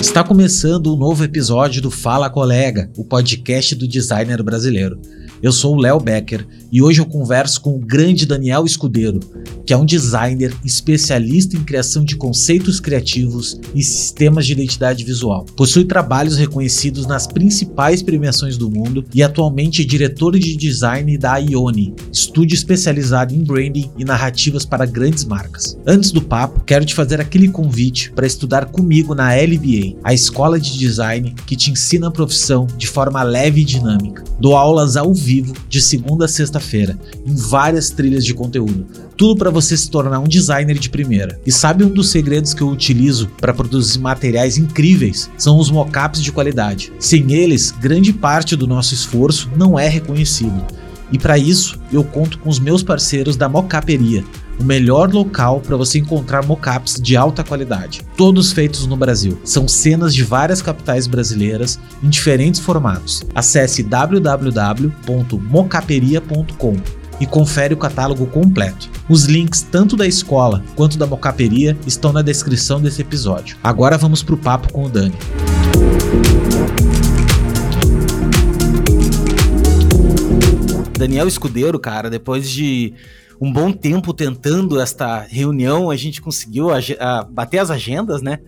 Está começando um novo episódio do Fala Colega, o podcast do designer brasileiro. Eu sou o Léo Becker e hoje eu converso com o grande Daniel Escudeiro, que é um designer especialista em criação de conceitos criativos e sistemas de identidade visual. Possui trabalhos reconhecidos nas principais premiações do mundo e atualmente é diretor de design da Ione, estúdio especializado em branding e narrativas para grandes marcas. Antes do papo, quero te fazer aquele convite para estudar comigo na LBA, a escola de design que te ensina a profissão de forma leve e dinâmica. Dou aulas ao vivo de segunda a sexta-feira, em várias trilhas de conteúdo. Tudo para você se tornar um designer de primeira. E sabe um dos segredos que eu utilizo para produzir materiais incríveis? São os mockups de qualidade. Sem eles, grande parte do nosso esforço não é reconhecido. E para isso, eu conto com os meus parceiros da Mocaperia, o melhor local para você encontrar mockups de alta qualidade, todos feitos no Brasil. São cenas de várias capitais brasileiras em diferentes formatos. Acesse www.mocaperia.com e confere o catálogo completo. Os links tanto da escola quanto da mocaperia estão na descrição desse episódio. Agora vamos pro papo com o Dani. Daniel Escudeiro, cara, depois de um bom tempo tentando esta reunião, a gente conseguiu a, a, bater as agendas, né?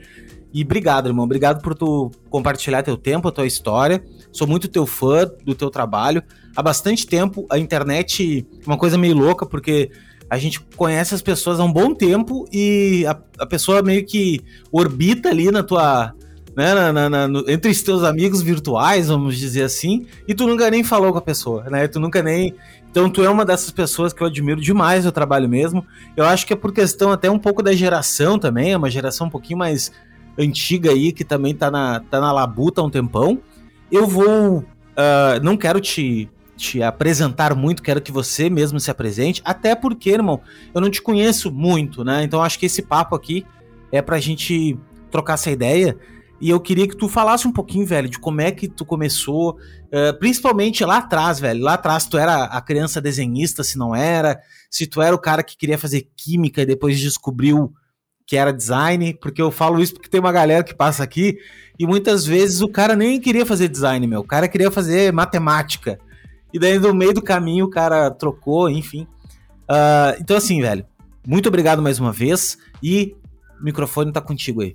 E obrigado, irmão. Obrigado por tu compartilhar teu tempo, a tua história. Sou muito teu fã do teu trabalho. Há bastante tempo, a internet é uma coisa meio louca, porque a gente conhece as pessoas há um bom tempo e a, a pessoa meio que orbita ali na tua, né, na, na, no, entre os teus amigos virtuais, vamos dizer assim, e tu nunca nem falou com a pessoa, né? Tu nunca nem. Então tu é uma dessas pessoas que eu admiro demais o trabalho mesmo. Eu acho que é por questão até um pouco da geração também, é uma geração um pouquinho mais antiga aí, que também tá na, tá na labuta há um tempão. Eu vou. Uh, não quero te, te apresentar muito, quero que você mesmo se apresente, até porque, irmão, eu não te conheço muito, né? Então acho que esse papo aqui é pra gente trocar essa ideia. E eu queria que tu falasse um pouquinho, velho, de como é que tu começou, uh, principalmente lá atrás, velho. Lá atrás tu era a criança desenhista, se não era, se tu era o cara que queria fazer química e depois descobriu que era design, porque eu falo isso porque tem uma galera que passa aqui e muitas vezes o cara nem queria fazer design, meu. O cara queria fazer matemática. E daí no meio do caminho o cara trocou, enfim. Uh, então assim, velho, muito obrigado mais uma vez e o microfone tá contigo aí.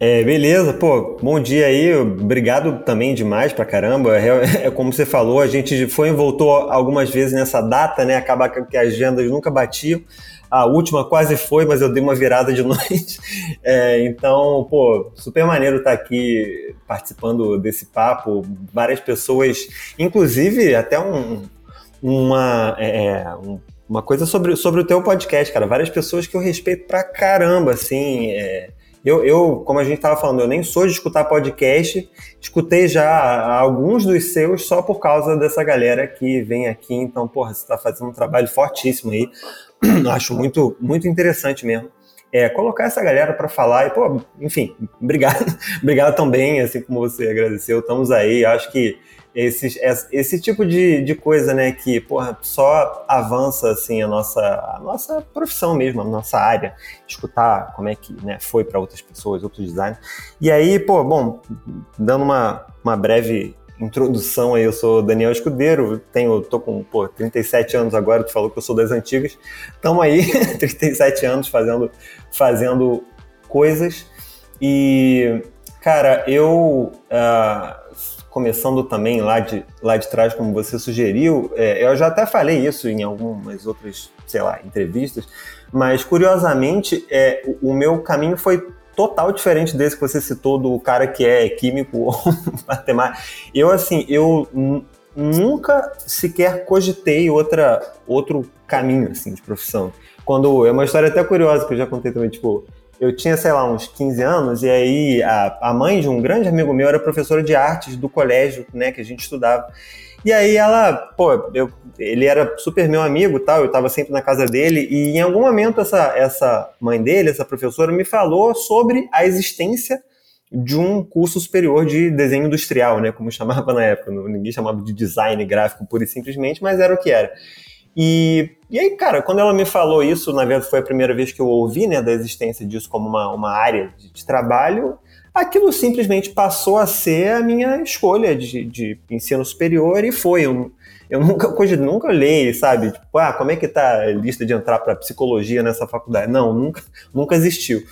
É, beleza, pô, bom dia aí, obrigado também demais pra caramba. É, é, como você falou, a gente foi e voltou algumas vezes nessa data, né? Acaba que as agendas nunca batiam. A última quase foi, mas eu dei uma virada de noite. É, então, pô, super maneiro estar aqui participando desse papo. Várias pessoas, inclusive até um, uma, é, é um, uma coisa sobre, sobre o teu podcast, cara. Várias pessoas que eu respeito pra caramba, assim. É, eu, eu, como a gente estava falando, eu nem sou de escutar podcast, escutei já alguns dos seus só por causa dessa galera que vem aqui. Então, porra, você está fazendo um trabalho fortíssimo aí. Acho muito, muito interessante mesmo. É, colocar essa galera para falar e, pô, enfim, obrigado, obrigado também, assim como você agradeceu, estamos aí. Acho que esse, esse tipo de, de coisa, né, que, porra, só avança, assim, a nossa, a nossa profissão mesmo, a nossa área, escutar como é que, né, foi para outras pessoas, outros designers. E aí, pô, bom, dando uma, uma breve introdução aí, eu sou Daniel Escudeiro, tenho, tô com, pô, 37 anos agora, tu falou que eu sou das antigas, estamos aí, 37 anos fazendo, fazendo coisas, e, cara, eu... Uh, começando também lá de, lá de trás, como você sugeriu, é, eu já até falei isso em algumas outras, sei lá, entrevistas, mas curiosamente, é, o, o meu caminho foi total diferente desse que você citou do cara que é químico ou matemático. Eu, assim, eu nunca sequer cogitei outra, outro caminho, assim, de profissão. Quando, é uma história até curiosa que eu já contei também, tipo, eu tinha, sei lá, uns 15 anos, e aí a, a mãe de um grande amigo meu era professora de artes do colégio, né, que a gente estudava. E aí ela, pô, eu, ele era super meu amigo tal, eu estava sempre na casa dele, e em algum momento essa, essa mãe dele, essa professora, me falou sobre a existência de um curso superior de desenho industrial, né, como chamava na época, ninguém chamava de design gráfico pura e simplesmente, mas era o que era. E E aí, cara, quando ela me falou isso, na verdade foi a primeira vez que eu ouvi, né, da existência disso como uma, uma área de, de trabalho, aquilo simplesmente passou a ser a minha escolha de, de ensino superior e foi. Eu, eu nunca, nunca olhei, sabe? Tipo, ah, como é que tá a lista de entrar para psicologia nessa faculdade? Não, nunca, nunca existiu.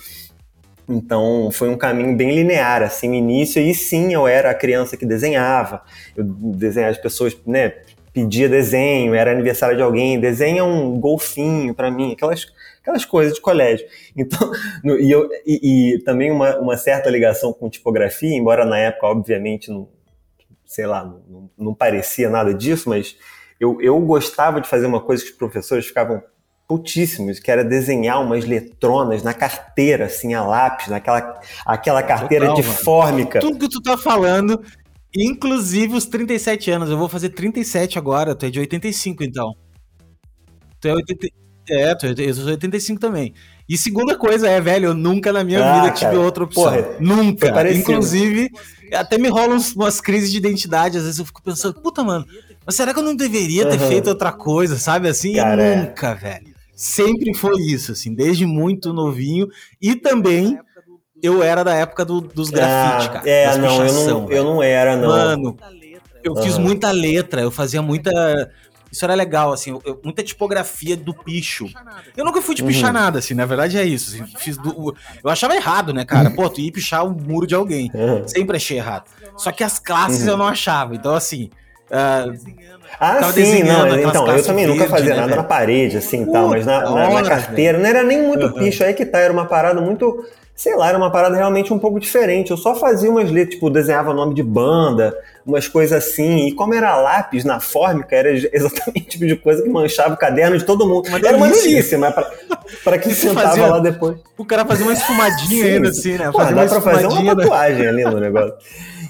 Então foi um caminho bem linear, assim, início, e sim, eu era a criança que desenhava, eu desenhava as pessoas, né, pedia desenho, era aniversário de alguém, desenha um golfinho para mim, aquelas, aquelas coisas de colégio. Então, no, e, eu, e, e, também uma, uma certa ligação com tipografia, embora na época, obviamente, não, sei lá, não, não parecia nada disso, mas eu, eu gostava de fazer uma coisa que os professores ficavam putíssimos, que era desenhar umas letronas na carteira, assim, a lápis, naquela aquela carteira Total, de mano. fórmica. Tudo que tu tá falando, inclusive os 37 anos, eu vou fazer 37 agora, tu é de 85 então. Tu é 80... É, tu é, eu sou 85 também. E segunda coisa é, velho, eu nunca na minha ah, vida tive cara, outra opção. Porra, nunca. Inclusive, até me rolam umas crises de identidade, às vezes eu fico pensando, puta, mano, mas será que eu não deveria ter uhum. feito outra coisa, sabe? Assim, cara, é. nunca, velho. Sempre foi isso, assim, desde muito novinho. E também eu era da época do, dos grafites, ah, cara. É, não eu, não, eu não era, não. Mano, eu uhum. fiz muita letra, eu fazia muita. Isso era legal, assim, eu, muita tipografia do picho. Eu nunca fui de pichar uhum. nada, assim, na verdade é isso. Assim, fiz do, eu achava errado, né, cara? Pô, tu ia pichar o um muro de alguém. Uhum. Sempre achei errado. Só que as classes uhum. eu não achava. Então, assim, Uh, ah, sim, não. Então, eu também verde, nunca fazia né, nada na parede, assim, uh, tal, mas na, na, na carteira não era nem muito uhum. picho, aí que tá, era uma parada muito, sei lá, era uma parada realmente um pouco diferente. Eu só fazia umas letras, tipo, desenhava nome de banda, umas coisas assim, e como era lápis na fórmica, era exatamente o tipo de coisa que manchava o caderno de todo mundo. Uma era uma delícia, mas pra, pra quem sentava fazia, lá depois. O cara fazia uma esfumadinha ainda, assim, né? Pô, dá pra fazer uma tatuagem ali no negócio.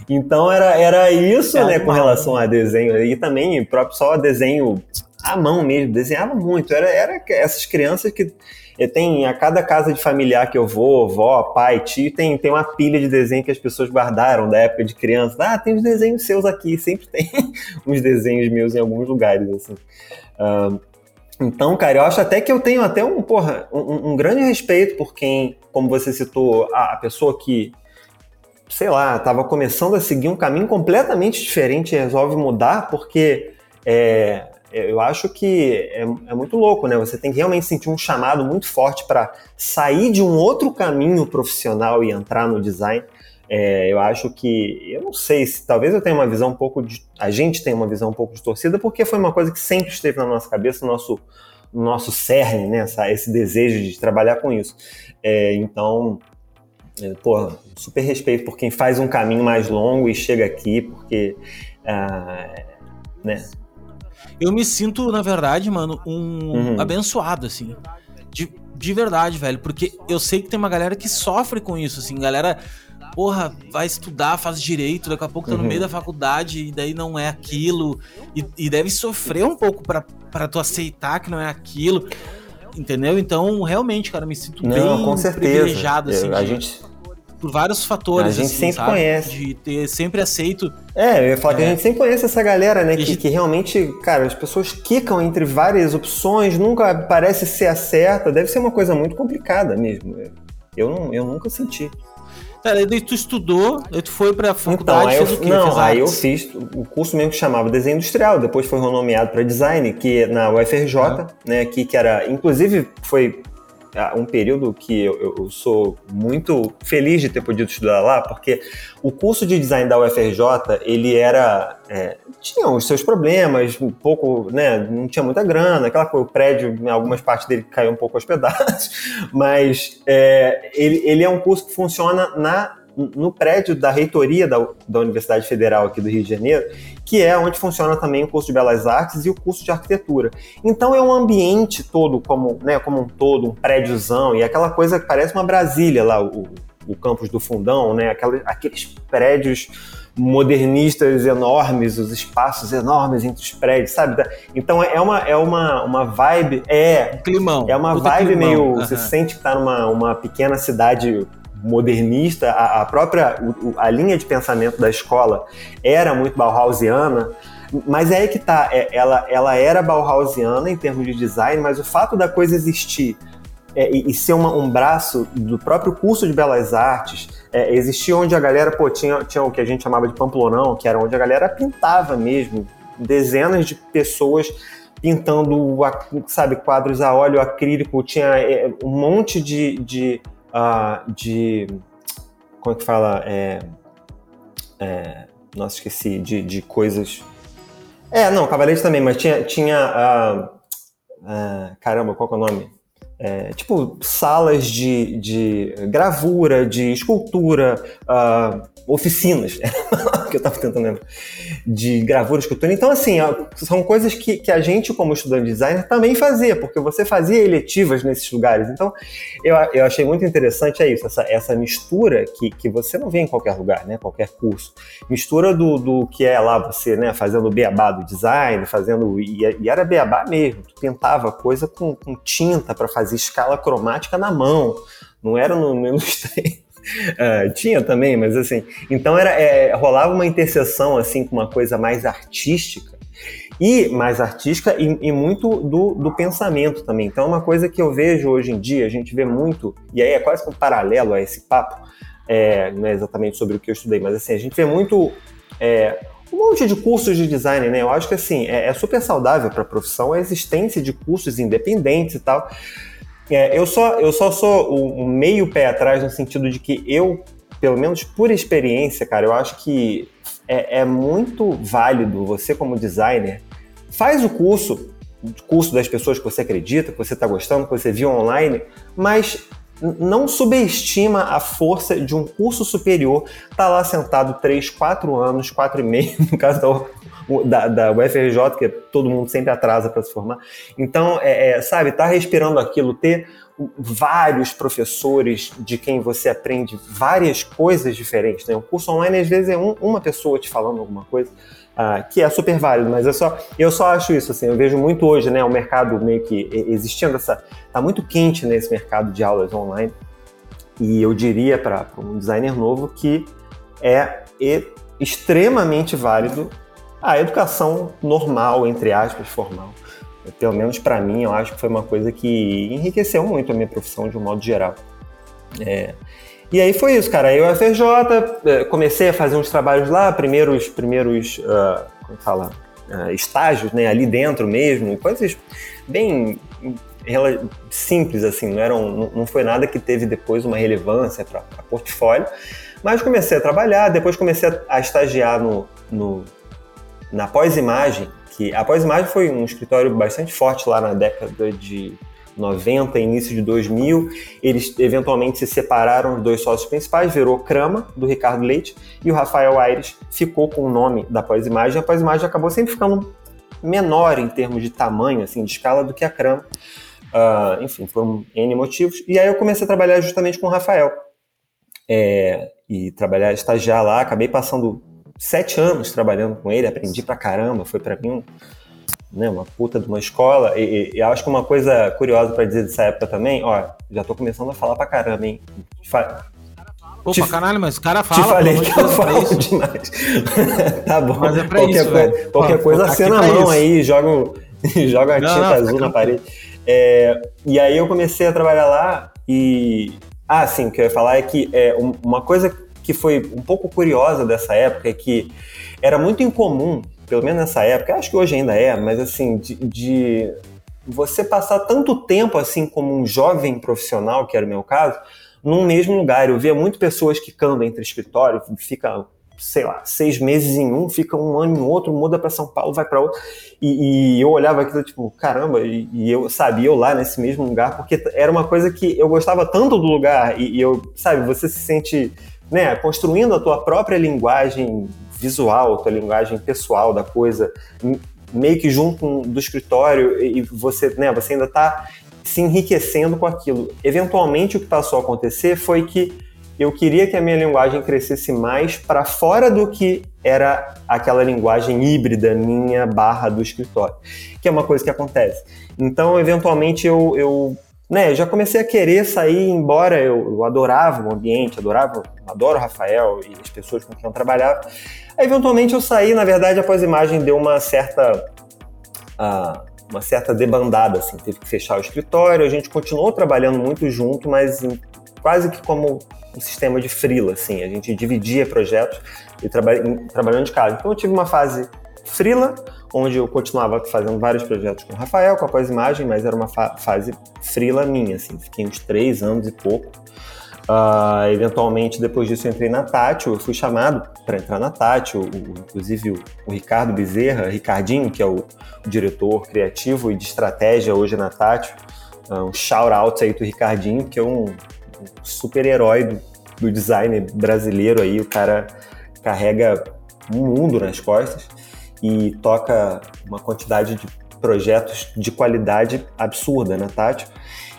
Então era, era isso, é né, com relação a desenho. E também próprio só desenho à mão mesmo, desenhava muito. Era, era essas crianças que tem a cada casa de familiar que eu vou, vó, pai, tio, tem, tem uma pilha de desenho que as pessoas guardaram da época de criança. Ah, tem os desenhos seus aqui, sempre tem uns desenhos meus em alguns lugares, assim. Então, cara, eu acho até que eu tenho até um, porra, um, um grande respeito por quem, como você citou, a, a pessoa que sei lá, estava começando a seguir um caminho completamente diferente e resolve mudar, porque é, eu acho que é, é, muito louco, né? Você tem que realmente sentir um chamado muito forte para sair de um outro caminho profissional e entrar no design. É, eu acho que, eu não sei se talvez eu tenha uma visão um pouco de. A gente tem uma visão um pouco distorcida, porque foi uma coisa que sempre esteve na nossa cabeça, no nosso, no nosso cerne, né? Essa, esse desejo de trabalhar com isso. É, então, é, porra, super respeito por quem faz um caminho mais longo e chega aqui, porque. Uh, né? Eu me sinto, na verdade, mano, um uhum. abençoado, assim. De, de verdade, velho. Porque eu sei que tem uma galera que sofre com isso, assim. Galera, porra, vai estudar, faz direito, daqui a pouco tá no uhum. meio da faculdade e daí não é aquilo. E, e deve sofrer um pouco para tu aceitar que não é aquilo. Entendeu? Então, realmente, cara, me sinto não, bem com certeza. privilegiado, assim. a gente por vários fatores. A gente assim, sempre sabe? conhece. De ter sempre aceito. É, eu ia falar é. que a é. gente sempre conhece essa galera, né? Que, gente... que, realmente, cara, as pessoas quicam entre várias opções, nunca parece ser a certa. Deve ser uma coisa muito complicada mesmo. Eu, não, eu nunca senti. Cara, daí tu estudou, aí tu foi pra faculdade, então, aí eu, Não, aí eu fiz o curso mesmo que chamava Desenho Industrial, depois foi renomeado para Design, que na UFRJ, ah. né, que, que era, inclusive foi um período que eu, eu, sou muito feliz de ter podido estudar lá, porque o curso de design da UFRJ, ele era... É, tinha os seus problemas, um pouco, né, não tinha muita grana, aquela coisa, o prédio, em algumas partes dele caiu um pouco aos pedaços, mas é, ele, ele é um curso que funciona na no prédio da reitoria da, da Universidade Federal aqui do Rio de Janeiro, que é onde funciona também o curso de Belas Artes e o curso de Arquitetura. Então é um ambiente todo, como, né, como um todo, um prédiozão, e aquela coisa que parece uma Brasília lá, o, o campus do Fundão, né, aqueles, aqueles prédios modernistas enormes, os espaços enormes entre os prédios, sabe? Então é uma, é uma, uma vibe. É. Climão. É uma vibe climão. meio. Uhum. Você sente que tá numa uma pequena cidade modernista, a, a própria a linha de pensamento da escola era muito Bauhausiana. Mas é aí que tá, é, ela, ela era Bauhausiana em termos de design, mas o fato da coisa existir é, e, e, ser uma, um braço do próprio curso de Belas Artes, é, existia onde a galera, pô, tinha, tinha o que a gente chamava de pamplonão, que era onde a galera pintava mesmo, dezenas de pessoas pintando, sabe, quadros a óleo acrílico, tinha é, um monte de, de, uh, de como é que fala, é, é, nossa, esqueci, de, de coisas... É, não, Cavaleiro também, mas tinha, tinha uh, uh, caramba, qual é o nome? É, tipo, salas de, de gravura, de escultura, uh, oficinas, que eu estava tentando lembrar, de gravura, escultura. Então, assim, são coisas que, que a gente, como estudante de design, também fazia, porque você fazia eletivas nesses lugares. Então, eu, eu achei muito interessante é isso, essa, essa mistura que, que você não vê em qualquer lugar, né, qualquer curso. Mistura do, do que é lá você, né, fazendo beabá do design, fazendo, e, e era beabá mesmo, tu pintava coisa com, com tinta para fazer escala cromática na mão, não era no. Uh, tinha também, mas assim, então era é, rolava uma interseção assim com uma coisa mais artística e mais artística e, e, muito do, do pensamento também. Então, é uma coisa que eu vejo hoje em dia, a gente vê muito, e aí é quase um paralelo a esse papo, é, não é exatamente sobre o que eu estudei, mas assim, a gente vê muito é, um monte de cursos de design, né? Eu acho que assim, é, é super saudável para a profissão a existência de cursos independentes e tal. É, eu, só, eu só sou um meio pé atrás no sentido de que eu, pelo menos por experiência, cara, eu acho que é, é muito válido você, como designer, faz o curso, curso das pessoas que você acredita, que você está gostando, que você viu online, mas não subestima a força de um curso superior, tá lá sentado 3, 4 anos, 4 e meio, no caso da da, UFRJ, que todo mundo sempre atrasa para se formar. Então, é, é, sabe, tá respirando aquilo, ter vários professores de quem você aprende várias coisas diferentes. Né? O curso online, às vezes, é um, uma pessoa te falando alguma coisa. Uh, que é super válido, mas eu só, eu só acho isso, assim, eu vejo muito hoje, né, o mercado meio que existindo essa, tá muito quente nesse mercado de aulas online, e eu diria para um designer novo que é extremamente válido a educação normal, entre aspas, formal. Pelo menos para mim, eu acho que foi uma coisa que enriqueceu muito a minha profissão de um modo geral. É. E aí foi isso, cara. Eu, FRJ, é, comecei a fazer uns trabalhos lá, primeiros, primeiros, uh, como fala, uh, estágios, né, ali dentro mesmo, coisas bem simples, assim, não, eram, não foi nada que teve depois uma relevância para portfólio, mas comecei a trabalhar, depois comecei a, a estagiar no, no na pós-imagem, que a pós-imagem foi um escritório bastante forte lá na década de 90, início de 2000. Eles eventualmente se separaram, os dois sócios principais, virou Crama, do Ricardo Leite, e o Rafael Aires ficou com o nome da pós-imagem. A pós-imagem acabou sempre ficando menor em termos de tamanho, assim, de escala, do que a Crama. Uh, enfim, por N motivos. E aí eu comecei a trabalhar justamente com o Rafael. É, e trabalhar, estagiar lá, acabei passando sete anos trabalhando com ele, aprendi pra caramba, foi para mim né, uma puta de uma escola. E, e, eu acho que uma coisa curiosa para dizer dessa época também, ó, já tô começando a falar pra caramba, hein? Fa Pô, te, pra caralho, mas o cara fala. Te falei que eu falo demais. tá bom. Mas é pra qualquer isso, velho. Qualquer coisa, acena a mão isso. aí, joga, joga a tinta não, azul na parede. É, e aí eu comecei a trabalhar lá e... Ah, sim, o que eu ia falar é que é, uma coisa que foi um pouco curiosa dessa época é que era muito incomum, pelo menos nessa época, acho que hoje ainda é, mas assim, de, de você passar tanto tempo assim como um jovem profissional, que era o meu caso, num mesmo lugar. Eu via muito pessoas que candam entre escritório, fica, sei lá, seis meses em um, fica um ano em outro, muda para São Paulo, vai para outro. E, e, eu olhava aquilo tipo, caramba, e, e, eu sabia eu lá nesse mesmo lugar, porque era uma coisa que eu gostava tanto do lugar e, e eu, sabe, você se sente né, construindo a tua própria linguagem visual, tua linguagem pessoal da coisa, meio que junto do escritório e você, né, você ainda está se enriquecendo com aquilo. Eventualmente o que passou a acontecer foi que eu queria que a minha linguagem crescesse mais para fora do que era aquela linguagem híbrida minha barra do escritório, que é uma coisa que acontece. Então, eventualmente eu, eu né, eu já comecei a querer sair, embora eu, eu adorava o ambiente, adorava, adoro o Rafael e as pessoas com quem eu trabalhava. Aí, eventualmente eu saí, na verdade, após a imagem deu uma certa uh, uma certa debandada, assim, teve que fechar o escritório, a gente continuou trabalhando muito junto, mas em, quase que como um sistema de freela, assim, a gente dividia projetos e traba trabalhando de casa. Então eu tive uma fase freela, onde eu continuava fazendo vários projetos com o Rafael, com a pós-imagem, mas era uma fa fase freela minha, assim, fiquei uns três anos e pouco. Uh, eventualmente, depois disso, eu entrei na Tátil, eu fui chamado para entrar na Tátil, inclusive o, o, Ricardo Bezerra, Ricardinho, que é o, o, diretor criativo e de estratégia hoje na Tátil, uh, um shout-out aí do Ricardinho, que é um, um super-herói do, do design brasileiro aí, o cara carrega um mundo nas costas e toca uma quantidade de projetos de qualidade absurda na Tátil.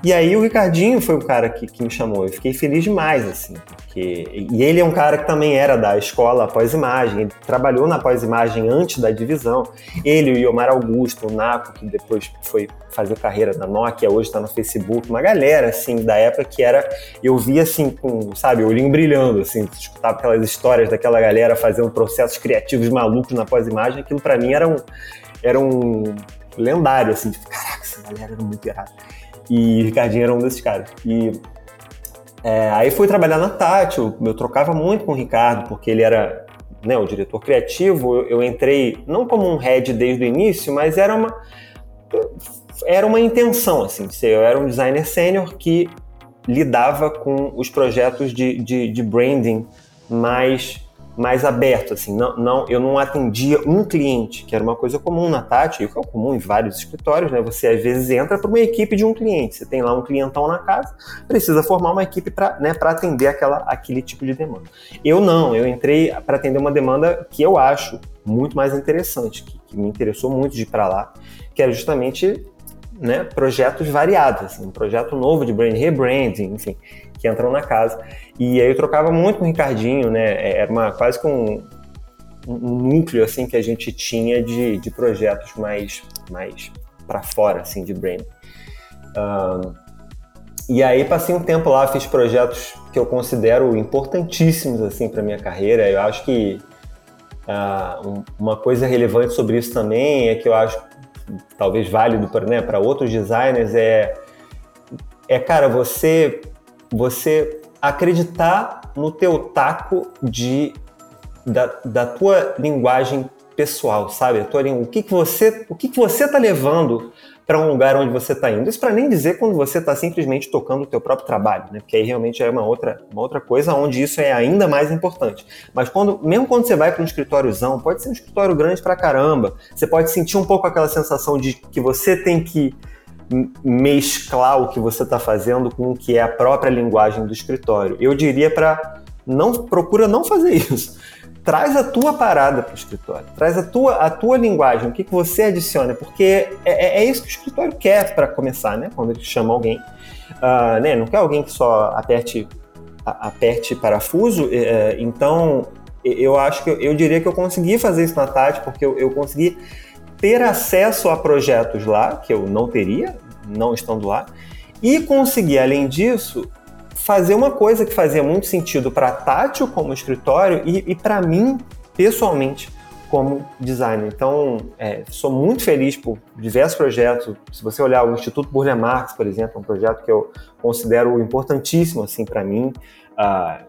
E aí o Ricardinho foi o cara que, que me chamou. Eu fiquei feliz demais, assim, porque. E ele é um cara que também era da escola pós-imagem, ele trabalhou na pós-imagem antes da divisão. Ele, o Iomar Augusto, o Naco, que depois foi fazer carreira na Nokia, hoje está no Facebook, uma galera, assim, da época que era. Eu via, assim, com, sabe, olhinho brilhando, assim, escutava aquelas histórias daquela galera fazendo processos criativos malucos na pós-imagem, aquilo para mim era um. Era um lendário, assim, tipo, caraca, essa galera era muito errada. E Ricardinho era um desses caras. E é, aí fui trabalhar na Tátil, eu trocava muito com o Ricardo, porque ele era né, o diretor criativo. Eu, eu, entrei não como um head desde o início, mas era uma era uma intenção assim. Eu era um designer sênior que lidava com os projetos de, de, de branding mais mais aberto, assim, não, não, eu não atendia um cliente, que era uma coisa comum na Tati, e que é comum em vários escritórios, né? Você às vezes entra para uma equipe de um cliente, você tem lá um clientão na casa, precisa formar uma equipe para né, atender aquela, aquele tipo de demanda. Eu não, eu entrei para atender uma demanda que eu acho muito mais interessante, que, que me interessou muito de ir para lá, que era justamente né, projetos variados, assim, um projeto novo de brand rebranding, enfim, que entram na casa. E aí eu trocava muito com o Ricardinho, né? É, era uma, quase que um, um núcleo assim que a gente tinha de, de projetos mais, mais para fora, assim, de brand. Um, e aí passei um tempo lá, fiz projetos que eu considero importantíssimos assim para minha carreira. Eu acho que uh, um, uma coisa relevante sobre isso também é que eu acho talvez válido para né, outros designers é é cara você você acreditar no teu taco de da, da tua linguagem pessoal, sabe? Tua, o que, que você o que, que você tá levando para um lugar onde você está indo. Isso para nem dizer quando você está simplesmente tocando o teu próprio trabalho, né? Porque aí realmente é uma outra, uma outra coisa onde isso é ainda mais importante. Mas quando, mesmo quando você vai para um escritóriozão, pode ser um escritório grande para caramba, você pode sentir um pouco aquela sensação de que você tem que mesclar o que você está fazendo com o que é a própria linguagem do escritório. Eu diria para não procura não fazer isso. Traz a tua parada para o escritório, traz a tua, a tua linguagem, o que, que você adiciona, porque é, é, é isso que o escritório quer para começar, né? Quando ele chama alguém. Uh, né? Não quer alguém que só aperte, aperte parafuso. Uh, então, eu acho que eu, eu, diria que eu consegui fazer isso na Tati, porque eu, eu consegui ter acesso a projetos lá, que eu não teria, não estando lá, e conseguir, além disso, fazer uma coisa que fazia muito sentido para Tátil como escritório e, e para mim, pessoalmente, como designer. Então, é, sou muito feliz por diversos projetos. Se você olhar o Instituto Burle Marx, por exemplo, é um projeto que eu considero importantíssimo assim para mim. Ah,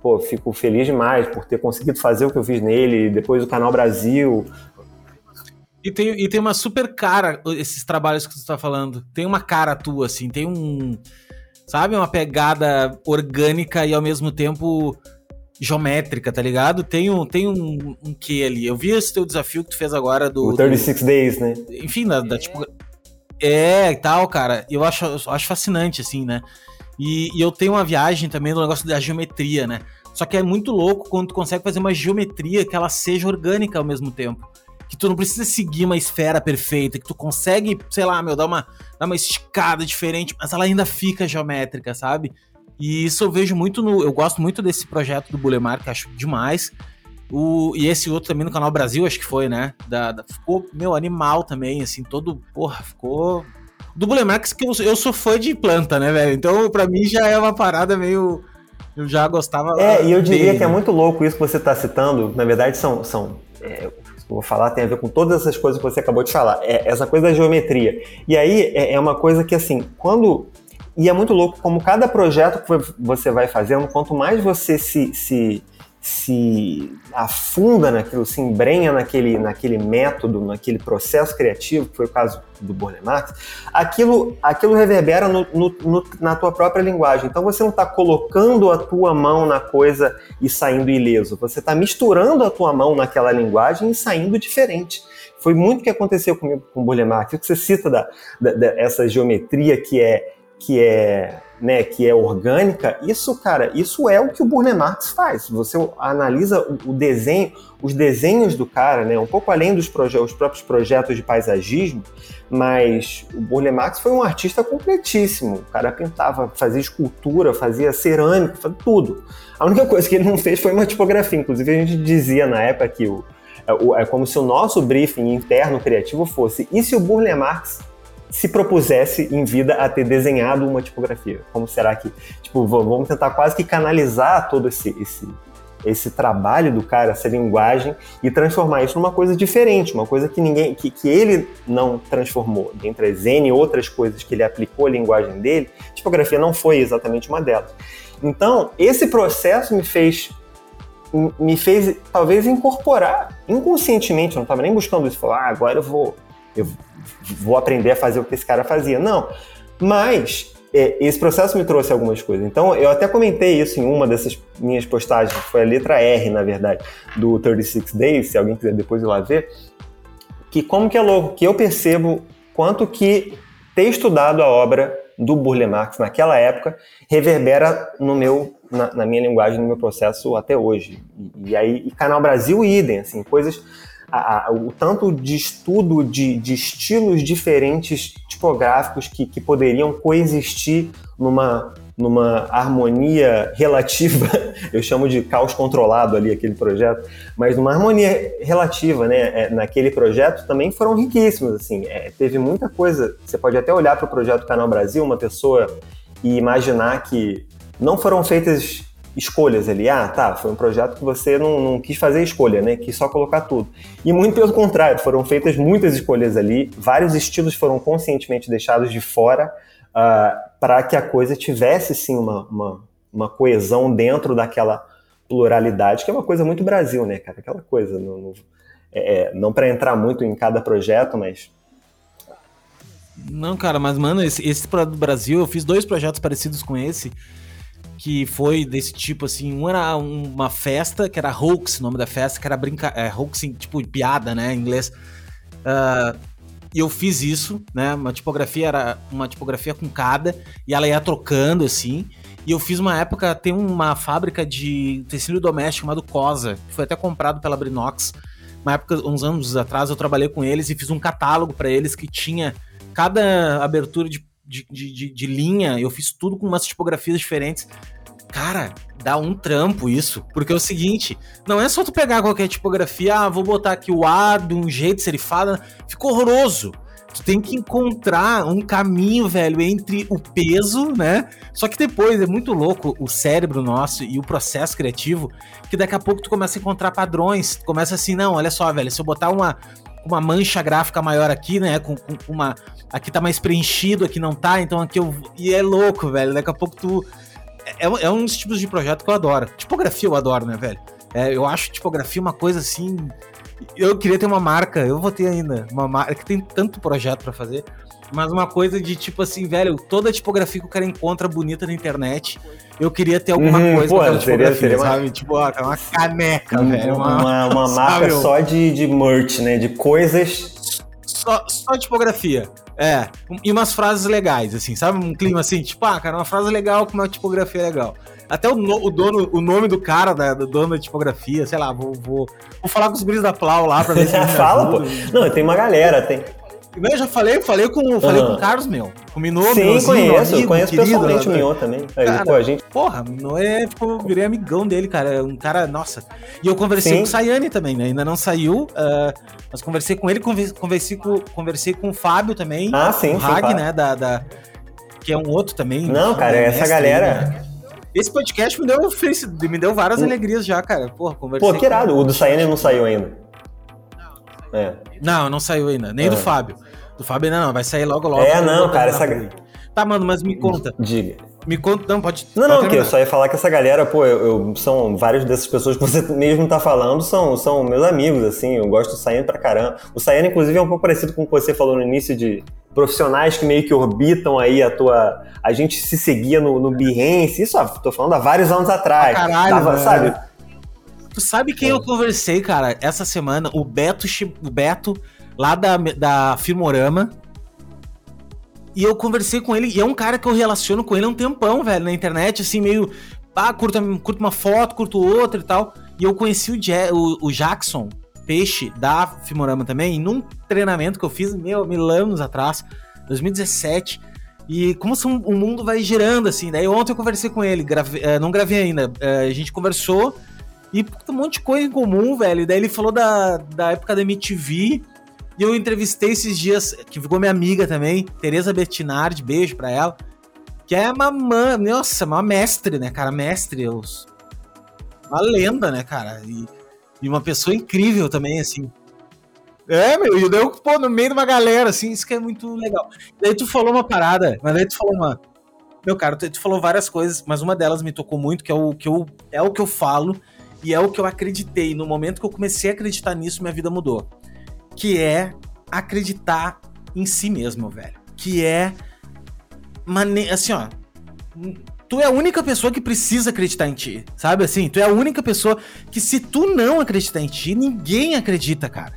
pô, fico feliz demais por ter conseguido fazer o que eu fiz nele. Depois o Canal Brasil, e tem, e tem uma super cara, esses trabalhos que você está falando. Tem uma cara tua, assim, tem um. Sabe? Uma pegada orgânica e ao mesmo tempo geométrica, tá ligado? Tem um, tem um, um quê ali. Eu vi esse teu desafio que tu fez agora do. O 36 do, Days, né? Enfim, da, da tipo. É, e tal, cara. Eu acho, eu acho fascinante, assim, né? E, e eu tenho uma viagem também do negócio da geometria, né? Só que é muito louco quando tu consegue fazer uma geometria que ela seja orgânica ao mesmo tempo que tu não precisa seguir uma esfera perfeita, que tu consegue, sei lá, meu, dar uma, dar uma esticada diferente, mas ela ainda fica geométrica, sabe? E isso eu vejo muito no. Eu gosto muito desse projeto do Bulemar, que acho demais. O, e esse outro também no Canal Brasil, acho que foi, né? Da, da, ficou, meu, animal também, assim, todo. Porra, ficou do Bullet Max que eu, eu sou fã de planta, né, velho? Então, pra mim já é uma parada meio. Eu já gostava. É, e eu diria dele. que é muito louco isso que você tá citando. Na verdade, são. são é, vou falar tem a ver com todas essas coisas que você acabou de falar. É essa coisa da geometria. E aí é, é uma coisa que, assim, quando. E é muito louco como cada projeto que você vai fazendo, quanto mais você se, se se afunda naquilo, se embrenha naquele, naquele método, naquele processo criativo, que foi o caso do Burle Marx, aquilo, aquilo reverbera no, no, no, na tua própria linguagem. Então você não está colocando a tua mão na coisa e saindo ileso, você está misturando a tua mão naquela linguagem e saindo diferente. Foi muito o que aconteceu comigo com o Burle Marx. O que você cita da, da, dessa geometria que é, que é né, que é orgânica, isso, cara, isso é o que o Burle Marx faz. Você analisa o, desenho, os desenhos do cara, né, um pouco além dos os próprios projetos de paisagismo, mas o Burle Marx foi um artista completíssimo. O cara pintava, fazia escultura, fazia cerâmica, fazia tudo. A única coisa que ele não fez foi uma tipografia. Inclusive, a gente dizia na época que o, é, é como se o nosso briefing interno criativo fosse: e se o Burle Marx se propusesse em vida a ter desenhado uma tipografia? Como será que, tipo, vamos tentar quase que canalizar todo esse, esse, esse trabalho do cara, essa linguagem e transformar isso numa coisa diferente, uma coisa que ninguém, que, que ele não transformou. Dentre as N outras coisas que ele aplicou à linguagem dele, tipografia não foi exatamente uma delas. Então, esse processo me fez me fez talvez incorporar inconscientemente, eu não estava nem buscando isso, falar, ah, agora eu vou eu vou aprender a fazer o que esse cara fazia. Não. Mas é, esse processo me trouxe algumas coisas. Então, eu até comentei isso em uma dessas minhas postagens, foi a letra R, na verdade, do 36 Days, se alguém quiser depois ir lá ver, que como que é louco, que eu percebo quanto que ter estudado a obra do Burle Marx naquela época reverbera no meu na, na minha linguagem, no meu processo até hoje. E, e aí, e Canal Brasil, idem, assim, coisas a, a, o tanto de estudo de, de estilos diferentes tipográficos que, que poderiam coexistir numa, numa harmonia relativa, eu chamo de caos controlado ali aquele projeto, mas numa harmonia relativa, né, é, naquele projeto também foram riquíssimos, assim, é, teve muita coisa, você pode até olhar para o projeto Canal Brasil, uma pessoa e imaginar que não foram feitas escolhas ali. Ah, tá, foi um projeto que você não, não, quis fazer escolha, né? Quis só colocar tudo. E muito pelo contrário, foram feitas muitas escolhas ali, vários estilos foram conscientemente deixados de fora uh, ah, para que a coisa tivesse sim uma, uma, uma, coesão dentro daquela pluralidade, que é uma coisa muito Brasil, né, cara? Aquela coisa. Não, não, é, não para entrar muito em cada projeto, mas não, cara, mas, mano, esse, esse do Brasil, eu fiz dois projetos parecidos com esse que foi desse tipo, assim, um era uma festa, que era hoax, o nome da festa, que era brinca é, hoax, tipo, piada, né, em inglês. Uh, e eu fiz isso, né, uma tipografia, era uma tipografia com cada, e ela ia trocando, assim, e eu fiz uma época, tem uma fábrica de tecido doméstico chamado Cosa, que foi até comprado pela Brinox, uma época, uns anos atrás, eu trabalhei com eles e fiz um catálogo para eles que tinha cada abertura de de, de, de, linha, eu fiz tudo com umas tipografias diferentes. Cara, dá um trampo isso. Porque é o seguinte, não é só tu pegar qualquer tipografia, ah, vou botar aqui o A de um jeito serifado, ficou horroroso. Tu tem que encontrar um caminho, velho, entre o peso, né? Só que depois é muito louco o cérebro nosso e o processo criativo, que daqui a pouco tu começa a encontrar padrões. Tu começa assim, não, olha só, velho, se eu botar uma, uma mancha gráfica maior aqui, né? Com, com uma. Aqui tá mais preenchido, aqui não tá, então aqui eu. E é louco, velho. Daqui a pouco tu. É, é, é um dos tipos de projeto que eu adoro. Tipografia eu adoro, né, velho? É, eu acho tipografia uma coisa assim. Eu queria ter uma marca, eu vou ter ainda. Uma marca que tem tanto projeto para fazer. Mas uma coisa de tipo assim, velho, toda tipografia que o cara encontra bonita na internet, eu queria ter alguma uhum, coisa pô, naquela tipografia, seria, sabe? Uma... Tipo, ó, uma caneca, uma, velho. Uma, uma, uma marca só de, de merch, né? De coisas. Só, só tipografia. É, e umas frases legais, assim, sabe? Um clima assim, tipo, ah, cara, uma frase legal com uma tipografia legal. Até o, no, o, dono, o nome do cara, da, do dono da tipografia, sei lá, vou, vou, vou falar com os guris da Plau lá pra ver se Fala, pô. Não, tem uma galera, tem, Eu já falei, falei com, falei com o Carlos, meu. Com o Minô, Sim, meuzinho, conheço, amigo, conheço querido, pessoalmente o né? Minô também. Aí, Cara, pô, a gente... Porra, Minô é, tipo, eu virei amigão dele, cara. É Um cara, nossa. E eu conversei Sim. com o Sayane também, né? Ainda não saiu, ah, mas conversei com ele, conver- conversei com, conversei com o Fábio também. Ah, sim, o Hag, claro. né? Da, da- que é um outro também. Não, cara, né, essa galera- aí, né? Esse podcast me deu, me deu várias alegrias já, cara. Porra, conversei. Hum. Pô, que irado. O do Sayane não saiu ainda. É. Não, não saiu ainda. Nem do Ah. Fábio. Do Fábio ainda não, vai sair logo logo. É, vou não, cara, essa-. Tá, mano, mas me conta. Diga. Me conta, não, pode. Não, pode não, que eu só ia falar que essa galera, pô, eu, eu- são várias dessas pessoas que você mesmo tá falando, são, são meus amigos, assim, eu gosto do Sayane pra caramba. O Sayane, inclusive, é um pouco parecido com o que você falou no início de profissionais que meio que orbitam aí a tua... A gente se seguia no, no Behance, isso, ó, tô falando há vários anos atrás. Ah, caralho, Tava, velho. sabe? Tu sabe quem eu conversei, cara, essa semana? O Beto, o Beto lá da, da Filmorama. E eu conversei com ele, e é um cara que eu relaciono com ele há um tempão, velho, na internet, assim, meio. Ah, curto, curto uma foto, curto outra e tal. E eu conheci o, o, o Jackson Peixe, da Filmorama também, num treinamento que eu fiz, meu, mil anos atrás, 2017. E como são- o mundo vai girando, assim. Daí ontem eu conversei com ele, grave- eh, não gravei ainda. eh, a gente conversou e um monte de coisa em comum, velho. Daí ele falou da, da época da MTV. E eu entrevistei esses dias, que ficou minha amiga também, Tereza Bettinardi, beijo pra ela. Que é uma, man- nossa, uma mestre, né, cara? Mestre, os- uma lenda, né, cara? E, e uma pessoa incrível também, assim. É, meu, e daí eu, pô, no meio de uma galera, assim, isso que é muito legal. Daí tu falou uma parada, mas daí tu falou uma. Meu cara, tu, tu falou várias coisas, mas uma delas me tocou muito, que é o que eu, é o que eu falo e é o que eu acreditei. No momento que eu comecei a acreditar nisso, minha vida mudou. Que é acreditar em si mesmo, velho. Que é. Mane... Assim, ó. Tu é a única pessoa que precisa acreditar em ti, sabe assim? Tu é a única pessoa que se tu não acreditar em ti, ninguém acredita, cara.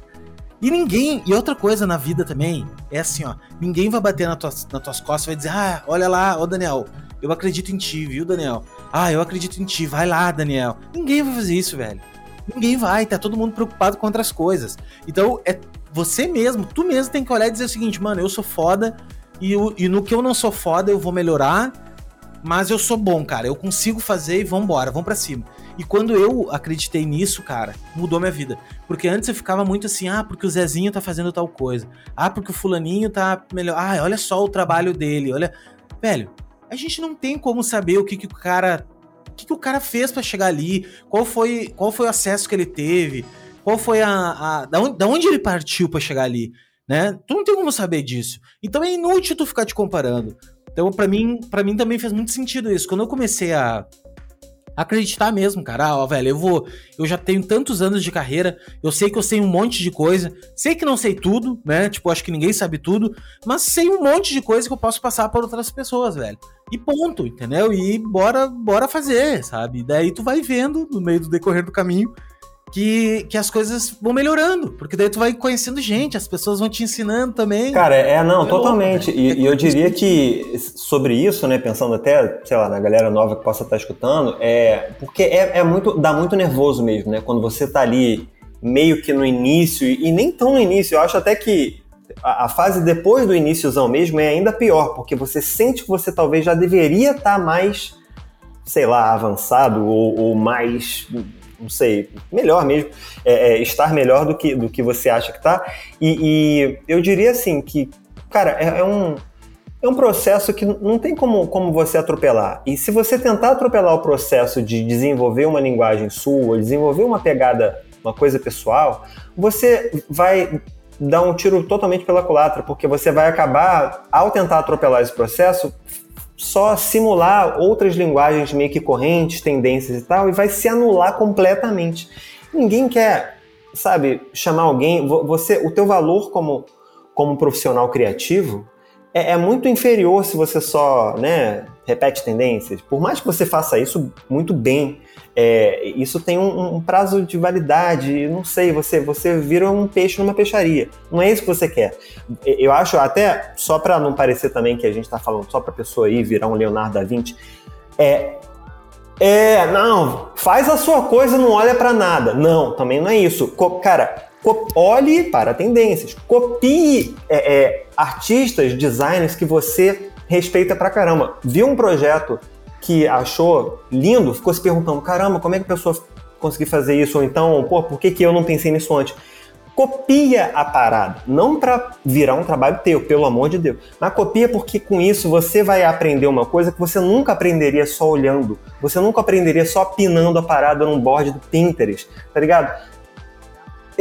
E ninguém, e outra coisa na vida também, é assim, ó, ninguém vai bater na tuas, nas tuas costas e vai dizer, ah, olha lá, ô Daniel, eu acredito em ti, viu, Daniel? Ah, eu acredito em ti, vai lá, Daniel. Ninguém vai fazer isso, velho. Ninguém vai, tá todo mundo preocupado com outras coisas. Então, é você mesmo, tu mesmo tem que olhar e dizer o seguinte, mano, eu sou foda, e, o- e no que eu não sou foda, eu vou melhorar, mas eu sou bom, cara. Eu consigo fazer e vambora, vamos pra cima. E quando eu acreditei nisso, cara, mudou minha vida. Porque antes eu ficava muito assim, ah, porque o Zezinho tá fazendo tal coisa. Ah, porque o fulaninho tá melhor. Ah, olha só o trabalho dele, olha. Velho, a gente não tem como saber o que, que o cara. Que, que o cara fez pra chegar ali, qual foi, qual foi o acesso que ele teve, qual foi a. a da, onde, da onde ele partiu pra chegar ali, né? Tu não tem como saber disso. Então é inútil tu ficar te comparando. Então, pra mim, para mim também fez muito sentido isso. Quando eu comecei a acreditar mesmo, cara, ah, ó, velho, eu vou, eu já tenho tantos anos de carreira, eu sei que eu sei um monte de coisa, sei que não sei tudo, né? Tipo, acho que ninguém sabe tudo, mas sei um monte de coisa que eu posso passar para outras pessoas, velho. E ponto, entendeu? E bora, bora fazer, sabe? Daí tu vai vendo no meio do decorrer do caminho que, que as coisas vão melhorando, porque daí tu vai conhecendo gente, as pessoas vão te ensinando também. Cara, é, não, É totalmente. louco, né? e, e eu diria que sobre isso, né, pensando até, sei lá, na galera nova que possa estar escutando, é porque é, é muito, dá muito nervoso mesmo, né, quando você tá ali meio que no início, e, nem tão no início, eu acho até que a, a fase depois do iníciozão mesmo é ainda pior, porque você sente que você talvez já deveria estar mais, sei lá, avançado ou, ou mais não sei, melhor mesmo, é, é, estar melhor do que, do que você acha que tá. E, e eu diria assim que, cara, é, é um, é um processo que não tem como, como você atropelar. E se você tentar atropelar o processo de desenvolver uma linguagem sua, desenvolver uma pegada, uma coisa pessoal, você vai dar um tiro totalmente pela culatra, porque você vai acabar, ao tentar atropelar esse processo, só simular outras linguagens meio que correntes, tendências e tal, e vai se anular completamente. Ninguém quer, sabe, chamar alguém. Você, o teu valor como, como profissional criativo é, é muito inferior se você só, né, repete tendências. Por mais que você faça isso muito bem, é, isso tem um, um, prazo de validade, não sei, você, você vira um peixe numa peixaria. Não é isso que você quer. Eu acho, até, só para não parecer também que a gente está falando só para pessoa aí virar um Leonardo da Vinci, é. É, não, faz a sua coisa, não olha para nada. Não, também não é isso. Cara, olhe para tendências, copie é, é, artistas, designers que você respeita pra caramba. Viu um projeto que achou lindo, ficou se perguntando: caramba, como é que a pessoa conseguiu fazer isso? Ou então, pô, por que, que eu não pensei nisso antes? Copia a parada, não para virar um trabalho teu, pelo amor de Deus, mas copia porque com isso você vai aprender uma coisa que você nunca aprenderia só olhando, você nunca aprenderia só pinando a parada num board do Pinterest, tá ligado?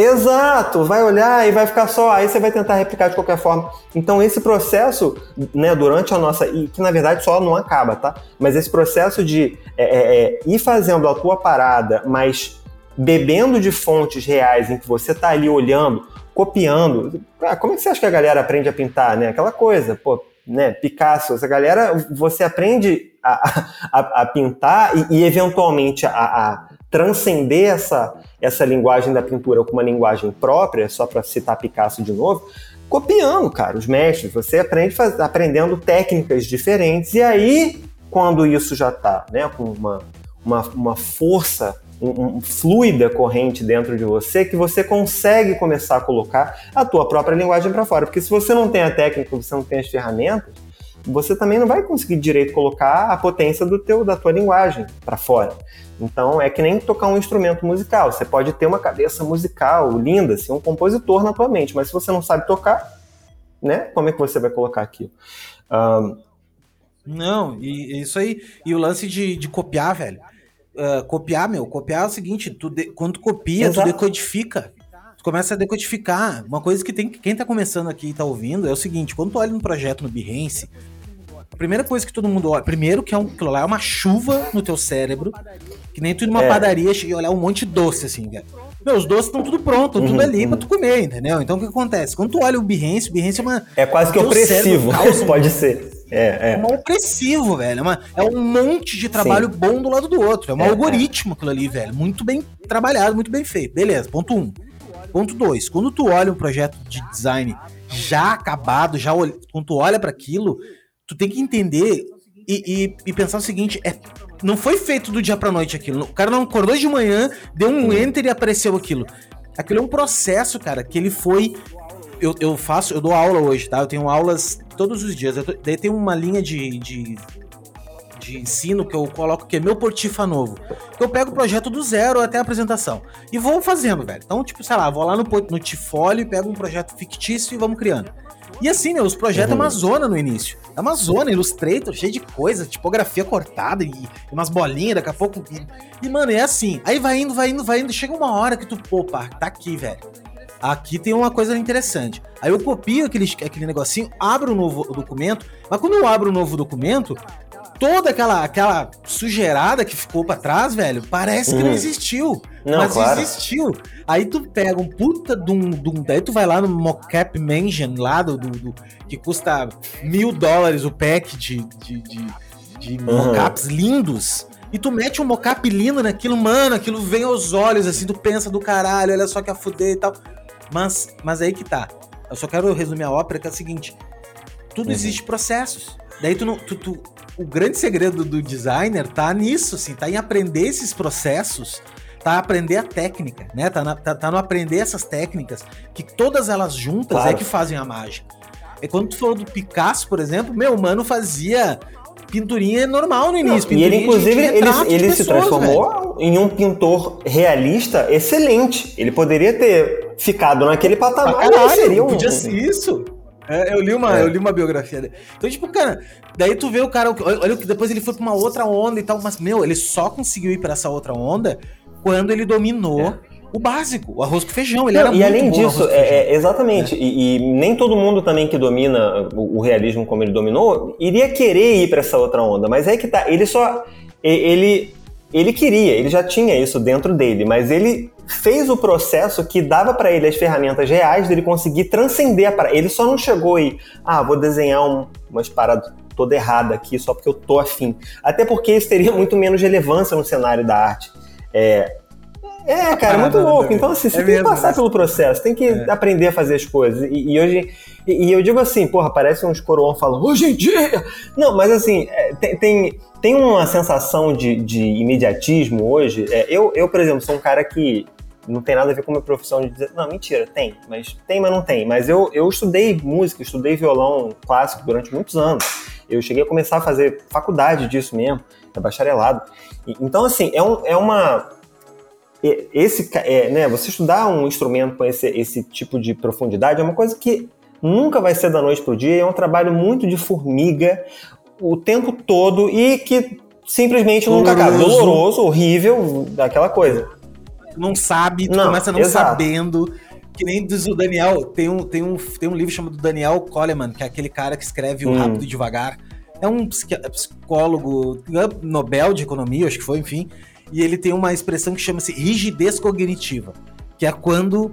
Exato, vai olhar e vai ficar só, aí você vai tentar replicar de qualquer forma. Então esse processo, né, durante a nossa, e que na verdade só não acaba, tá? Mas esse processo de é, é, é, ir fazendo a tua parada, mas bebendo de fontes reais em que você tá ali olhando, copiando. Ah, como é que você acha que a galera aprende a pintar, né? Aquela coisa, pô, né, Picasso, essa galera, você aprende a, a, a pintar e, e eventualmente a, a transcender essa, essa linguagem da pintura com uma linguagem própria, só para citar Picasso de novo, copiando, cara, os mestres. Você aprende faz, aprendendo técnicas diferentes, e aí, quando isso já está né, com uma, uma, uma força um, um, fluida corrente dentro de você, que você consegue começar a colocar a tua própria linguagem para fora. Porque se você não tem a técnica, você não tem as ferramentas, você também não vai conseguir direito colocar a potência do teu da tua linguagem para fora. Então é que nem tocar um instrumento musical. Você pode ter uma cabeça musical linda, ser um compositor na tua mente, mas se você não sabe tocar, né? Como é que você vai colocar aquilo? Um... Não, e isso aí. E o lance de, de copiar, velho. Uh, copiar, meu, copiar é o seguinte: tu de, quando tu copia, Exato. tu decodifica. Tu começa a decodificar. Uma coisa que tem quem tá começando aqui e tá ouvindo é o seguinte: quando tu olha um projeto no Behance, primeira coisa que todo mundo olha, primeiro que é um, aquilo lá é uma chuva no teu cérebro, que nem tu ir numa é. padaria e olhar um monte de doce, assim, velho. Meu, os doces estão tudo pronto, uhum, tudo ali uhum. pra tu comer, entendeu? Então o que acontece? Quando tu olha o Behance, o Behance é uma. É quase que opressivo, pode ser. É, é. é um opressivo, velho. É, uma, é um monte de trabalho Sim. bom do lado do outro. É um é, algoritmo aquilo ali, velho. Muito bem trabalhado, muito bem feito. Beleza, ponto um. Ponto dois. Quando tu olha um projeto de design já acabado, já quando tu olha para aquilo, tu tem que entender e, e, e, pensar o seguinte: é, não foi feito do dia pra noite aquilo. O cara não acordou de manhã, deu um enter e apareceu aquilo. Aquilo é um processo, cara, que ele foi. Eu, eu faço, eu dou aula hoje, tá? Eu tenho aulas todos os dias. Tô, daí tem uma linha de, de, de, ensino que eu coloco que é meu Portifa novo. Eu pego o projeto do zero até a apresentação. E vou fazendo, velho. Então, tipo, sei lá, vou lá no, no Tifólio, pego um projeto fictício e vamos criando. E assim, né, os projetos uhum. Amazona no início. Amazona, Illustrator, cheio de coisa, tipografia cortada e, e umas bolinhas, daqui a pouco. E, e, mano, é assim. Aí vai indo, vai indo, vai indo. Chega uma hora que tu, pô, pá, tá aqui, velho. Aqui tem uma coisa interessante. Aí eu copio aquele, aquele negocinho, abro um novo documento, mas quando eu abro um novo documento, toda aquela, aquela sujeirada que ficou para trás, velho, parece que não uhum. existiu. Não, mas claro. existiu. Aí tu pega um puta de um, de um. Daí tu vai lá no Mocap Mansion, lá do, do, do que custa mil dólares o pack de, de, de, de uhum. mockups lindos. E tu mete um mocap lindo naquilo, mano, aquilo vem aos olhos, assim, tu pensa do caralho, olha só que a fuder e tal. Mas, mas aí que tá. Eu só quero resumir a ópera, que é o seguinte: tudo uhum. existe processos. Daí tu, não, tu, tu, o grande segredo do designer tá nisso, assim, tá em aprender esses processos, tá aprender a técnica, né? Tá, na, tá, tá no aprender essas técnicas, que todas elas juntas é claro. é que fazem a mágica. É quando tu falou do Picasso, por exemplo, meu, mano fazia pinturinha normal no início. e ele, inclusive, ele, ele pessoas, se transformou velho. em um pintor realista excelente. Ele poderia ter ficado naquele patamar. Ah, caralho, seria um... podia ser isso. É, eu, li uma, é. eu li uma biografia dele. Então, tipo, cara, daí tu vê o cara, olha que depois ele foi pra uma outra onda e tal, mas, meu, ele só conseguiu ir pra essa outra onda quando ele dominou é. o básico, o arroz com feijão. Ele Não, era e além disso, é, é, exatamente, e, e, nem todo mundo também que domina o, o, realismo como ele dominou iria querer ir para essa outra onda, mas é que tá, ele só. Ele, ele queria, ele já tinha isso dentro dele, mas ele fez o processo que dava para ele as ferramentas reais dele conseguir transcender a parada. Ele só não chegou e, ah, vou desenhar um, umas paradas toda errada aqui só porque eu tô afim. Até porque isso teria muito menos relevância no cenário da arte. É, é cara, muito louco. Então, assim, você é tem que passar pelo processo, tem que é. aprender a fazer as coisas. E, e hoje. E, e, eu digo assim, porra, parece uns coroão falando, hoje em dia! Não, mas assim, é, tem, tem, tem, uma sensação de, de imediatismo hoje. É, eu, eu, por exemplo, sou um cara que não tem nada a ver com a minha profissão de dizer, não, mentira, tem, mas tem, mas não tem. Mas eu, eu estudei música, estudei violão clássico durante muitos anos. Eu cheguei a começar a fazer faculdade disso mesmo, é bacharelado. E, então, assim, é, um, é uma. Esse, é, né, você estudar um instrumento com esse, esse tipo de profundidade é uma coisa que nunca vai ser da noite para o dia, é um trabalho muito de formiga o tempo todo e que simplesmente nunca acaba. Doloroso, horrível, daquela coisa. Não sabe, tu não, começa não exato. sabendo. Que nem diz o Daniel, tem um, tem, um, tem um livro chamado Daniel Coleman, que é aquele cara que escreve o hum. Rápido e Devagar. É um psicólogo Nobel de Economia, acho que foi, enfim. E ele tem uma expressão que chama-se rigidez cognitiva, que é quando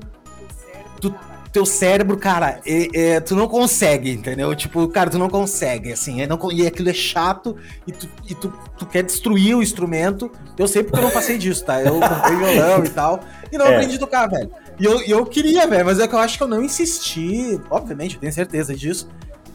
tu teu cérebro, cara, é, é, tu não consegue, entendeu? Tipo, cara, tu não consegue, assim, é, não, e aquilo é chato e, tu, e tu, tu, quer destruir o instrumento. Eu sei porque eu não passei disso, tá? Eu comprei violão e tal, e não é. aprendi a tocar, velho. E eu, eu queria, velho, mas é que eu acho que eu não insisti, obviamente, eu tenho certeza disso,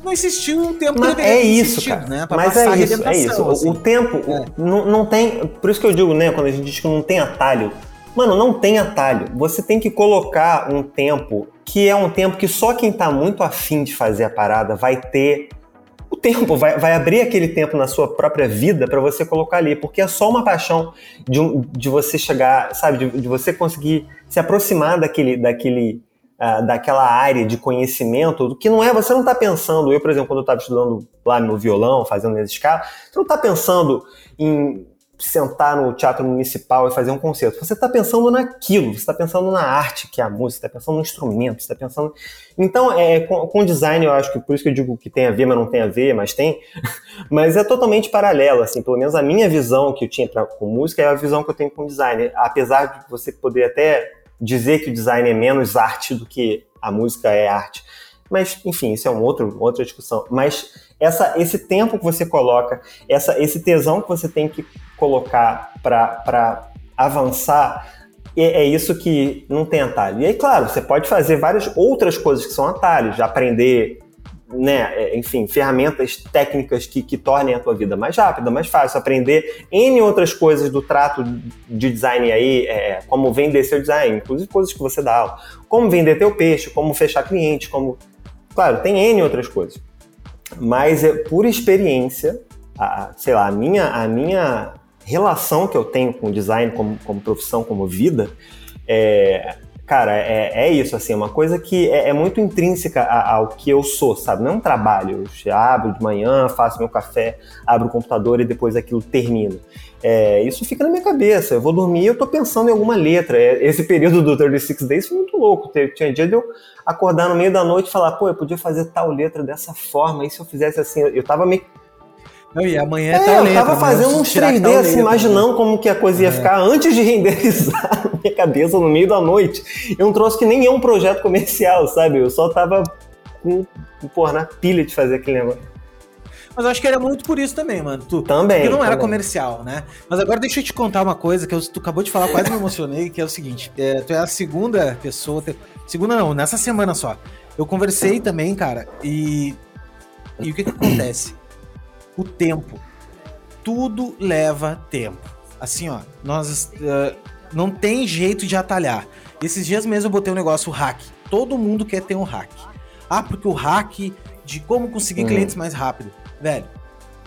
não existiu um tempo Mas é isso, cara. Né, Mas é isso, é isso. Assim. O tempo é. não, não tem. Por isso que eu digo, né, quando a gente diz que não tem atalho. Mano, não tem atalho. Você tem que colocar um tempo que é um tempo que só quem tá muito afim de fazer a parada vai ter o tempo, vai, vai abrir aquele tempo na sua própria vida para você colocar ali, porque é só uma paixão de, um, de você chegar, sabe, de, de você conseguir se aproximar daquele, daquele, uh, daquela área de conhecimento, que não é, você não tá pensando, eu, por exemplo, quando eu estava estudando lá no violão, fazendo nesse escala, você não tá pensando em sentar no teatro municipal e fazer um concerto. Você está pensando naquilo, você está pensando na arte que é a música, está pensando no instrumento, está pensando. Então, é, com, com design, eu acho que por isso que eu digo que tem a ver, mas não tem a ver, mas tem. mas é totalmente paralelo, assim, pelo menos a minha visão que eu tinha pra, com música é a visão que eu tenho com design. Apesar de você poder até dizer que o design é menos arte do que a música é arte. Mas, enfim, isso é um outro, outra discussão. Mas essa, esse tempo que você coloca, essa, esse tesão que você tem que colocar para avançar, é, é, isso que não tem atalho. E aí, claro, você pode fazer várias outras coisas que são atalhos, de aprender, né, é, enfim, ferramentas técnicas que, que tornem a tua vida mais rápida, mais fácil, aprender N outras coisas do trato de design aí, é, como vender seu design, inclusive coisas que você dá aula, como vender teu peixe, como fechar cliente, como... Claro, tem N outras coisas. Mas é por experiência, a, sei lá, a minha, a minha relação que eu tenho com design como, como profissão, como vida, é, cara, é, é isso, assim, uma coisa que é, é muito intrínseca ao que eu sou, sabe? Não é um trabalho. Eu abro de manhã, faço meu café, abro o computador e depois aquilo termina. É, isso fica na minha cabeça. Eu vou dormir eu tô pensando em alguma letra. É, esse período do 36 Days foi muito louco. Tinha dia de eu acordar no meio da noite e falar, pô, eu podia fazer tal letra dessa forma, e se eu fizesse assim, eu tava meio não, e amanhã é, é Eu tava fazendo uns 3D assim, imaginando como que a coisa ia é. ficar antes de renderizar na minha cabeça no meio da noite. Eu não trouxe que nem é um projeto comercial, sabe? Eu só tava com, porra, na pilha de fazer aquele negócio. Mas eu acho que era muito por isso também, mano. Tu, também. Porque não também. era comercial, né? Mas agora deixa eu te contar uma coisa que eu, tu acabou de falar, quase me emocionei, que é o seguinte: é, tu é a segunda pessoa. Segunda não, nessa semana só. Eu conversei também, cara, e. E o que que acontece? O tempo. Tudo leva tempo. Assim, ó, nós uh, não tem jeito de atalhar. Esses dias mesmo eu botei um negócio hack. Todo mundo quer ter um hack. Ah, porque o hack de como conseguir uhum. clientes mais rápido. Velho,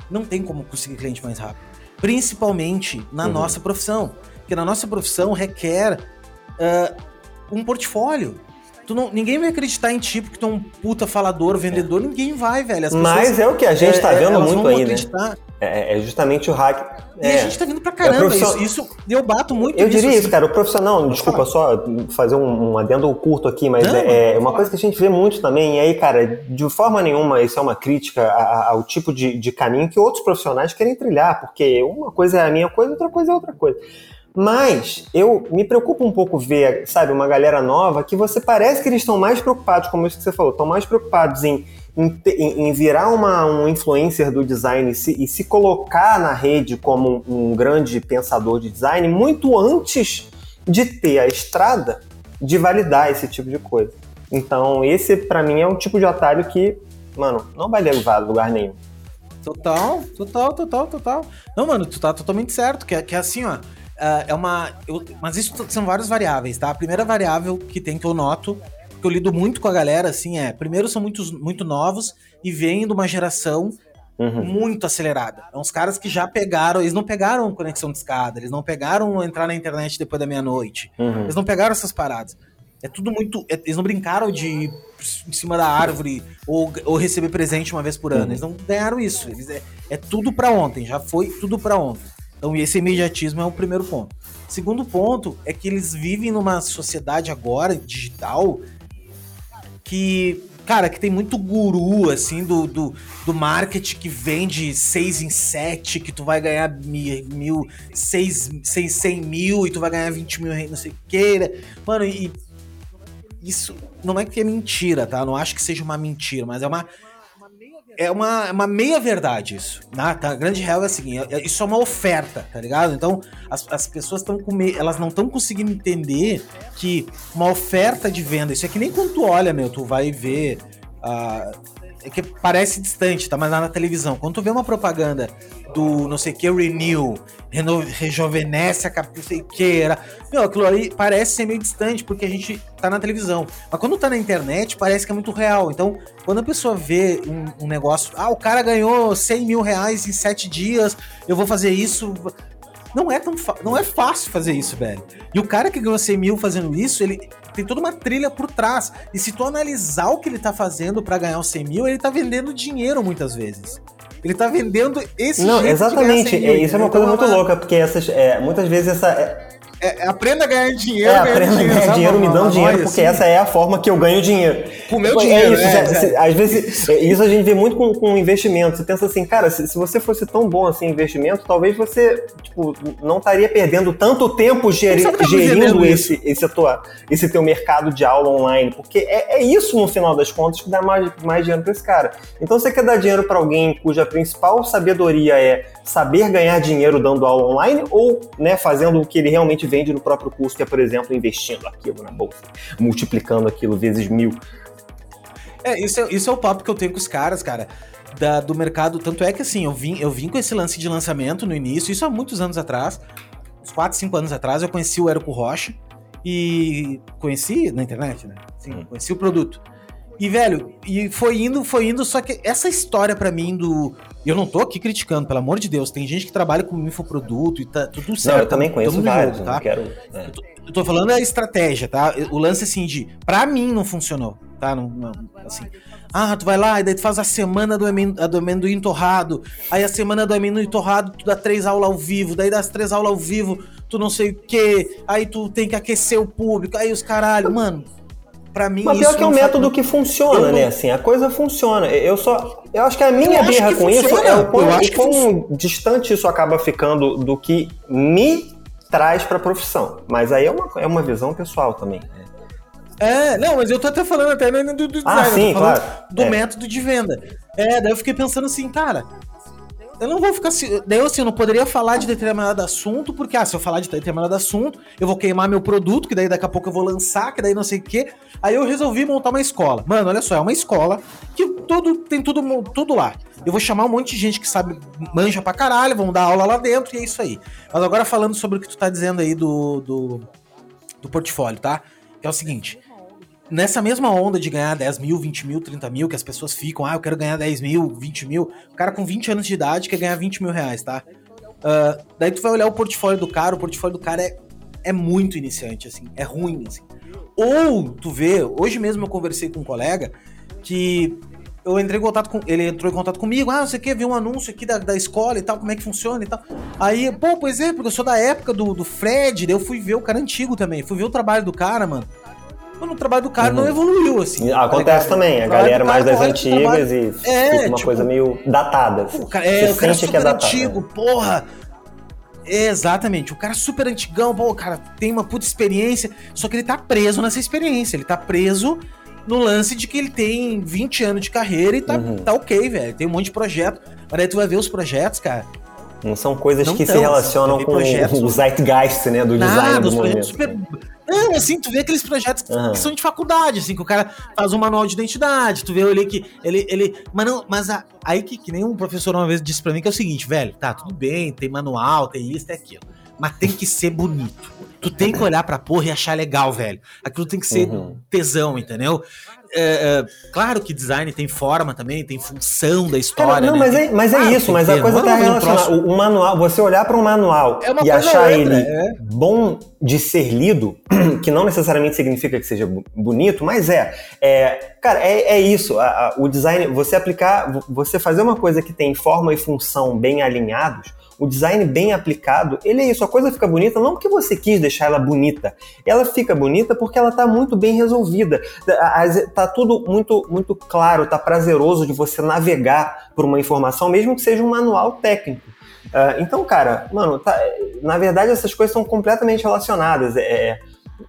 não tem como conseguir cliente mais rápido. Principalmente na uhum. nossa profissão. Porque na nossa profissão requer uh, um portfólio. Tu não, ninguém vai acreditar em ti porque tu é um puta falador, vendedor, é. ninguém vai, velho. Mas é o que a gente é, tá vendo muito aí, né? É, é, justamente o hack. E a é. gente tá vindo pra caramba. Profissional... Isso, isso, eu bato muito Eu diria isso, assim. cara. O profissional, desculpa só fazer um, um adendo curto aqui, mas não, é, uma coisa que a gente vê muito também. E aí, cara, de forma nenhuma isso é uma crítica ao tipo de, de caminho que outros profissionais querem trilhar, porque uma coisa é a minha coisa, outra coisa é outra coisa. Mas eu me preocupo um pouco ver, sabe, uma galera nova que você parece que eles estão mais preocupados, como isso que você falou, estão mais preocupados em, em, em virar uma, um influencer do design e se, e se colocar na rede como um, um grande pensador de design muito antes de ter a estrada de validar esse tipo de coisa. Então, esse para mim é um tipo de atalho que, mano, não vai levar a lugar nenhum. Total, total, total, total. Não, mano, tu tá totalmente certo, que, é, que é assim, ó é uma. Eu, mas isso são várias variáveis, tá? A primeira variável que tem que eu noto, que eu lido muito com a galera, assim, é. Primeiro, são muitos, muito novos e vêm de uma geração uhum. muito acelerada. É uns caras que já pegaram. Eles não pegaram conexão de escada, eles não pegaram entrar na internet depois da meia-noite. Uhum. Eles não pegaram essas paradas. É tudo muito. É, eles não brincaram de ir em cima da árvore ou, ou receber presente uma vez por ano. Uhum. Eles não ganharam isso. Eles, é, é tudo para ontem, já foi tudo para ontem. Então, esse imediatismo é o primeiro ponto. Segundo ponto é que eles vivem numa sociedade agora digital que, cara, que tem muito guru, assim, do, do, do marketing que vende seis em sete, que tu vai ganhar mil, mil seis, seis, cem mil e tu vai ganhar 20 mil, não sei o que. Mano, e isso não é que é mentira, tá? não acho que seja uma mentira, mas é uma é uma, uma meia verdade isso. Né? Tá? A grande real é a seguinte: é, isso é uma oferta, tá ligado? Então as, as pessoas estão com me... elas não estão conseguindo entender que uma oferta de venda, isso é que nem quando tu olha, meu, tu vai ver. Uh, é que parece distante, tá? Mas lá na televisão. Quando tu vê uma propaganda do não sei o que, Renew, reno, rejuvenesce a não sei o que, era. Meu, aquilo ali parece ser meio distante, porque a gente tá na televisão. Mas quando tá na internet, parece que é muito real. Então, quando a pessoa vê um, um negócio, ah, o cara ganhou 100 mil reais em 7 dias, eu vou fazer isso. Não é tão não é fácil fazer isso, velho. E o cara que ganhou 100 mil fazendo isso, ele tem toda uma trilha por trás. E se tu analisar o que ele tá fazendo para ganhar os 100 mil, ele tá vendendo dinheiro muitas vezes. Ele tá vendendo esse Não, exatamente. Mil, isso é uma coisa muito louca, porque essas, é, muitas vezes essa. É é, aprenda a ganhar dinheiro. É, aprenda a ganhar dinheiro me dando dinheiro, porque assim. essa é a forma que eu ganho dinheiro. Com o meu dinheiro. É isso, é, é. às vezes, é, isso a gente vê muito com, com investimento. Você pensa assim, cara, se, se você fosse tão bom assim em investimento, talvez você tipo, não estaria perdendo tanto tempo geri, gerindo esse, esse, tua, esse teu mercado de aula online. Porque é, é isso, no final das contas, que dá mais, mais dinheiro para esse cara. Então, você quer dar dinheiro para alguém cuja principal sabedoria é saber ganhar dinheiro dando aula online ou né, fazendo o que ele realmente vende no próprio curso, que é, por exemplo, investindo aquilo na bolsa, multiplicando aquilo vezes mil. É, isso é, isso é o papo que eu tenho com os caras, cara. Da, do mercado. Tanto é que assim, eu vim, eu vim com esse lance de lançamento no início, isso há muitos anos atrás, uns 4, 5 anos atrás, eu conheci o Érico Rocha e conheci na internet, né? Sim, hum. conheci o produto. E, velho, e foi indo, foi indo, só que essa história para mim do. Eu não tô aqui criticando, pelo amor de Deus. Tem gente que trabalha com infoproduto e tá tudo certo. Não, eu também conheço vários, jogo, tá? quero. É. Eu, tô, eu, tô, falando a estratégia, tá? O lance assim de. Pra mim não funcionou, tá? Não, não, assim. Ah, tu vai lá e daí tu faz a semana do, amendoim, do amendoim torrado. Aí a semana do amendoim torrado, tu dá três aulas ao vivo. Daí das três aulas ao vivo, tu não sei o quê. Aí tu tem que aquecer o público. Aí os caralho, mano para mim Mas pior que é um método que funciona, né? Assim, a coisa funciona. Eu só. Eu acho que a minha birra com funciona. isso é o quão, o quão distante isso acaba ficando do que me traz pra profissão. Mas aí é uma, é uma visão pessoal também. É, não, mas eu tô até falando até do, do design, ah, sim, claro. do é. método de venda. É, daí eu fiquei pensando assim, cara, eu não vou ficar assim. Daí assim, eu não poderia falar de determinado assunto, porque, ah, se eu falar de determinado assunto, eu vou queimar meu produto, que daí daqui a pouco eu vou lançar, que daí não sei o quê. Aí eu resolvi montar uma escola. Mano, olha só, é uma escola que tudo, tem tudo, tudo lá. Eu vou chamar um monte de gente que sabe, manja pra caralho, vão dar aula lá dentro e é isso aí. Mas agora falando sobre o que tu tá dizendo aí do, do, do portfólio, tá? É o seguinte nessa mesma onda de ganhar 10 mil, 20 mil, 30 mil, que as pessoas ficam, ah, eu quero ganhar 10 mil, 20 mil, o cara com 20 anos de idade quer ganhar 20 mil reais, tá? Uh, daí tu vai olhar o portfólio do cara, o portfólio do cara é, é muito iniciante, assim, é ruim, assim. Ou tu vê, hoje mesmo eu conversei com um colega que eu entrei em contato com. Ele entrou em contato comigo. Ah, você quer ver um anúncio aqui da, da escola e tal, como é que funciona e tal. Aí, pô, pois é, porque eu sou da época do, do Fred, daí eu fui ver o cara antigo também. Fui ver o trabalho do cara, mano. Mano, o trabalho do cara uhum. não evoluiu, assim. Acontece tá também, a galera mais das antigas e é, fica uma tipo, coisa meio datada. Assim. O cara, é, o cara é super é antigo, porra. É, exatamente, o cara é super antigão, pô, o cara tem uma puta experiência, só que ele tá preso nessa experiência, ele tá preso no lance de que ele tem 20 anos de carreira e tá, uhum. tá ok, velho. Tem um monte de projeto. Mas aí tu vai ver os projetos, cara. Não são coisas não que tão, se relacionam com projetos, o zeitgeist, né, do design do momento. Super, não, assim, tu vê aqueles projetos uhum. que são de faculdade, assim, que o cara faz um manual de identidade, tu vê ali que ele. ele mas não, mas a, aí que, que nem um professor uma vez disse pra mim que é o seguinte, velho, tá, tudo bem, tem manual, tem isso, tem aquilo. mas tem que ser bonito. Tu tem que olhar pra porra e achar legal, velho. Aquilo tem que ser uhum. tesão, entendeu? É, é, claro que design tem forma também, tem função da história. não, né? mas é, mas é isso, mas a coisa tá relacionada. O, o, manual, você olhar para um manual é e achar outra, ele é. bom de ser lido, que não necessariamente significa que seja bonito, mas é. é cara, é, é isso. A, a, o design, você aplicar, você fazer uma coisa que tem forma e função bem alinhados o design bem aplicado, ele é isso, a coisa fica bonita não porque você quis deixar ela bonita, ela fica bonita porque ela está muito bem resolvida, tá tudo muito muito claro, tá prazeroso de você navegar por uma informação, mesmo que seja um manual técnico. Uh, então, cara, mano, tá, na verdade essas coisas são completamente relacionadas. É, é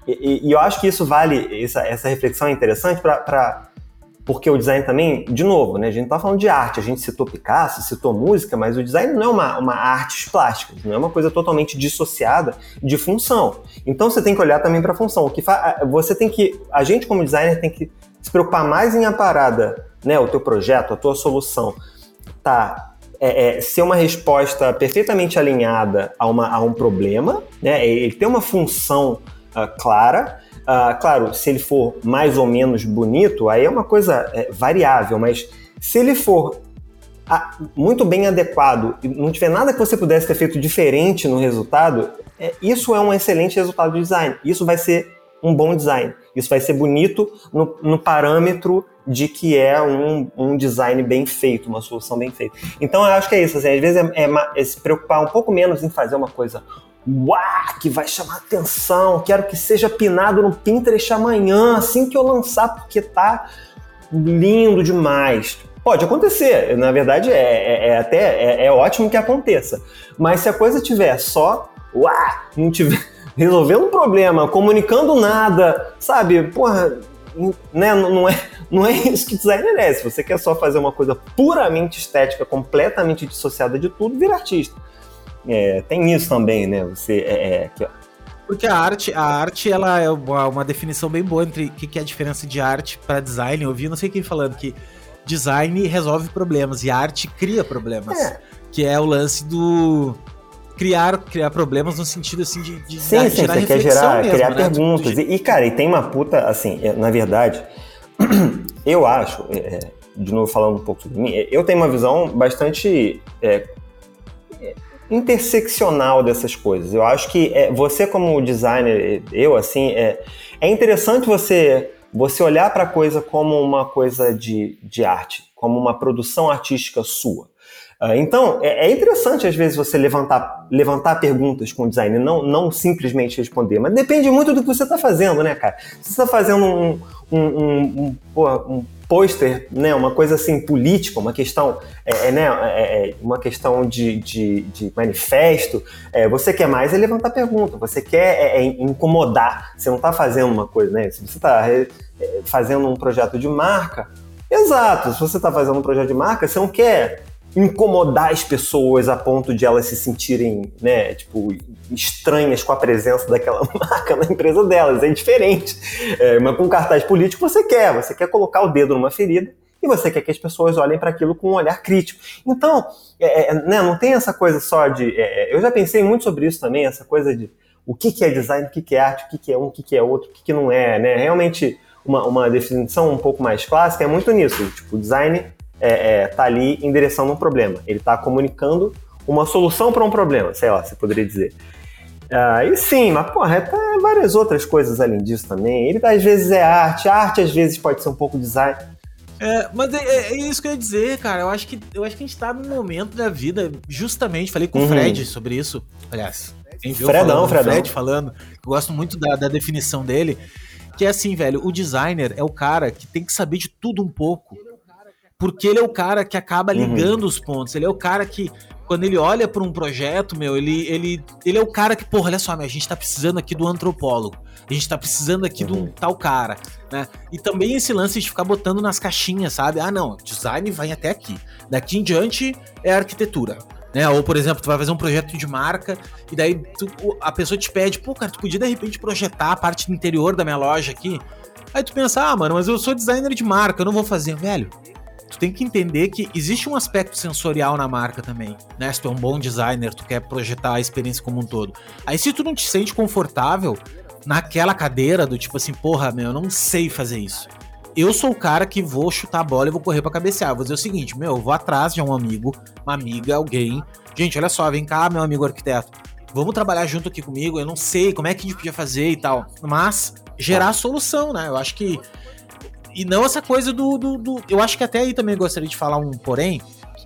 e, e, eu acho que isso vale, essa, essa reflexão é interessante para porque o design também, de novo, né, a gente não tá falando de arte, a gente citou Picasso, citou música, mas o design não é uma, uma arte plástica, não é uma coisa totalmente dissociada de função. Então você tem que olhar também para a função. O que você tem que, a gente como designer tem que se preocupar mais em a parada, né, o teu projeto, a tua solução, tá é, é, ser uma resposta perfeitamente alinhada a, uma, a um problema, né, ele tem uma função uh, clara Uh, claro, se ele for mais ou menos bonito, aí é uma coisa é, variável, mas se ele for a, muito bem adequado e não tiver nada que você pudesse ter feito diferente no resultado, é, isso é um excelente resultado de design. Isso vai ser um bom design. Isso vai ser bonito no, no parâmetro de que é um, um, design bem feito, uma solução bem feita. Então eu acho que é isso. Assim, às vezes é, é, é se preocupar um pouco menos em fazer uma coisa uau, que vai chamar atenção, quero que seja pinado no Pinterest amanhã, assim que eu lançar, porque tá lindo demais. Pode acontecer, na verdade é, é, é até é, é, ótimo que aconteça. Mas se a coisa tiver só, uau, não tiver resolvendo um problema, comunicando nada, sabe, porra, né, não é, não é isso que designer é. Se você quer só fazer uma coisa puramente estética, completamente dissociada de tudo, vira artista. É, tem isso também, né? Você é, é que, porque a arte, a arte ela é uma, uma definição bem boa entre o que, que é a diferença de arte para design. Eu ouvi não sei quem falando que design resolve problemas e arte cria problemas. É. Que é o lance do criar, criar problemas no sentido assim de, de sim, sim, gerar você quer gerar, mesmo, criar né? perguntas. Do, do... E, cara, e tem uma puta, assim, é, na verdade, eu acho, é, de novo falando um pouco sobre mim, eu tenho uma visão bastante é, interseccional dessas coisas. Eu acho que é, você como designer, eu assim, é, é interessante você você olhar para a coisa como uma coisa de, de arte, como uma produção artística sua. Uh, então, é, é, interessante às vezes você levantar, levantar perguntas com o designer, não, não simplesmente responder, mas depende muito do que você está fazendo, né, cara? Se você está fazendo um, um, um, um, um pôster, né, uma coisa assim política, uma questão, é, é né, é, é, uma questão de, de, de manifesto, é, você quer mais é levantar pergunta, você quer é, é incomodar, você não está fazendo uma coisa, né? Se você está fazendo um projeto de marca, exato, se você está fazendo um projeto de marca, você não quer incomodar as pessoas a ponto de elas se sentirem, né, tipo, estranhas com a presença daquela marca na empresa delas. É diferente. É, mas com cartaz político você quer, você quer colocar o dedo numa ferida e você quer que as pessoas olhem para aquilo com um olhar crítico. Então, é, é, né, não tem essa coisa só de. É, é, eu já pensei muito sobre isso também, essa coisa de o que, que é design, o que, que é arte, o que, que é um, o que, que é outro, o que, que não é. Né? Realmente, uma, uma definição um pouco mais clássica é muito nisso. Tipo, design é, é, tá ali endereçando um problema. Ele está comunicando uma solução para um problema, sei lá, você poderia dizer. Ah, e sim, mas porra, é várias outras coisas além disso também. Ele às vezes é arte, arte às vezes pode ser um pouco design. É, mas é, é, é, isso que eu ia dizer, cara. Eu acho que, eu acho que a gente tá num momento da vida, justamente, falei com uhum. o Fred sobre isso. Aliás, Fredão, falando, Fredão. Fred falando, eu gosto muito da, da definição dele. Que é assim, velho, o designer é o cara que tem que saber de tudo um pouco porque ele é o cara que acaba uhum. ligando uhum. os pontos. Ele é o cara que, quando ele olha para um projeto, meu, ele, ele, ele é o cara que, porra, olha só, meu, a gente tá precisando aqui do antropólogo. A gente tá precisando aqui uhum. de um uhum. tal cara, né? E também esse lance de ficar botando nas caixinhas, sabe? Ah, não, design vai até aqui. Daqui em diante é arquitetura. Né? Ou, por exemplo, tu vai fazer um projeto de marca e daí tu, a pessoa te pede, pô, cara, tu podia de repente projetar a parte do interior da minha loja aqui? Aí tu pensa, ah, mano, mas eu sou designer de marca, eu não vou fazer, velho tu tem que entender que existe um aspecto sensorial na marca também, né? Se tu é um bom designer, tu quer projetar a experiência como um todo. Aí se tu não te sente confortável naquela cadeira do tipo assim, porra, meu, eu não sei fazer isso. Eu sou o cara que vou chutar a bola e vou correr para cabecear. Vou dizer o seguinte, meu, eu vou atrás de um amigo, uma amiga, alguém. Gente, olha só, vem cá, meu amigo arquiteto. Vamos trabalhar junto aqui comigo. Eu não sei como é que a gente podia fazer e tal. Mas gerar solução, né? Eu acho que e não essa coisa do, do, do, Eu acho que até aí também gostaria de falar um porém,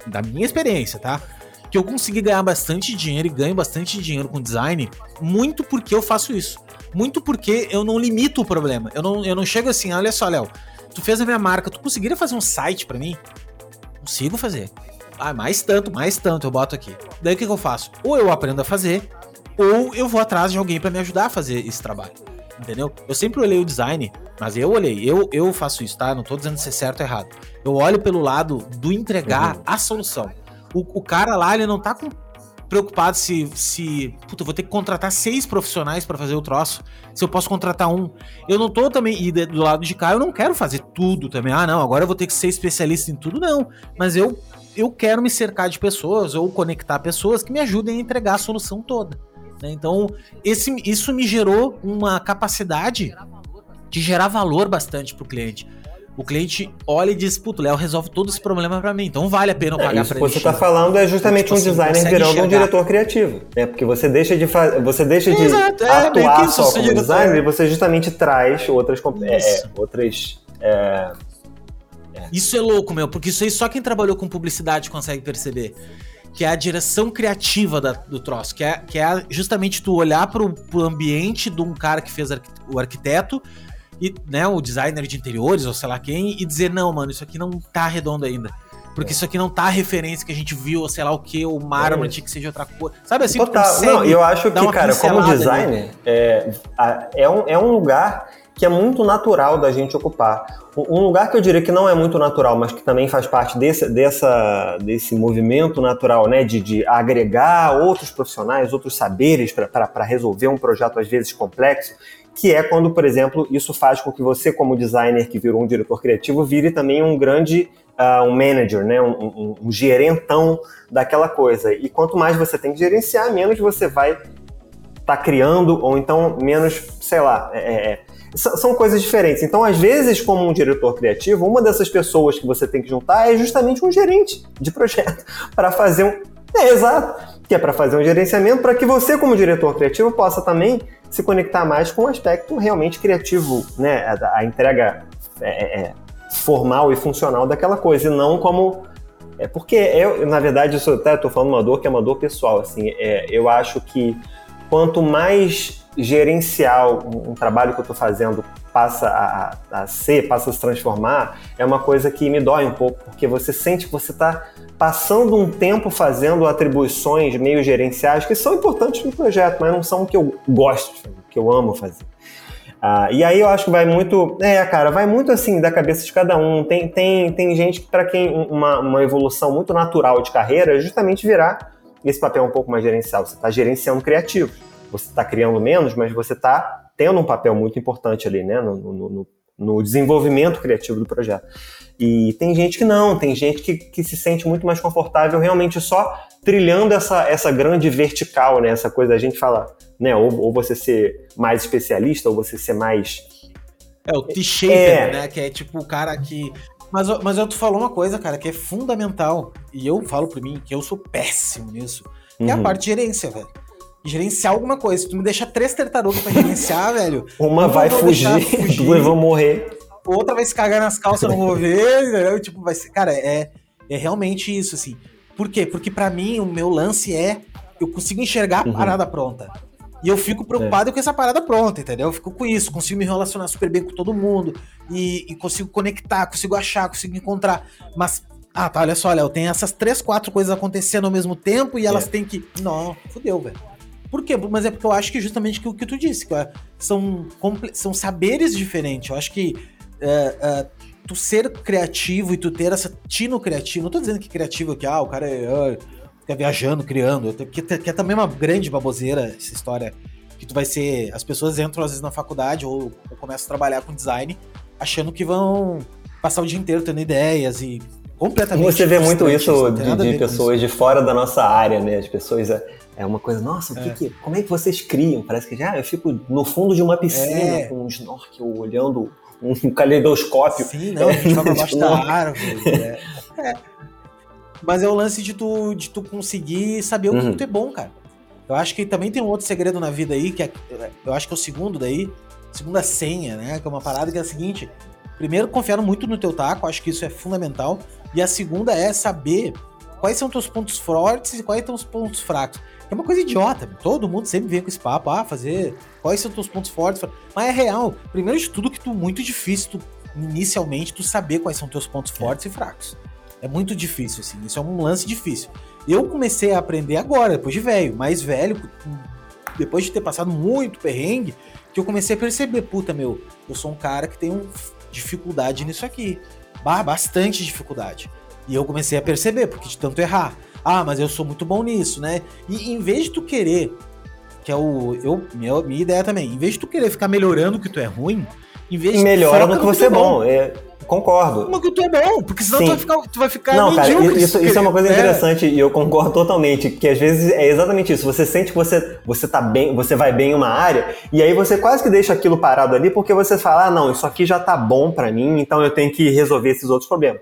da minha experiência, tá? Que eu consegui ganhar bastante dinheiro e ganho bastante dinheiro com design, muito porque eu faço isso. Muito porque eu não limito o problema. Eu não, eu não chego assim, olha só, Léo, tu fez a minha marca, tu conseguiria fazer um site para mim? Consigo fazer. Ah, mais tanto, mais tanto eu boto aqui. Daí o que, que eu faço? Ou eu aprendo a fazer, ou eu vou atrás de alguém para me ajudar a fazer esse trabalho entendeu? Eu sempre olhei o design, mas eu olhei, eu, eu faço isso, tá? Não tô dizendo se é certo ou errado. Eu olho pelo lado do entregar uhum. a solução. O, o, cara lá, ele não tá com, preocupado se, se. Puta, eu vou ter que contratar seis profissionais para fazer o troço. Se eu posso contratar um. Eu não tô também. E do lado de cá, eu não quero fazer tudo também. Ah, não, agora eu vou ter que ser especialista em tudo, não. Mas eu, eu quero me cercar de pessoas ou conectar pessoas que me ajudem a entregar a solução toda. Né? Então, esse, isso me gerou uma capacidade de gerar valor bastante para o cliente. O cliente olha e diz, puto, Léo resolve todo esse problema para mim, então vale a pena eu é, pagar é, para ele. O que você está falando é justamente tipo, um assim, designer virando enxergar. um diretor criativo, né? Porque você deixa de fazer, você deixa de Exato, é, atuar só como diretor. designer e você justamente traz outras é, é, outras é, isso é louco, meu, porque isso aí só quem trabalhou com publicidade consegue perceber que é a direção criativa da, do troço, que é, que é justamente tu olhar pro, pro ambiente de um cara que fez o arquiteto e, né, o designer de interiores, ou sei lá quem, e dizer, não, mano, isso aqui não tá redondo ainda. Porque é. isso aqui não tá a referência que a gente viu, ou sei lá o que, o mármore é. tinha que seja outra coisa. Sabe assim? Total. Não, eu acho que, cara, como designer, é, é, um, é um lugar que é muito natural da gente ocupar. Um lugar que eu diria que não é muito natural, mas que também faz parte desse, dessa, desse movimento natural, né, de, de agregar outros profissionais, outros saberes para resolver um projeto às vezes complexo, que é quando, por exemplo, isso faz com que você, como designer que virou um diretor criativo, vire também um grande uh, um manager, né, um, um, um gerentão daquela coisa. E quanto mais você tem que gerenciar, menos você vai estar tá criando, ou então menos, sei lá, é, é são coisas diferentes. Então, às vezes, como um diretor criativo, uma dessas pessoas que você tem que juntar é justamente um gerente de projeto para fazer um. É, exato. Que é para fazer um gerenciamento para que você, como diretor criativo, possa também se conectar mais com o aspecto realmente criativo, né? A, a entrega é, é, é formal e funcional daquela coisa, e não como. É porque eu, na verdade, isso até estou falando uma dor que é uma dor pessoal. Assim, é, eu acho que quanto mais gerencial um, um trabalho que eu estou fazendo passa a, a, ser, passa a se transformar, é uma coisa que me dói um pouco, porque você sente que você está passando um tempo fazendo atribuições meio gerenciais que são importantes no projeto, mas não são o que eu gosto que eu amo fazer. Ah, e aí eu acho que vai muito, é, cara, vai muito assim da cabeça de cada um. Tem, tem, tem gente para quem uma, uma evolução muito natural de carreira é justamente virar esse papel um pouco mais gerencial. Você está gerenciando criativos você está criando menos, mas você está tendo um papel muito importante ali, né, no, no, no, desenvolvimento criativo do projeto. E tem gente que não, tem gente que, que se sente muito mais confortável realmente só trilhando essa, essa grande vertical, né, essa coisa a gente fala, né, ou, ou você ser mais especialista, ou você ser mais... É, o T-shaper, é. né, que é tipo o cara que mas, mas eu tu falou uma coisa, cara, que é fundamental. E eu falo por mim que eu sou péssimo nisso. Que uhum. é a uhum. parte de gerência, velho gerenciar alguma coisa. Se tu me deixa três tartarugas pra gerenciar, velho. Uma vai fugir, fugir, duas vão morrer. Outra vai se cagar nas calças, não vou ver, entendeu? Tipo, vai ser. Cara, é, é realmente isso, assim. Por quê? Porque para mim o meu lance é eu consigo enxergar a uhum. parada pronta. E eu fico preocupado é. com essa parada pronta, entendeu? Eu fico com isso, consigo me relacionar super bem com todo mundo e, e consigo conectar, consigo achar, consigo encontrar. Mas ah, tá, olha só, Léo, tem essas três, quatro coisas acontecendo ao mesmo tempo e elas é. têm que. Não, fudeu, velho. Por quê? Mas é porque eu acho que justamente o que tu disse, que são, são saberes diferentes. Eu acho que é, é, tu ser criativo e tu ter essa tino criativo, não tô dizendo que criativo que ah, o cara é, fica viajando, criando, que, que é também uma grande baboseira essa história que tu vai ser. As pessoas entram às vezes na faculdade ou, ou começam a trabalhar com design achando que vão passar o dia inteiro tendo ideias e completamente. Você vê muito isso de, de pessoas de fora da nossa área, né? As pessoas é, é uma coisa, nossa, é. Que, como é que vocês criam? Parece que já eu fico no fundo de uma piscina é. com um snorkel olhando um caleidoscópio. Sim, não, a gente joga abaixo da árvore. É. é. Mas é o lance de tu, de tu conseguir saber o que uhum. tu é bom, cara. Eu acho que também tem um outro segredo na vida aí, que é, eu acho que é o segundo daí, segunda senha, né? Que é uma parada que é a seguinte: primeiro, confiar muito no teu taco, acho que isso é fundamental. E a segunda é saber quais são teus pontos fortes e quais são os pontos fracos. É uma coisa idiota, todo mundo sempre vem com esse papo, ah, fazer quais são teus pontos fortes. Mas é real. Primeiro de tudo que tu muito difícil tu, inicialmente tu saber quais são teus pontos fortes e fracos. É muito difícil assim, isso é um lance difícil. Eu comecei a aprender agora, depois de velho, mais velho, depois de ter passado muito perrengue, que eu comecei a perceber, puta, meu, eu sou um cara que tem um dificuldade nisso aqui. Bastante dificuldade. E eu comecei a perceber, porque de tanto errar. Ah, mas eu sou muito bom nisso, né? E em vez de tu querer, que é o. Eu, minha, minha ideia também, em vez de tu querer ficar melhorando o que tu é ruim, em vez. Melhora no que você é bom. É, Concordo. Mas que tu é bom, porque senão tu vai ficar, tu vai ficar Não, cara, isso, isso é uma coisa é. interessante e eu concordo totalmente, que às vezes é exatamente isso. Você sente que você, você tá bem, você vai bem em uma área, e aí você quase que deixa aquilo parado ali porque você fala, ah, não, isso aqui já tá bom para mim, então eu tenho que resolver esses outros problemas.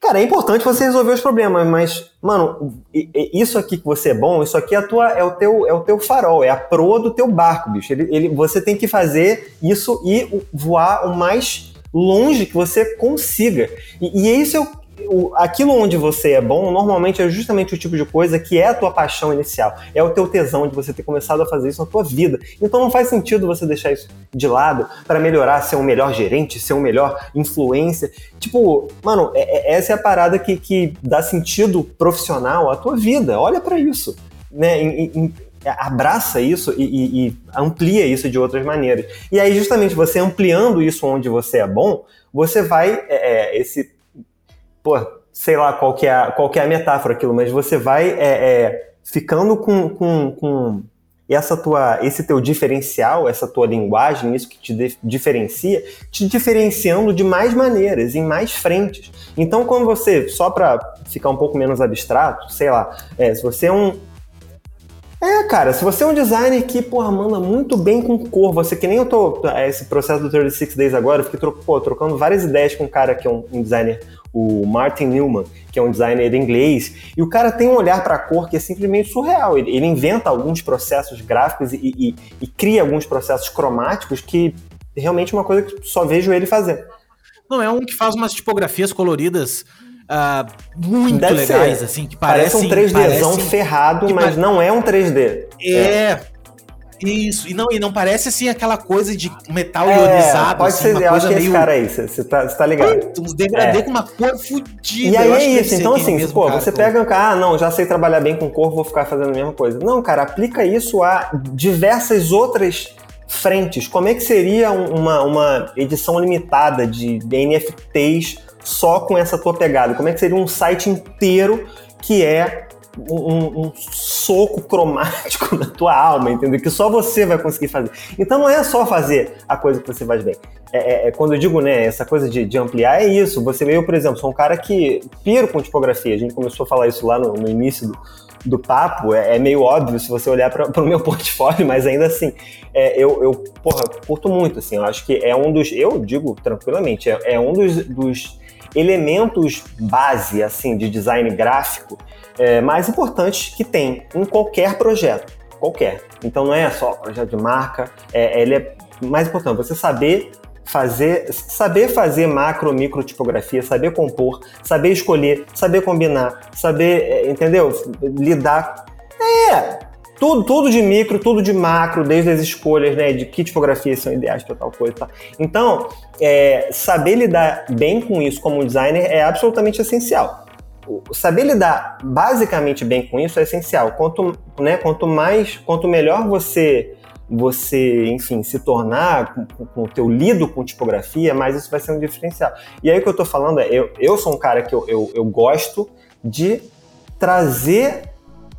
Cara, é importante você resolver os problemas, mas, mano, isso aqui que você é bom, isso aqui é, a tua, é, o, teu, é o teu farol, é a proa do teu barco, bicho. Ele, ele, você tem que fazer isso e voar o mais longe que você consiga. E, e isso é o, o, aquilo onde você é bom, normalmente é justamente o tipo de coisa que é a tua paixão inicial, é o teu tesão de você ter começado a fazer isso na tua vida. Então não faz sentido você deixar isso de lado para melhorar, ser um melhor gerente, ser um melhor influência. Tipo, mano, é, é, essa é a parada que, que dá sentido profissional à tua vida. Olha para isso. Né, em, em, abraça isso e, e, e, amplia isso de outras maneiras. E aí, justamente, você ampliando isso onde você é bom, você vai. É, é, esse. Pô, sei lá qual que, é, qual que é a metáfora aquilo, mas você vai é, é, ficando com, com, com essa tua, esse teu diferencial, essa tua linguagem, isso que te diferencia, te diferenciando de mais maneiras, em mais frentes. Então, quando você, só para ficar um pouco menos abstrato, sei lá, é, se você é um, é, cara, se você é um designer que, porra, manda muito bem com cor, você que nem eu tô. É, esse processo do 36 Days agora, eu fiquei tro pô, trocando várias ideias com um cara que é um, um, designer, o Martin Newman, que é um designer inglês, e o cara tem um olhar para a cor que é simplesmente surreal. Ele, ele inventa alguns processos gráficos e, e, e cria alguns processos cromáticos que realmente é uma coisa que só vejo ele fazer. Não, é um que faz umas tipografias coloridas uh, muito Deve legais, ser. assim, que parecem... Parece um 3Dzão parecem, ferrado, mas não é um 3D. É... é. Isso, e não, e não parece assim aquela coisa de metal é, ionizado. Pode assim, ser, eu acho que é esse cara aí, você tá, tá ligado. Uns degradê é. com uma cor fodida. E aí é isso, então assim, pô, cara, você pega um cara, ah, não, já sei trabalhar bem com cor, vou ficar fazendo a mesma coisa. Não, cara, aplica isso a diversas outras frentes. Como é que seria uma, uma edição limitada de NFTs só com essa tua pegada? Como é que seria um site inteiro que é um, um, soco cromático na tua alma, entendeu? Que só você vai conseguir fazer. Então não é só fazer a coisa que você faz bem. É, é, é quando eu digo, né, essa coisa de, de, ampliar, é isso. Você veio, por exemplo, sou um cara que piro com tipografia. A gente começou a falar isso lá no, no início do, do papo. É, é, meio óbvio se você olhar para o meu portfólio, mas ainda assim, é, eu, eu, porra, curto muito, assim. Eu acho que é um dos, eu digo tranquilamente, é, é um dos, dos elementos base assim de design gráfico é, mais importantes que tem em qualquer projeto, qualquer. Então não é só projeto de marca, é, ele é mais importante você saber fazer, saber fazer macro, micro tipografia, saber compor, saber escolher, saber combinar, saber, é, entendeu? Lidar. É, tudo, tudo de micro, tudo de macro, desde as escolhas, né, de que tipografias são ideais para tal coisa. Tá? Então, é, saber lidar bem com isso como designer é absolutamente essencial. Saber lidar basicamente bem com isso é essencial. Quanto, né, quanto mais, quanto melhor você você, enfim, se tornar com, o teu lido com tipografia, mais isso vai ser um diferencial. E aí o que eu estou falando é, eu, eu sou um cara que eu, eu, eu gosto de trazer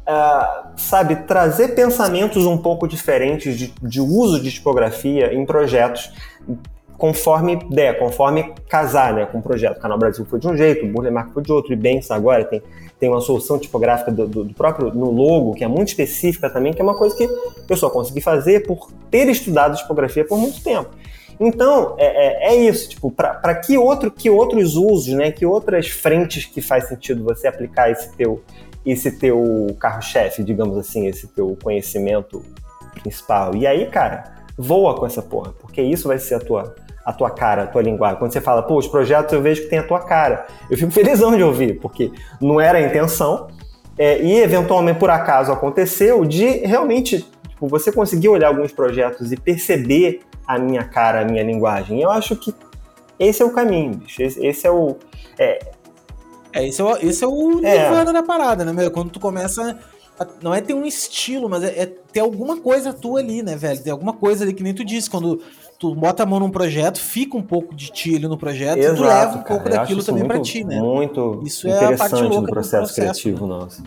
Uh, sabe, trazer pensamentos um pouco diferentes de, de, uso de tipografia em projetos conforme der, conforme casar né, com o projeto. Canal Brasil foi de um jeito, o Burle foi de outro, e Benz agora tem, tem uma solução tipográfica do, do, do, próprio no logo, que é muito específica também, que é uma coisa que eu só consegui fazer por ter estudado tipografia por muito tempo. Então, é, é, é isso, tipo, para que, outro, que outros usos, né, que outras frentes que faz sentido você aplicar esse teu, esse teu carro-chefe, digamos assim, esse teu conhecimento principal. E aí, cara, voa com essa porra, porque isso vai ser a tua, a tua cara, a tua linguagem. Quando você fala, pô, os projetos eu vejo que tem a tua cara. Eu fico felizão de ouvir, porque não era a intenção, é, e eventualmente por acaso aconteceu de realmente tipo, você conseguir olhar alguns projetos e perceber a minha cara, a minha linguagem. Eu acho que esse é o caminho, bicho. Esse, esse é o. É, é, esse é o, esse é o é. nirvana da parada, né, meu? Quando tu começa. A, não é ter um estilo, mas é, é, ter alguma coisa tua ali, né, velho? Ter alguma coisa ali que nem tu disse. Quando tu bota a mão num projeto, fica um pouco de ti ali no projeto Exato, e tu leva um pouco daquilo também pra ti, né? Muito Isso é a parte louca do processo, processo criativo né? nosso.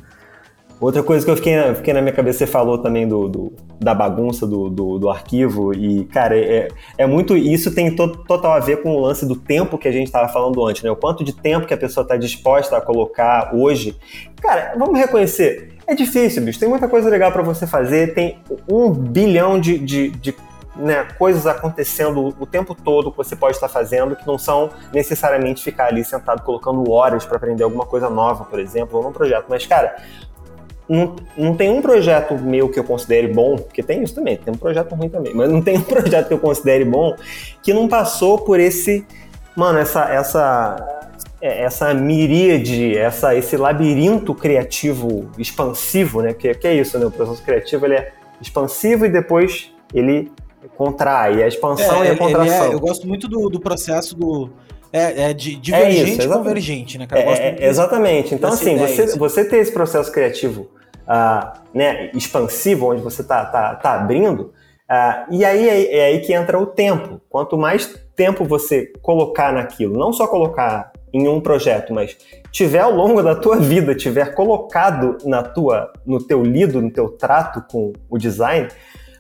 Outra coisa que eu fiquei, na, fiquei na minha cabeça, você falou também do, do da bagunça do, do, do, arquivo, e, cara, é, é muito. Isso tem to, total a ver com o lance do tempo que a gente estava falando antes, né? O quanto de tempo que a pessoa está disposta a colocar hoje. Cara, vamos reconhecer, é difícil, bicho. Tem muita coisa legal para você fazer, tem um bilhão de, de, de né, coisas acontecendo o tempo todo que você pode estar fazendo que não são necessariamente ficar ali sentado colocando horas para aprender alguma coisa nova, por exemplo, ou num projeto. Mas, cara, não, não tem um projeto meu que eu considere bom, porque tem isso também, tem um projeto ruim também, mas não tem um projeto que eu considere bom que não passou por esse, mano, essa, essa, é, essa miríade, essa, esse labirinto criativo expansivo, né? Que, que é isso, né? O processo criativo ele é expansivo e depois ele contrai, a expansão é, e a contração. É, eu gosto muito do, do processo do é, é de divergente é isso, convergente, né, cara? É, exatamente. Então, assim, você, você ter esse processo criativo uh, né, expansivo, onde você está tá, tá abrindo, uh, e aí é, é aí que entra o tempo. Quanto mais tempo você colocar naquilo, não só colocar em um projeto, mas tiver ao longo da tua vida, tiver colocado na tua, no teu lido, no teu trato com o design,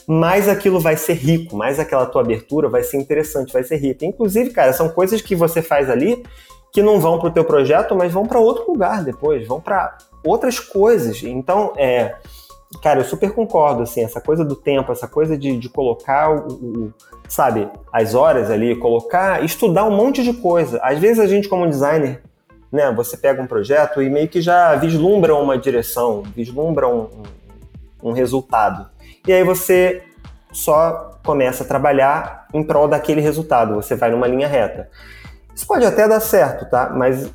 mais aquilo vai ser rico, mais aquela tua abertura vai ser interessante, vai ser rica. Inclusive, cara, são coisas que você faz ali que não vão para o teu projeto, mas vão para outro lugar depois, vão para outras coisas. Então, é, cara, eu super concordo, assim, essa coisa do tempo, essa coisa de, de colocar o, o, sabe, as horas ali, colocar, estudar um monte de coisa. Às vezes a gente, como designer, né, você pega um projeto e meio que já vislumbra uma direção, vislumbra um, um, um resultado. E aí você só começa a trabalhar em prol daquele resultado, você vai numa linha reta. Isso pode até dar certo, tá? Mas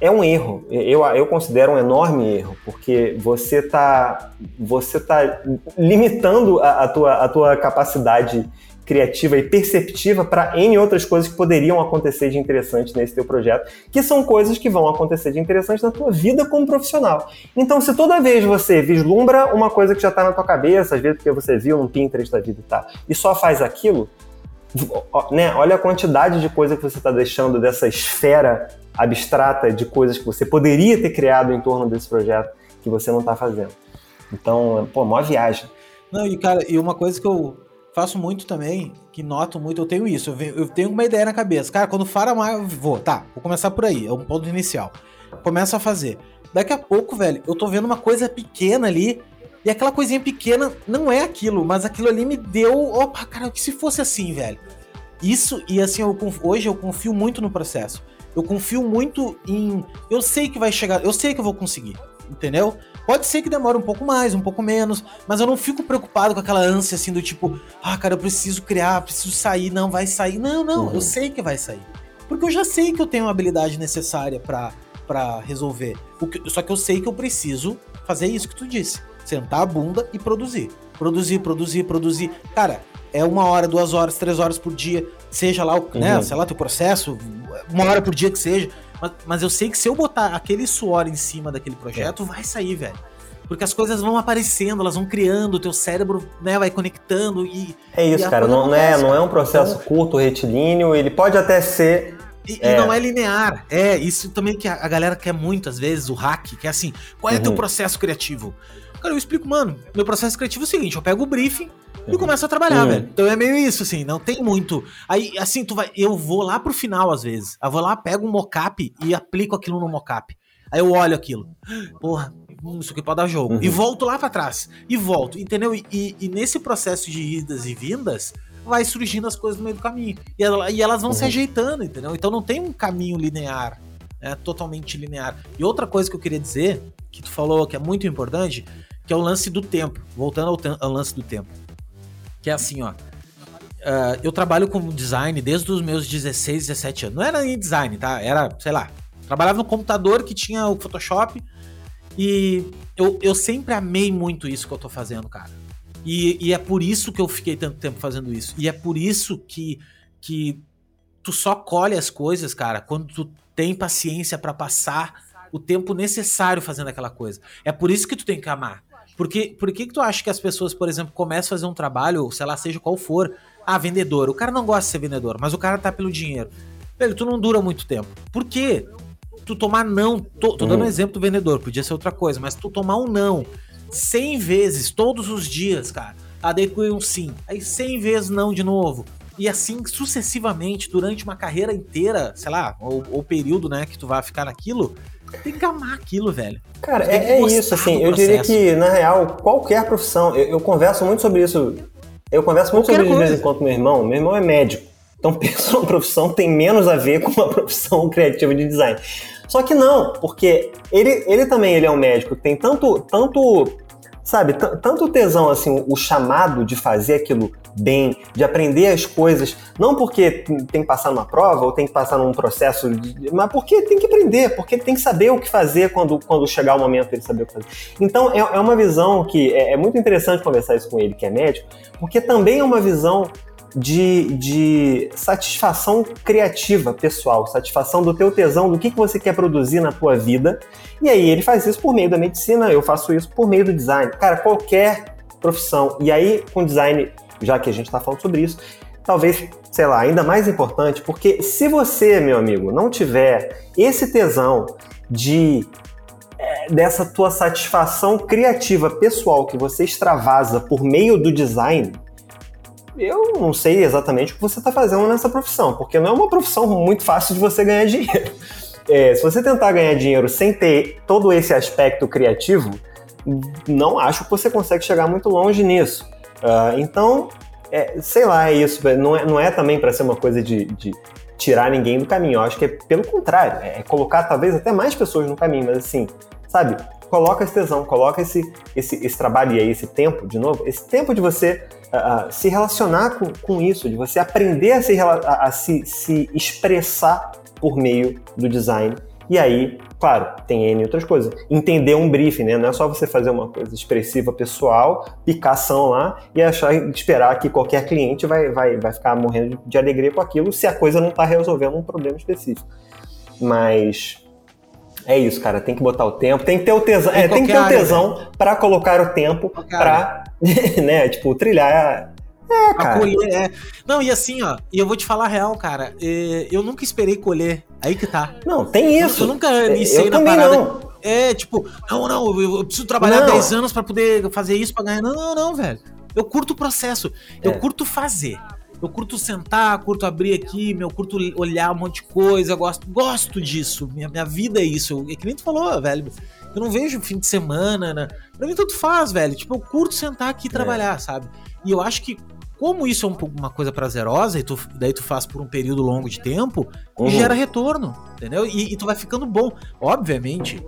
é um erro. Eu, eu considero um enorme erro, porque você está você tá limitando a, a, tua, a tua capacidade criativa e perceptiva para N outras coisas que poderiam acontecer de interessante nesse teu projeto, que são coisas que vão acontecer de interessante na tua vida como profissional. Então, se toda vez você vislumbra uma coisa que já está na tua cabeça, às vezes porque você viu num Pinterest da vida e tal, e só faz aquilo, né, olha a quantidade de coisa que você está deixando dessa esfera abstrata de coisas que você poderia ter criado em torno desse projeto que você não está fazendo. Então, pô, maior viagem. Não, e cara, e uma coisa que eu faço muito também, que noto muito, eu tenho isso, eu, tenho uma ideia na cabeça. Cara, quando fara mais, eu vou, tá, vou começar por aí, é um ponto inicial. Começo a fazer. Daqui a pouco, velho, eu tô vendo uma coisa pequena ali, e aquela coisinha pequena não é aquilo, mas aquilo ali me deu, opa, cara, que se fosse assim, velho. Isso, e assim, eu, hoje eu confio muito no processo. Eu confio muito em. Eu sei que vai chegar, eu sei que eu vou conseguir, entendeu? Pode ser que demore um pouco mais, um pouco menos, mas eu não fico preocupado com aquela ânsia assim do tipo, ah, cara, eu preciso criar, preciso sair, não vai sair. Não, não, uhum. eu sei que vai sair. Porque eu já sei que eu tenho a habilidade necessária para resolver. Que, só que eu sei que eu preciso fazer isso que tu disse: sentar a bunda e produzir. Produzir, produzir, produzir. Cara, é uma hora, duas horas, três horas por dia, seja lá o, né, uhum. né, sei lá, teu processo, uma hora por dia que seja. Mas, mas, eu sei que se eu botar aquele suor em cima daquele projeto, é. vai sair, velho. Porque as coisas vão aparecendo, elas vão criando, o teu cérebro né, vai conectando e. É isso, e cara. Não, não, é, não é um processo então, curto, retilíneo, ele pode até ser. E, é... e, não é linear. É, isso também que a, galera quer muitas vezes, o hack, que é assim, qual é uhum. teu processo criativo? Cara, eu explico, mano, meu processo criativo é o seguinte, eu pego o briefing, e começa a trabalhar, uhum. velho. Então é meio isso, assim, não tem muito. Aí, assim, tu vai. Eu vou lá pro final, às vezes. Eu vou lá, pego um mocap e aplico aquilo no mocap. Aí eu olho aquilo. Porra, hum, isso aqui pode dar jogo. Uhum. E volto lá para trás. E volto, entendeu? E, e, e, nesse processo de idas e vindas, vai surgindo as coisas no meio do caminho. E, ela, e elas vão uhum. se ajeitando, entendeu? Então não tem um caminho linear, é totalmente linear. E outra coisa que eu queria dizer, que tu falou que é muito importante, que é o lance do tempo. Voltando ao, ao lance do tempo. Que é assim, ó. Uh, eu trabalho com design desde os meus 16, 17 anos. Não era nem design, tá? Era, sei lá, trabalhava no computador que tinha o Photoshop. E eu, eu sempre amei muito isso que eu tô fazendo, cara. E, e, é por isso que eu fiquei tanto tempo fazendo isso. E é por isso que, que tu só colhe as coisas, cara, quando tu tem paciência para passar o tempo necessário fazendo aquela coisa. É por isso que tu tem que amar. Porque, por que, que tu acha que as pessoas, por exemplo, começam a fazer um trabalho, sei lá, seja qual for, ah, vendedor. O cara não gosta de ser vendedor, mas o cara tá pelo dinheiro. Velho, tu não dura muito tempo. Por quê? Tu tomar não, tô, tô dando um uhum. exemplo do vendedor, podia ser outra coisa, mas tu tomar um não 100 vezes, todos os dias, cara. Adequei um sim. Aí 100 vezes não de novo. E assim sucessivamente, durante uma carreira inteira, sei lá, ou, ou período, né, que tu vai ficar naquilo, tem que amar aquilo, velho. Cara, é, é isso, assim, eu diria que, na real, qualquer profissão, eu, eu converso muito sobre isso, eu converso muito qualquer sobre isso de vez em quando com meu irmão, meu irmão é médico, então pensa uma profissão tem menos a ver com uma profissão criativa de design. Só que não, porque ele, ele também ele é um médico que tem tanto, tanto sabe, tanto tesão assim, o chamado de fazer aquilo bem, de aprender as coisas, não porque tem que passar numa prova ou tem que passar num processo, mas porque tem que aprender, porque tem que saber o que fazer quando, quando chegar o momento dele saber o que fazer. Então é, é uma visão que é, é muito interessante conversar isso com ele, que é médico, porque também é uma visão de, de satisfação criativa pessoal, satisfação do teu tesão, do que, que você quer produzir na tua vida. E aí ele faz isso por meio da medicina, eu faço isso por meio do design. Cara, qualquer profissão. E aí, com design, já que a gente está falando sobre isso, talvez, sei lá, ainda mais importante, porque se você, meu amigo, não tiver esse tesão de é, dessa tua satisfação criativa pessoal que você extravasa por meio do design, eu não sei exatamente o que você está fazendo nessa profissão, porque não é uma profissão muito fácil de você ganhar dinheiro. É, se você tentar ganhar dinheiro sem ter todo esse aspecto criativo, não acho que você consegue chegar muito longe nisso. Uh, então, é, sei lá, é isso. Não é, não é também para ser uma coisa de, de, tirar ninguém do caminho. Eu acho que é pelo contrário. É colocar talvez até mais pessoas no caminho, mas assim, sabe? Coloca esse tesão, coloca esse, esse, esse trabalho e aí, esse tempo, de novo, esse tempo de você uh, se relacionar com, com isso, de você aprender a se, a, a se, se expressar por meio do design. E aí, claro, tem N outras coisas. Entender um briefing, né? Não é só você fazer uma coisa expressiva pessoal, picação lá e achar, esperar que qualquer cliente vai, vai, vai ficar morrendo de alegria com aquilo se a coisa não está resolvendo um problema específico. Mas é isso, cara. Tem que botar o tempo, tem que ter o tesão, é, tem que ter o tesão né? para colocar o tempo para, né, tipo, trilhar. É, cara. Colher, é. Não, e assim, ó, e eu vou te falar a real, cara. É, eu nunca esperei colher. Aí que tá. Não, tem isso. Eu, nunca iniciei na parada. Não. É, tipo, não, não, eu preciso trabalhar não. 10 anos para poder fazer isso, pra ganhar. Não, não, não, velho. Eu curto o processo. Eu é. curto fazer. Eu curto sentar, curto abrir aqui, meu, curto olhar um monte de coisa, gosto, gosto disso. Minha, minha vida é isso. É que nem tu falou, velho. Eu não vejo fim de semana, né? Pra mim tanto faz, velho. Tipo, eu curto sentar aqui e é. trabalhar, sabe? E eu acho que como isso é um, uma coisa prazerosa e tu, daí tu faz por um período longo de tempo, uhum. gera retorno, entendeu? E, e, tu vai ficando bom. Obviamente,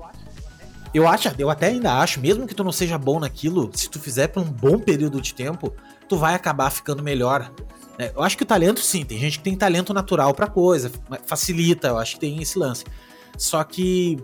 eu acho, eu até ainda acho, mesmo que tu não seja bom naquilo, se tu fizer por um bom período de tempo, tu vai acabar ficando melhor. É, eu acho que o talento, sim, tem gente que tem talento natural pra coisa, facilita, eu acho que tem esse lance. Só que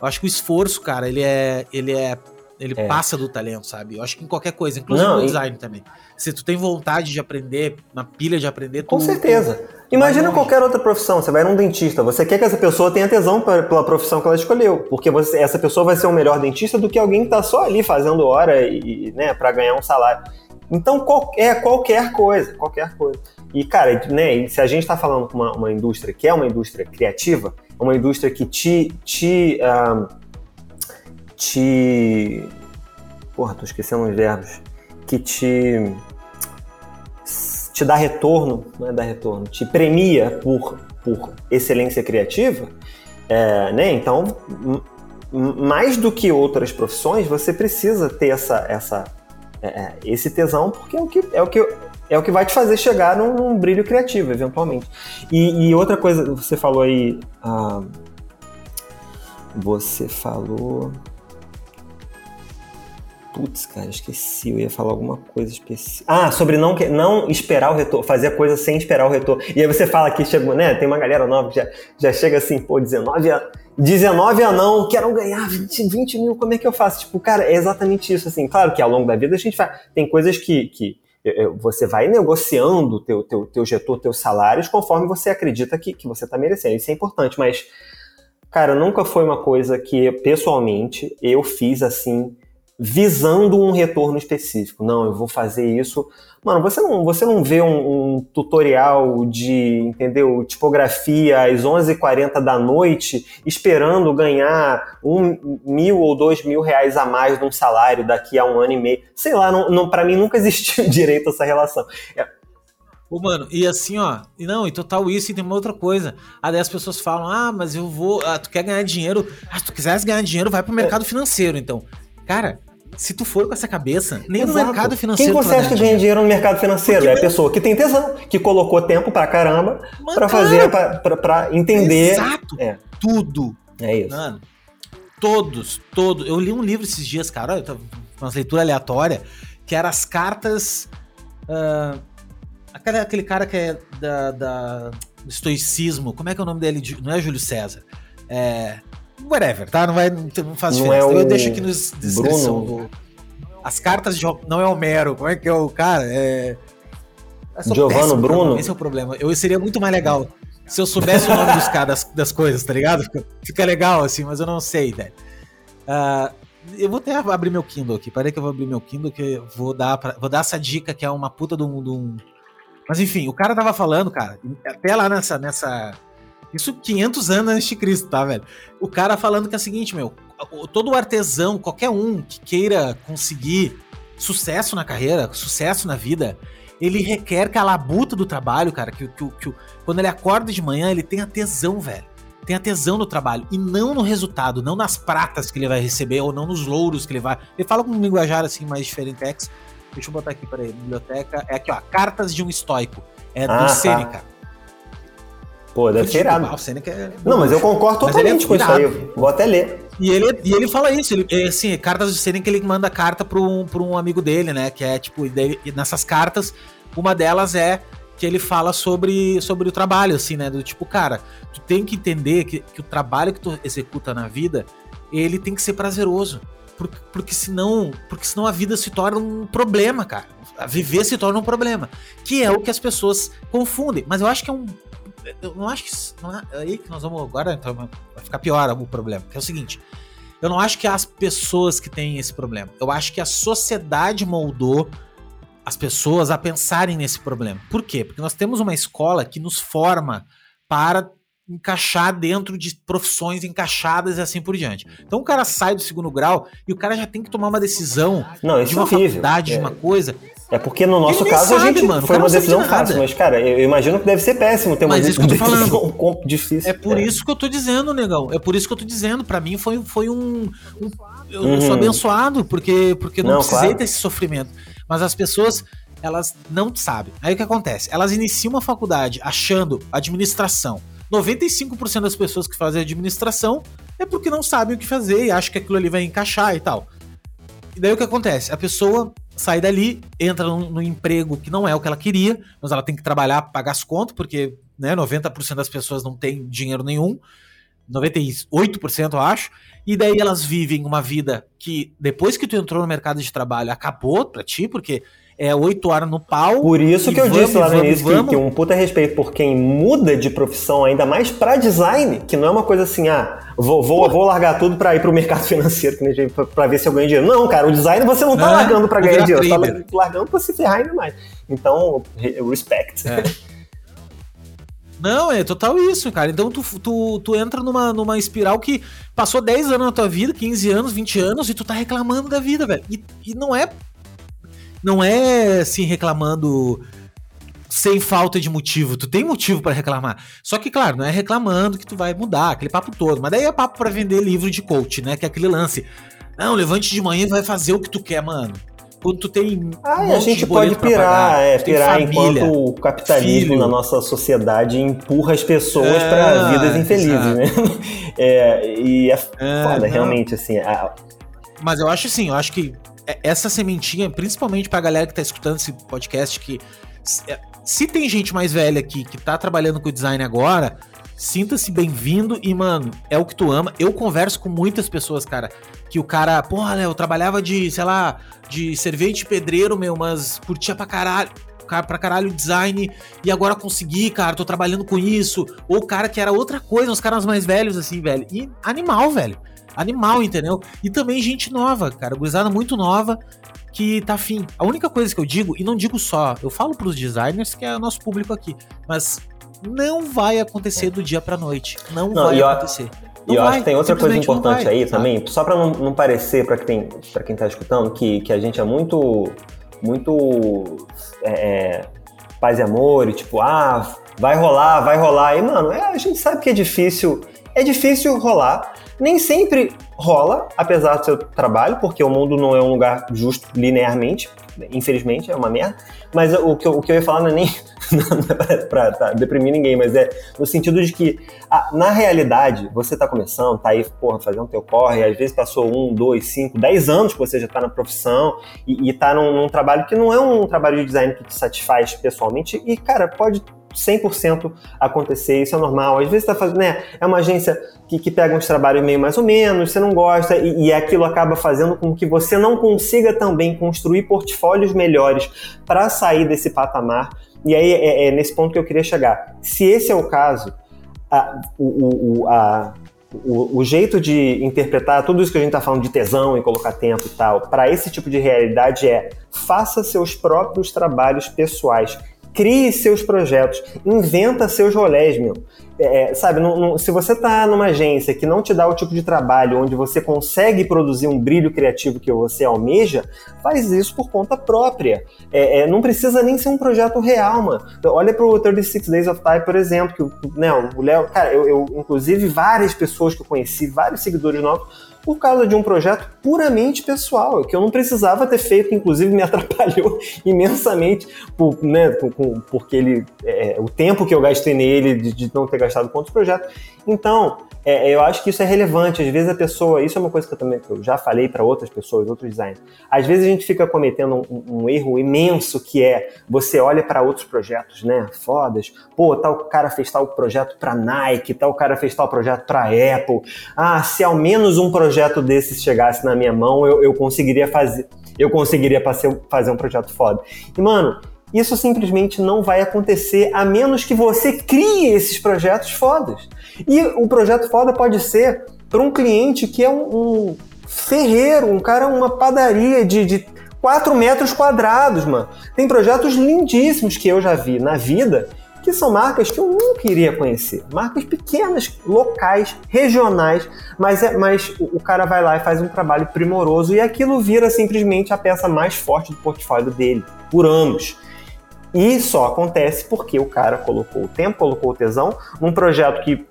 eu acho que o esforço, cara, ele é. Ele é. Ele é. passa do talento, sabe? Eu acho que em qualquer coisa, inclusive Não, no design e... também. Se tu tem vontade de aprender, uma pilha de aprender, tu, Com certeza. Imagina qualquer outra profissão, você vai num dentista, você quer que essa pessoa tenha tesão pela profissão que ela escolheu, porque você, essa pessoa vai ser um melhor dentista do que alguém que tá só ali fazendo hora e, né, para ganhar um salário. Então, qual, é qualquer coisa, qualquer coisa. E, cara, né, se a gente está falando com uma, uma, indústria que é uma indústria criativa, é uma indústria que te. te, uh, te porra, tô esquecendo os verbos. Que te. te dá retorno, não é dar retorno, te premia por, por excelência criativa, é, né? Então, mais do que outras profissões, você precisa ter essa, essa, é, é, esse tesão, porque é o que, é o que é o que vai te fazer chegar num, num brilho criativo, eventualmente. E, e, outra coisa, você falou aí. Ah, você falou. Putz, cara, esqueci. Eu ia falar alguma coisa específica. Ah, sobre não, não esperar o retorno, fazer a coisa sem esperar o retorno. E aí você fala que chegou, né? Tem uma galera nova que já, já chega assim, pô, 19 anos. 19 a não, quero ganhar 20, 20 mil, como é que eu faço? Tipo, cara, é exatamente isso, assim. Claro que ao longo da vida a gente faz. Tem coisas que, que você vai negociando teu, teu, teu gestor, teus salários, conforme você acredita que, que você está merecendo. Isso é importante, mas, cara, nunca foi uma coisa que, pessoalmente, eu fiz assim visando um retorno específico. Não, eu vou fazer isso. Mano, você não, você não vê um, um tutorial de, entendeu, tipografia às 11h40 da noite esperando ganhar um mil ou dois mil reais a mais de um salário daqui a um ano e meio. Sei lá, não, não, para mim nunca existiu direito essa relação. É, Ô, mano, e assim, ó, e não, e total isso, e tem uma outra coisa. Aí as pessoas falam, ah, mas eu vou, ah, tu quer ganhar dinheiro, ah, se tu quiseres ganhar dinheiro, vai pro mercado é. financeiro, então. Cara, se tu for com essa cabeça, nem Exato. no mercado financeiro. Quem você acha que ganha dinheiro no mercado financeiro? Porque é a pessoa que tem tesão, que colocou tempo pra caramba para fazer, pra, pra, pra, entender. Exato. É. Tudo. É isso. Mano, todos, todos. Eu li um livro esses dias, cara, uma leitura aleatória, que era as cartas. Uh, aquele, aquele cara que é da, da, do estoicismo, como é que é o nome dele? Não é Júlio César. É whatever, tá? Não, vai, não faz não diferença. É eu deixo aqui na descrição. Do, as cartas de. Não é Homero, como é que é o cara? É. Giovanni Bruno? Esse é o problema. Eu seria muito mais legal se eu soubesse o nome dos caras, das, das coisas, tá ligado? Fica, fica, legal assim, mas eu não sei, velho. Uh, eu vou até abrir meu Kindle aqui. Parei que eu vou abrir meu Kindle, que eu vou dar, pra, vou dar essa dica que é uma puta de um, de um. Mas enfim, o cara tava falando, cara, até lá nessa, nessa isso 500 anos antes de Cristo, tá, velho? O cara falando que é o seguinte, meu, todo artesão, qualquer um que queira conseguir sucesso na carreira, sucesso na vida, ele requer que a labuta do trabalho, cara, que, que, que, quando ele acorda de manhã, ele tenha tesão, velho. Tenha tesão no trabalho. E não no resultado, não nas pratas que ele vai receber, ou não nos louros que ele vai. Ele fala com um linguajar assim mais diferente. Deixa eu botar aqui para ele. Biblioteca. É aqui, ó. Cartas de um estoico. É ah, do Sêneca. Tá. Pô, deve ser irado. É... Não, mas eu concordo totalmente é com isso aí. Vou até ler. E ele, e ele fala isso, ele, é, assim, cartas de Sêneca ele manda carta para um, pra um amigo dele, né? Que é tipo, dele, nessas cartas, uma delas é que ele fala sobre, sobre o trabalho, assim, né? Do tipo, cara, tu tem que entender que, que o trabalho que tu executa na vida, ele tem que ser prazeroso. Porque, porque senão, porque senão a vida se torna um problema, cara. A viver se torna um problema. Que é o que as pessoas confundem. Mas eu acho que é um eu não acho que. Não é, é aí que nós vamos agora, então vai ficar pior o problema. Que é o seguinte. Eu não acho que é as pessoas que têm esse problema. Eu acho que a sociedade moldou as pessoas a pensarem nesse problema. Por quê? Porque nós temos uma escola que nos forma para encaixar dentro de profissões encaixadas e assim por diante. Então o cara sai do segundo grau e o cara já tem que tomar uma decisão não, de uma é horrível. faculdade, é. de uma coisa. É porque no nosso caso sabe, a gente mano, foi uma decisão fácil, mas cara, eu imagino que deve ser péssimo ter uma mas decisão, isso que eu tô falando. difícil. É por é. isso que eu tô dizendo, negão. É por isso que eu tô dizendo. Para mim foi, foi um, um eu uhum. sou abençoado porque porque não, não precisei claro. desse sofrimento. Mas as pessoas elas não sabem. Aí o que acontece? Elas iniciam uma faculdade achando administração 95% das pessoas que fazem administração é porque não sabem o que fazer e acham que aquilo ali vai encaixar e tal. E daí o que acontece? A pessoa sai dali, entra num, num emprego que não é o que ela queria, mas ela tem que trabalhar, pagar as contas, porque né, 90% das pessoas não tem dinheiro nenhum. 98% eu acho, e daí elas vivem uma vida que depois que tu entrou no mercado de trabalho acabou pra ti, porque é oito horas no pau. Por isso que eu vamos, disse lá no início que, que, um puta respeito por quem muda de profissão, ainda mais para design, que não é uma coisa assim, ah, vou, vou, vou largar tudo para ir pro mercado financeiro para ver se eu ganho dinheiro. Não, cara, o design você não tá largando para ganhar dinheiro, você tá largando para se ferrar ainda mais. Então, respect. É. Não, é total isso, cara. Então tu, tu, tu entra numa, numa espiral que passou 10 anos na tua vida, 15 anos, 20 anos, e tu tá reclamando da vida, velho. E, e não é não é assim reclamando sem falta de motivo. Tu tem motivo para reclamar. Só que, claro, não é reclamando que tu vai mudar, aquele papo todo. Mas daí é papo para vender livro de coach, né? Que é aquele lance. Não, levante de manhã e vai fazer o que tu quer, mano. Quando tu tem. Ah, um a gente pode pirar, pagar, é, pirar família, enquanto o capitalismo filho. na nossa sociedade empurra as pessoas é, para vidas infelizes, exato. né? É, e é, é foda, não. realmente, assim. A... Mas eu acho assim, eu acho que essa sementinha, principalmente pra galera que tá escutando esse podcast, que é, se tem gente mais velha aqui que tá trabalhando com design agora, sinta-se bem-vindo e, mano, é o que tu ama. Eu converso com muitas pessoas, cara, que o cara, porra, Léo, eu trabalhava de, sei lá, de servente pedreiro, meu, mas curtia pra caralho pra caralho design e agora consegui, cara, tô trabalhando com isso. Ou o cara que era outra coisa, os caras mais velhos, assim, velho. E animal, velho. Animal, entendeu? E também gente nova, cara, gurizada muito nova que tá afim. A única coisa que eu digo, e não digo só, eu falo pros designers, que é o nosso público aqui, mas não vai acontecer do dia pra noite. Não, não vai acontecer. E eu vai, acho que tem outra coisa importante vai, aí também, só para não, não, parecer para quem, pra quem tá escutando que, que a gente é muito, muito é, é, paz e amor, e tipo, ah, vai rolar, vai rolar. E, mano, é, a gente sabe que é difícil, é difícil rolar, nem sempre rola, apesar do seu trabalho, porque o mundo não é um lugar justo linearmente, infelizmente, é uma merda. Mas o que eu, o que eu ia falar não é nem é pra, tá, deprimir ninguém, mas é no sentido de que, ah, na realidade, você tá começando, tá aí, porra, fazendo teu corre, às vezes passou um, dois, cinco, dez anos que você já tá na profissão e, e tá num, num trabalho que não é um trabalho de design que te satisfaz pessoalmente e, cara, pode 100% acontecer, isso é normal. Às vezes está fazendo, né? É uma agência que, que pega uns trabalhos meio mais ou menos, você não gosta, e, e aquilo acaba fazendo com que você não consiga também construir portfólios melhores para sair desse patamar. E aí é, é, nesse ponto que eu queria chegar. Se esse é o caso, a, o, o, a, o, o, jeito de interpretar tudo isso que a gente está falando de tesão e colocar tempo e tal, para esse tipo de realidade é faça seus próprios trabalhos pessoais crie seus projetos, inventa seus rolés, meu. É, sabe, não, não, se você está numa agência que não te dá o tipo de trabalho onde você consegue produzir um brilho criativo que você almeja, faz isso por conta própria. É, é, não precisa nem ser um projeto real, mano. Olha pro 36 Days of Time, por exemplo, que né, o Léo, cara, eu, eu, inclusive, várias pessoas que eu conheci, vários seguidores novos, por causa de um projeto puramente pessoal, que eu não precisava ter feito, inclusive me atrapalhou imensamente, por, né, por, porque ele, é, o tempo que eu gastei nele de, de não ter gastado com outros projetos. Então, é, eu acho que isso é relevante. Às vezes a pessoa, isso é uma coisa que eu também eu já falei para outras pessoas, outros designers. Às vezes a gente fica cometendo um, um erro imenso que é você olha para outros projetos, né? Fodas. Pô, tal cara fez tal projeto para Nike, tal cara fez tal projeto para Apple. Ah, se ao menos um projeto desses chegasse na minha mão, eu, eu conseguiria fazer, eu conseguiria fazer um projeto foda. E mano, isso simplesmente não vai acontecer a menos que você crie esses projetos fodas. E o projeto foda pode ser para um cliente que é um, um, ferreiro, um cara, uma padaria de, de 4 metros quadrados, mano. Tem projetos lindíssimos que eu já vi na vida que são marcas que eu nunca iria conhecer. Marcas pequenas, locais, regionais, mas, é, mas o, o cara vai lá e faz um trabalho primoroso e aquilo vira simplesmente a peça mais forte do portfólio dele, por anos. E só acontece porque o cara colocou o tempo, colocou o tesão num projeto que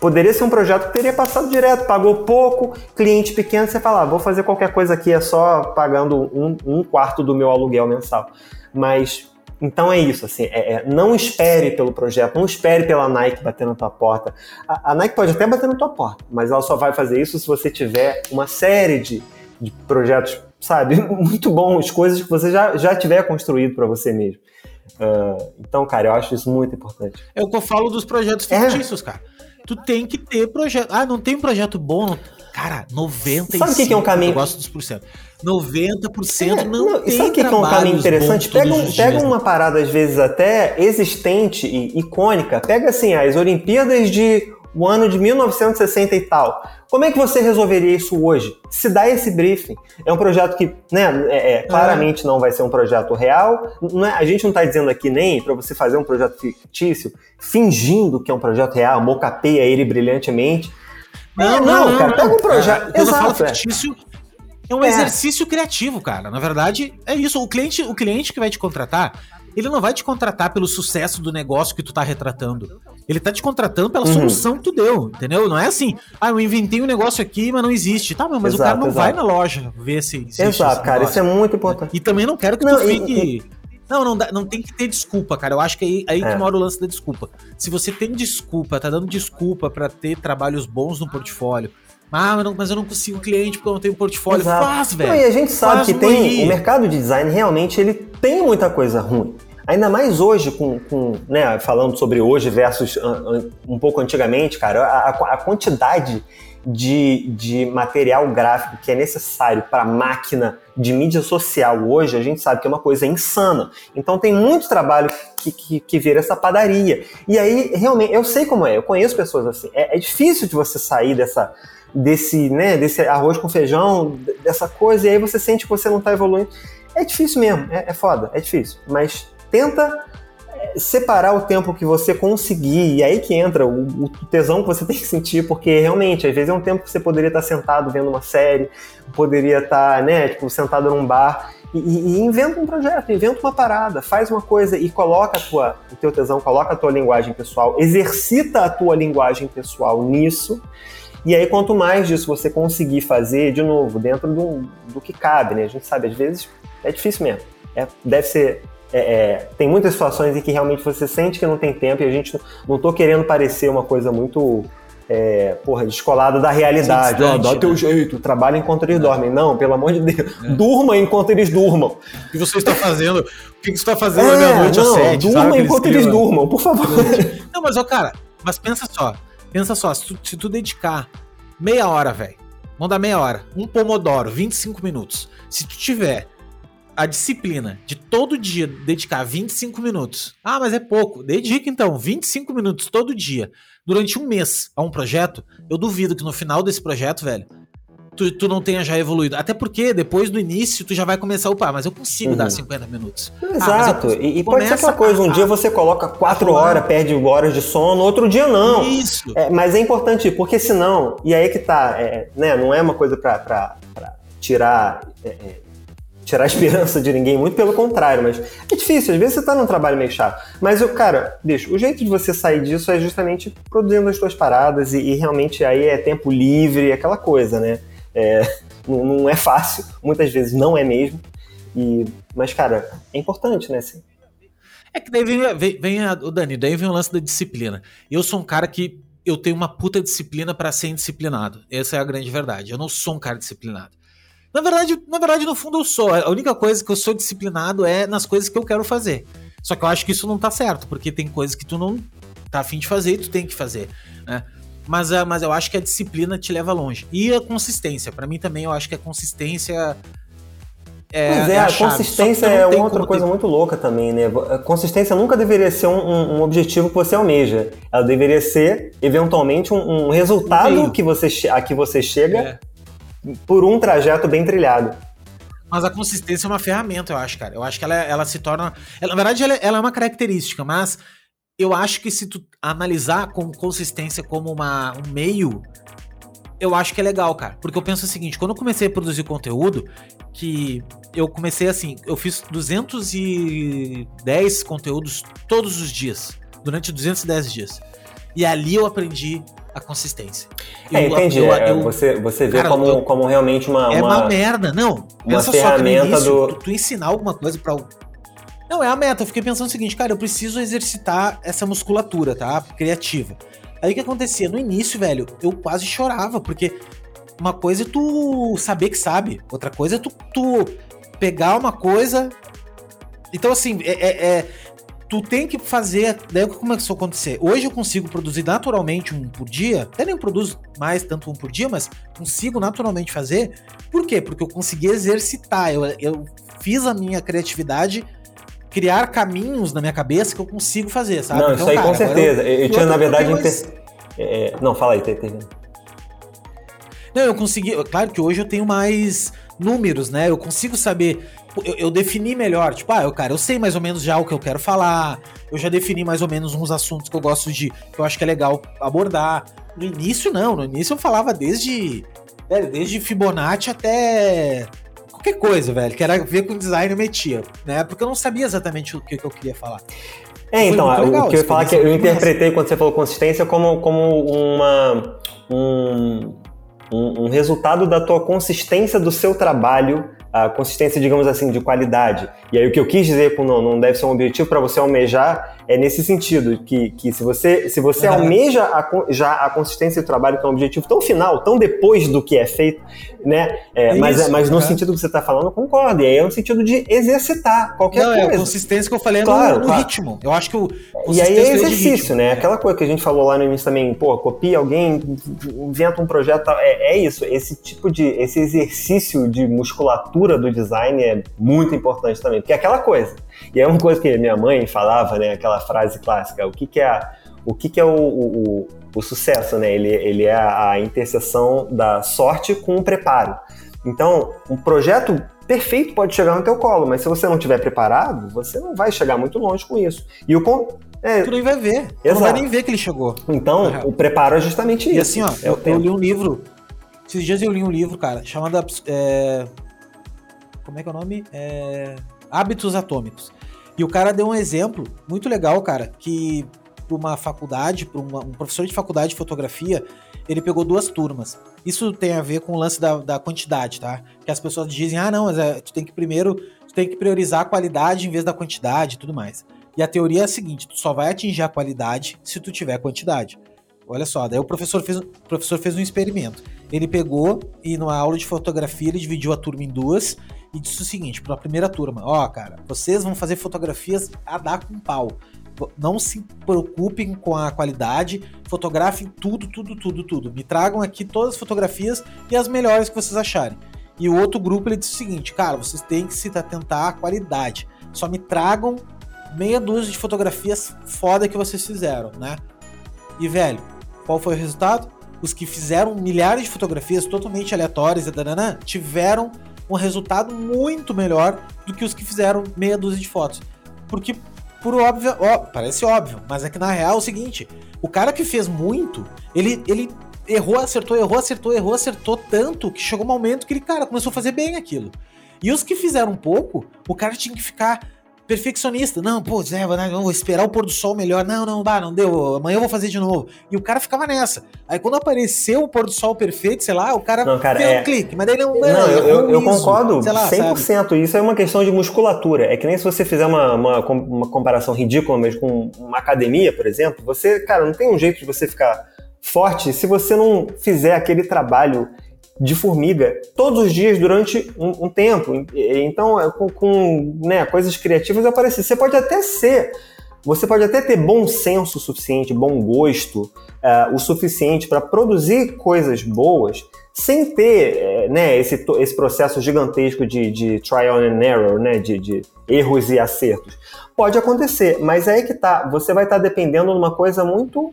poderia ser um projeto que teria passado direto, pagou pouco, cliente pequeno, você fala, ah, vou fazer qualquer coisa aqui, é só pagando um, um quarto do meu aluguel mensal. Mas então é isso, assim, é, é, não espere pelo projeto, não espere pela Nike bater na tua porta. A, a, Nike pode até bater na tua porta, mas ela só vai fazer isso se você tiver uma série de, de projetos sabe? Muito bons, coisas que você já, já tiver construído para você mesmo. Uh, então, cara, eu acho isso muito importante. É o que eu falo dos projetos é. fictícios, é. cara. Tu tem que ter projeto. Ah, não tem um projeto bom. Não... Cara, 95%. Sabe o que, que é um caminho? Eu gosto dos porcento. 90% é, não, não tem Sabe o que, que é um caminho interessante? Pega, um, pega uma parada, às vezes, até existente e icônica. Pega, assim, as Olimpíadas de o ano de 1960 e tal. Como é que você resolveria isso hoje? Se dá esse briefing. É um projeto que, né, é, é, claramente não vai ser um projeto real. É, a gente não está dizendo aqui nem para você fazer um projeto fictício, fingindo que é um projeto real, mocapeia ele brilhantemente. Não, é, não, não, cara, pega um projeto. É, Exato, falo fictício, é um exercício criativo, cara. Na verdade, é isso. O cliente, o cliente que vai te contratar, ele não vai te contratar pelo sucesso do negócio que tu tá retratando. Ele tá te contratando pela uhum. solução que tu deu, entendeu? Não é assim, ah, eu inventei um negócio aqui, mas não existe. Tá, mas exato, o cara não exato. vai na loja ver se existe. Exato, cara, isso é muito importante. E também não quero que não, tu fique. E, e... Não, não, não tem que ter desculpa, cara. Eu acho que é aí, aí é. que mora o lance da desculpa. Se você tem desculpa, tá dando desculpa para ter trabalhos bons no portfólio, ah, mas, não, mas eu não consigo cliente porque eu não tenho portfólio. Exato. Faz, velho. e a gente sabe que tem. O mercado de design realmente ele tem muita coisa ruim. Ainda mais hoje, com, com né, falando sobre hoje versus um pouco antigamente, cara, a, a quantidade de, de material gráfico que é necessário para máquina de mídia social hoje, a gente sabe que é uma coisa insana. Então tem muito trabalho que, que, que vira essa padaria. E aí, realmente, eu sei como é, eu conheço pessoas assim. É, é difícil de você sair dessa, desse, né, desse arroz com feijão, dessa coisa, e aí você sente que você não está evoluindo. É difícil mesmo, é, é foda, é difícil. Mas tenta é, separar o tempo que você conseguir, e aí que entra o, o, tesão que você tem que sentir, porque realmente, às vezes é um tempo que você poderia estar sentado vendo uma série, poderia estar, né, tipo, sentado num bar, e, e, inventa um projeto, inventa uma parada, faz uma coisa e coloca a tua, o teu tesão, coloca a tua linguagem pessoal, exercita a tua linguagem pessoal nisso, e aí, quanto mais disso você conseguir fazer, de novo, dentro do, do que cabe, né? A gente sabe, às vezes é difícil mesmo. É, deve ser é, é, tem muitas situações em que realmente você sente que não tem tempo e a gente não tô querendo parecer uma coisa muito é, porra, descolada da realidade. Ó, dá né? teu jeito, trabalha enquanto eles é. dormem. Não, pelo amor de Deus. É. Durma enquanto eles durmam. O que você está fazendo? O que você está fazendo é, meia-noite às sete? Durma enquanto eles, eles durmam, por favor. Não, mas ó, cara, mas pensa só. Pensa só, se tu, se tu dedicar meia hora, velho. Vamos dar meia hora. Um pomodoro, 25 minutos. Se tu tiver a disciplina de todo dia dedicar 25 minutos. Ah, mas é pouco. Dedica então 25 minutos todo dia durante um mês a um projeto. Eu duvido que no final desse projeto, velho, tu, tu não tenha já evoluído. Até porque depois do início tu já vai começar a upar, mas eu consigo uhum. dar 50 minutos. Exato. Ah, e, e pode ser aquela coisa, um a, dia você coloca 4 horas, perde horas de sono, outro dia não. Isso. É, mas é importante, porque senão, e aí que tá, é, né, não é uma coisa pra, pra, pra tirar. É, é tirar a esperança de ninguém, muito pelo contrário, mas é difícil, às vezes você tá num trabalho meio chato. Mas eu, cara, bicho, o jeito de você sair disso é justamente produzindo as suas paradas e, e realmente aí é tempo livre, aquela coisa, né? É, não, não, é fácil, muitas vezes não é mesmo. E, mas, cara, é importante, né? Assim. É que daí vem, vem, vem a, o Dani, daí vem o lance da disciplina. Eu sou um cara que eu tenho uma puta disciplina para ser indisciplinado. Essa é a grande verdade. Eu não sou um cara disciplinado. Na verdade, na verdade, no fundo eu sou. A única coisa que eu sou disciplinado é nas coisas que eu quero fazer. Só que eu acho que isso não tá certo, porque tem coisas que tu não tá afim de fazer e tu tem que fazer, né? Mas, uh, mas eu acho que a disciplina te leva longe. E a consistência. para mim também eu acho que a consistência. É, pois é, é a, a consistência é outra coisa ter... muito louca também, né? A consistência nunca deveria ser um, um, objetivo que você almeja. Ela deveria ser, eventualmente, um, um resultado que você, a que você chega é por um trajeto bem trilhado. Mas a consistência é uma ferramenta, eu acho, cara. Eu acho que ela, ela se torna. Ela, na verdade, ela, ela, é uma característica, mas eu acho que se tu analisar com consistência como uma, um meio, eu acho que é legal, cara. Porque eu penso o seguinte: quando eu comecei a produzir conteúdo, que eu comecei assim, eu fiz 210 conteúdos todos os dias, durante 210 dias. E ali eu aprendi a consistência. É, eu, entendi. Eu, é, eu, você, você vê cara, como, como realmente uma. É uma, uma merda. Não, uma ferramenta início, do. Tu, tu, ensinar alguma coisa para Não, é a meta. Eu fiquei pensando o seguinte, cara, eu preciso exercitar essa musculatura, tá? Criativa. Aí o que acontecia? No início, velho, eu quase chorava, porque uma coisa é tu saber que sabe, outra coisa é tu, tu pegar uma coisa. Então, assim, é, é, é tu tem que fazer. Daí como é que isso acontecer? Hoje eu consigo produzir naturalmente um por dia. Até nem produzo mais tanto um por dia, mas consigo naturalmente fazer. Por quê? Porque eu consegui exercitar. Eu, eu fiz a minha criatividade criar caminhos na minha cabeça que eu consigo fazer, sabe? Não, então, isso aí cara, com certeza. Eu, eu, tinha, na verdade, inter... é, não, fala aí, tem, Não, eu consegui. Claro que hoje eu tenho mais números, né? Eu consigo saber eu, eu, defini melhor, tipo, ah, eu, cara, eu sei mais ou menos já o que eu quero falar, eu já defini mais ou menos uns assuntos que eu gosto de, que eu acho que é legal abordar. No início, não, no início eu falava desde, desde Fibonacci até qualquer coisa, velho, que era ver com design eu metia, né? Porque eu não sabia exatamente o que, que eu queria falar. É, então, legal, o que eu ia falar é que eu interpretei quando você falou consistência como, como uma, um, um, um resultado da tua consistência do seu trabalho a consistência, digamos assim, de qualidade. E aí o que eu quis dizer com não, não deve ser um objetivo para você almejar é nesse sentido, que, que se você, se você uhum. almeja a, já a consistência do trabalho, que é um objetivo tão final, tão depois do que é feito, né? É, mas, é, mas no uhum. sentido que você está falando, eu concordo. E aí é no sentido de exercitar qualquer não, coisa. É a consistência que eu falei claro, no, no claro. ritmo. Eu acho que o. E aí é exercício, né? Aquela coisa que a gente falou lá no início também, pô, copia alguém, inventa um projeto. É, é isso. Esse tipo de. Esse exercício de musculatura do design é muito importante também. Porque é aquela coisa. E é uma coisa que minha mãe falava, né? Aquela frase clássica: o que, que é, a, o, que, que é o, o, o, sucesso, né? Ele, ele é a interseção da sorte com o preparo. Então, um projeto perfeito pode chegar no teu colo, mas se você não estiver preparado, você não vai chegar muito longe com isso. E o é, tu nem vai ver. Exato. não vai nem ver que ele chegou. Então, o preparo é justamente e isso. E assim, ó, é eu, eu, li um livro. Esses dias eu li um livro, cara, chamado. É, como é que é o nome? É, Hábitos Atômicos. E o cara deu um exemplo muito legal, cara, que para uma faculdade, para um professor de faculdade de fotografia, ele pegou duas turmas. Isso tem a ver com o lance da, da quantidade, tá? Que as pessoas dizem, ah, não, mas é, tu tem que primeiro, tu tem que priorizar a qualidade em vez da quantidade e tudo mais. E a teoria é a seguinte, tu só vai atingir a qualidade se tu tiver quantidade. Olha só, daí o professor fez, o professor fez um experimento. Ele pegou e numa aula de fotografia ele dividiu a turma em duas e disse o seguinte para a primeira turma: Ó, oh, cara, vocês vão fazer fotografias a dar com pau. Não se preocupem com a qualidade, fotografem tudo, tudo, tudo, tudo. Me tragam aqui todas as fotografias e as melhores que vocês acharem. E o outro grupo ele disse o seguinte: cara, vocês têm que se atentar à qualidade. Só me tragam meia dúzia de fotografias foda que vocês fizeram, né? E velho, qual foi o resultado? Os que fizeram milhares de fotografias totalmente aleatórias e tiveram um resultado muito melhor do que os que fizeram meia dúzia de fotos. Porque, por óbvio, ó, parece óbvio, mas é que na real é o seguinte: o cara que fez muito, ele, ele errou, acertou, errou, acertou, errou, acertou tanto que chegou um momento que ele, cara, começou a fazer bem aquilo. E os que fizeram pouco, o cara tinha que ficar perfeccionista. Não, pô, Zé, não, vou esperar o pôr do sol melhor. Não, não, bah, não deu. Amanhã eu vou fazer de novo. E o cara ficava nessa. Aí quando apareceu o pôr do sol perfeito, sei lá, o cara, não, cara é... um clique. Mas daí não. Não, não eu, eu, eu concordo sei lá, 100%. Sabe? Isso é uma questão de musculatura. É que nem se você fizer uma, uma, uma comparação ridícula, mas com uma academia, por exemplo, você, cara, não tem um jeito de você ficar forte se você não fizer aquele trabalho de formiga todos os dias durante um, um tempo. Então, é, com, com né, coisas criativas aparecer. Você pode até ser, você pode até ter bom senso suficiente, bom gosto, uh, o suficiente para produzir coisas boas sem ter uh, né, esse, esse processo gigantesco de, de trial and error, né, de, de erros e acertos. Pode acontecer, mas é aí que tá. Você vai estar tá dependendo de uma coisa muito,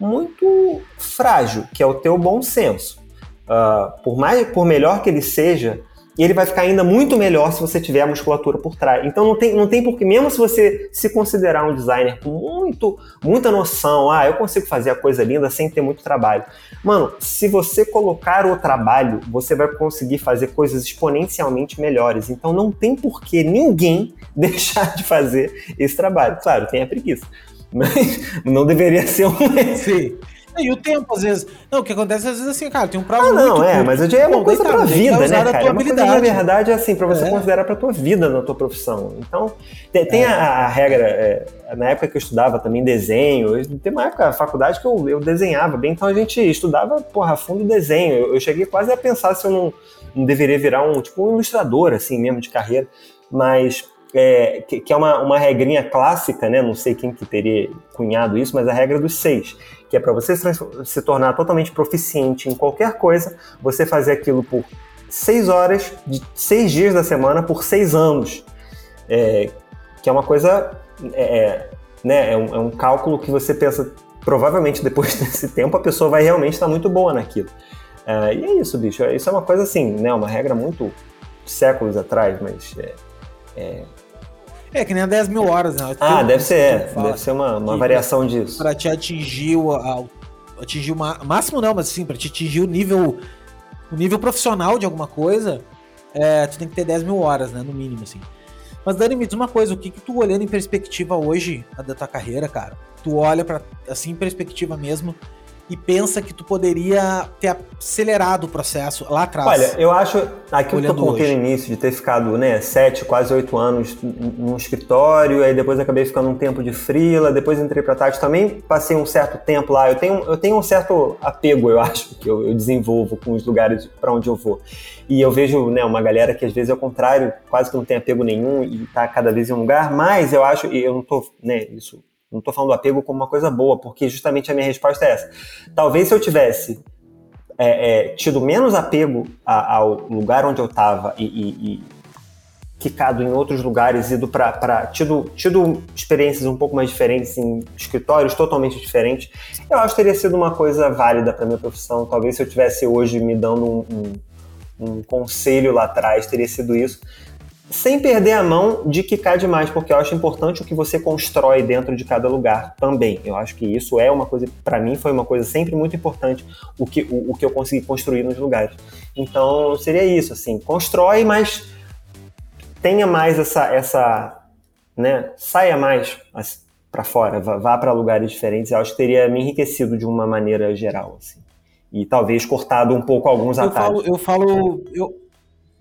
muito frágil, que é o teu bom senso. Uh, por mais por melhor que ele seja, ele vai ficar ainda muito melhor se você tiver a musculatura por trás. Então não tem, não tem porque, mesmo se você se considerar um designer com muito, muita noção, ah, eu consigo fazer a coisa linda sem ter muito trabalho. Mano, se você colocar o trabalho, você vai conseguir fazer coisas exponencialmente melhores. Então não tem por que ninguém deixar de fazer esse trabalho. Claro, tem a preguiça. Mas não deveria ser um. Sim. E o tempo, às vezes. Não, o que acontece às vezes assim, cara, tem um prazo. Ah, não, é, mas eu é uma Bom, coisa deitado, pra vida, né, cara? É uma coisa, na verdade, assim, pra você é. considerar pra tua vida na tua profissão. Então, tem, tem é. a, a, regra, é, na época que eu estudava também desenho, tem uma época, a faculdade que eu, eu desenhava bem, então a gente estudava, porra, a fundo desenho. Eu, eu cheguei quase a pensar se eu não, não deveria virar um, tipo, um ilustrador, assim, mesmo, de carreira. Mas é, que, que, é uma, uma regrinha clássica, né? Não sei quem que teria cunhado isso, mas a regra dos seis, que é para você se tornar totalmente proficiente em qualquer coisa, você fazer aquilo por seis horas, de seis dias da semana, por seis anos. É, que é uma coisa. É, é né, é um, é um cálculo que você pensa, provavelmente depois desse tempo a pessoa vai realmente estar muito boa naquilo. É, e é isso, bicho. Isso é uma coisa assim, né? Uma regra muito séculos atrás, mas é, é, é, que nem a 10 mil horas, né? Ah, deve ser, é. Deve ser uma, uma variação disso. Para te atingir o, a, atingir o máximo não, mas sim, para te atingir o nível o nível profissional de alguma coisa, é, tu tem que ter 10 mil horas, né? No mínimo, assim. Mas, Dani, me diz uma coisa, o que, que tu olhando em perspectiva hoje da tua carreira, cara? Tu olha para assim, em perspectiva mesmo, e pensa que tu poderia ter acelerado o processo lá atrás? Olha, eu acho, aquilo que eu contei hoje. no início, de ter ficado né, sete, quase oito anos num escritório, aí depois acabei ficando um tempo de frila, depois entrei para tarde, também passei um certo tempo lá. Eu tenho, eu tenho um certo apego, eu acho, que eu, eu desenvolvo com os lugares para onde eu vou. E eu vejo né, uma galera que às vezes é o contrário, quase que não tem apego nenhum e está cada vez em um lugar, mas eu acho, e eu não estou, né, isso não estou falando do apego como uma coisa boa, porque justamente a minha resposta é essa. Talvez se eu tivesse é, é, tido menos apego a, ao lugar onde eu estava e, e, e em outros lugares, ido para tido, tido experiências um pouco mais diferentes em escritórios totalmente diferentes, eu acho que teria sido uma coisa válida para minha profissão. Talvez se eu tivesse hoje me dando um, um, um conselho lá atrás, teria sido isso sem perder a mão de quicar demais, porque eu acho importante o que você constrói dentro de cada lugar também. Eu acho que isso é uma coisa, para mim, foi uma coisa sempre muito importante, o que, o, o, que eu consegui construir nos lugares. Então, seria isso, assim, constrói, mas tenha mais essa, essa né, saia mais para fora, vá, vá para lugares diferentes. Eu acho que teria me enriquecido de uma maneira geral, assim. E talvez cortado um pouco alguns eu atalhos. Falo, eu falo, eu,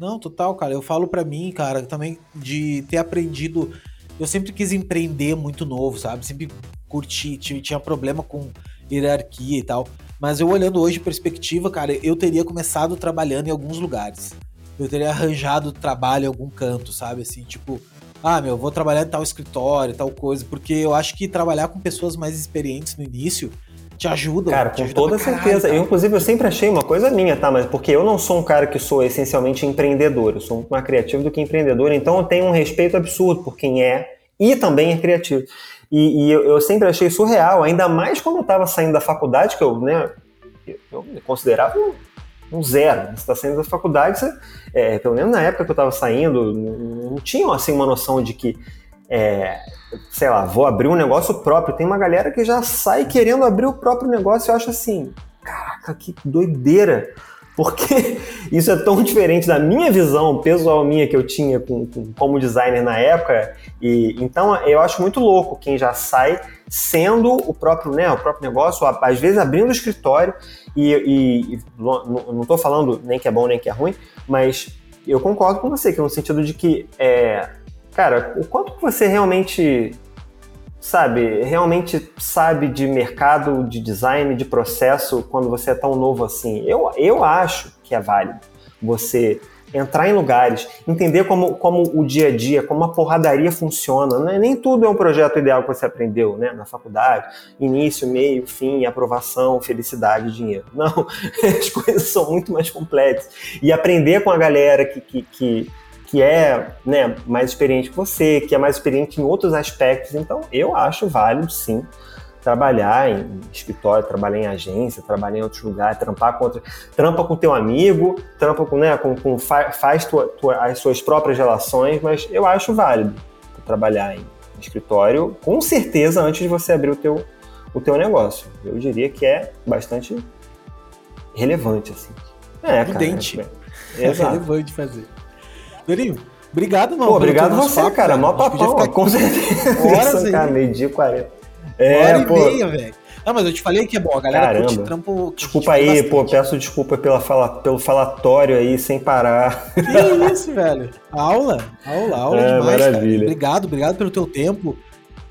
não, total, cara. Eu falo para mim, cara, também de ter aprendido. Eu sempre quis empreender muito novo, sabe? Sempre curti, tinha problema com hierarquia e tal. Mas eu olhando hoje perspectiva, cara, eu teria começado trabalhando em alguns lugares. Eu teria arranjado trabalho em algum canto, sabe? Assim, tipo, ah, meu, vou trabalhar em tal escritório, tal coisa, porque eu acho que trabalhar com pessoas mais experientes no início te ajudam. Cara, com toda certeza. eu, inclusive, eu sempre achei uma coisa minha, tá? Mas porque eu não sou um cara que sou essencialmente empreendedor. Eu sou muito mais criativo do que empreendedor. Então eu tenho um respeito absurdo por quem é e também é criativo. E, e eu, eu, sempre achei surreal, ainda mais quando eu estava saindo da faculdade, que eu, né, eu me considerava um, um zero. Você está saindo da faculdade, você, é, pelo menos na época que eu estava saindo, não, não tinha assim, uma noção de que é, sei lá, vou abrir um negócio próprio. Tem uma galera que já sai querendo abrir o próprio negócio. Eu acho assim, caraca, que doideira. Porque isso é tão diferente da minha visão pessoal minha que eu tinha com, com, como designer na época. E então eu acho muito louco quem já sai sendo o próprio, né, o próprio negócio, às vezes abrindo o escritório e, e, e não estou falando nem que é bom nem que é ruim, mas eu concordo com você que no sentido de que é, cara, o quanto você realmente sabe, realmente sabe de mercado, de design, de processo quando você é tão novo assim? Eu, eu acho que é válido você entrar em lugares, entender como, como o dia a dia, como a porradaria funciona. Né? Nem tudo é um projeto ideal que você aprendeu né? na faculdade, início, meio, fim, aprovação, felicidade, dinheiro. Não, as coisas são muito mais complexas. E aprender com a galera que, que, que que é né, mais experiente que você, que é mais experiente em outros aspectos. Então, eu acho válido, sim, trabalhar em escritório, trabalhar em agência, trabalhar em outros lugares, trampar com outro, trampa com teu amigo, trampa com, né, com, com faz tua, tua, as suas próprias relações, mas eu acho válido trabalhar em escritório, com certeza antes de você abrir o teu, o teu negócio. Eu diria que é bastante relevante, assim. É, Prudente. Cara, é, é relevante fazer. Dorinho, obrigado, mano. Pô, obrigado você, papo, cara. Mó papão, ficar... com certeza. Horas cara, meio-dia 40. É, Hora pô. e meia, velho. Não, mas eu te falei que é bom, a galera Caramba. curte trampo. Desculpa aí, bastante. pô, peço desculpa pela fala, pelo falatório aí, sem parar. Que isso, velho. Aula, aula, aula é, demais, maravilha. cara. Obrigado, obrigado pelo teu tempo,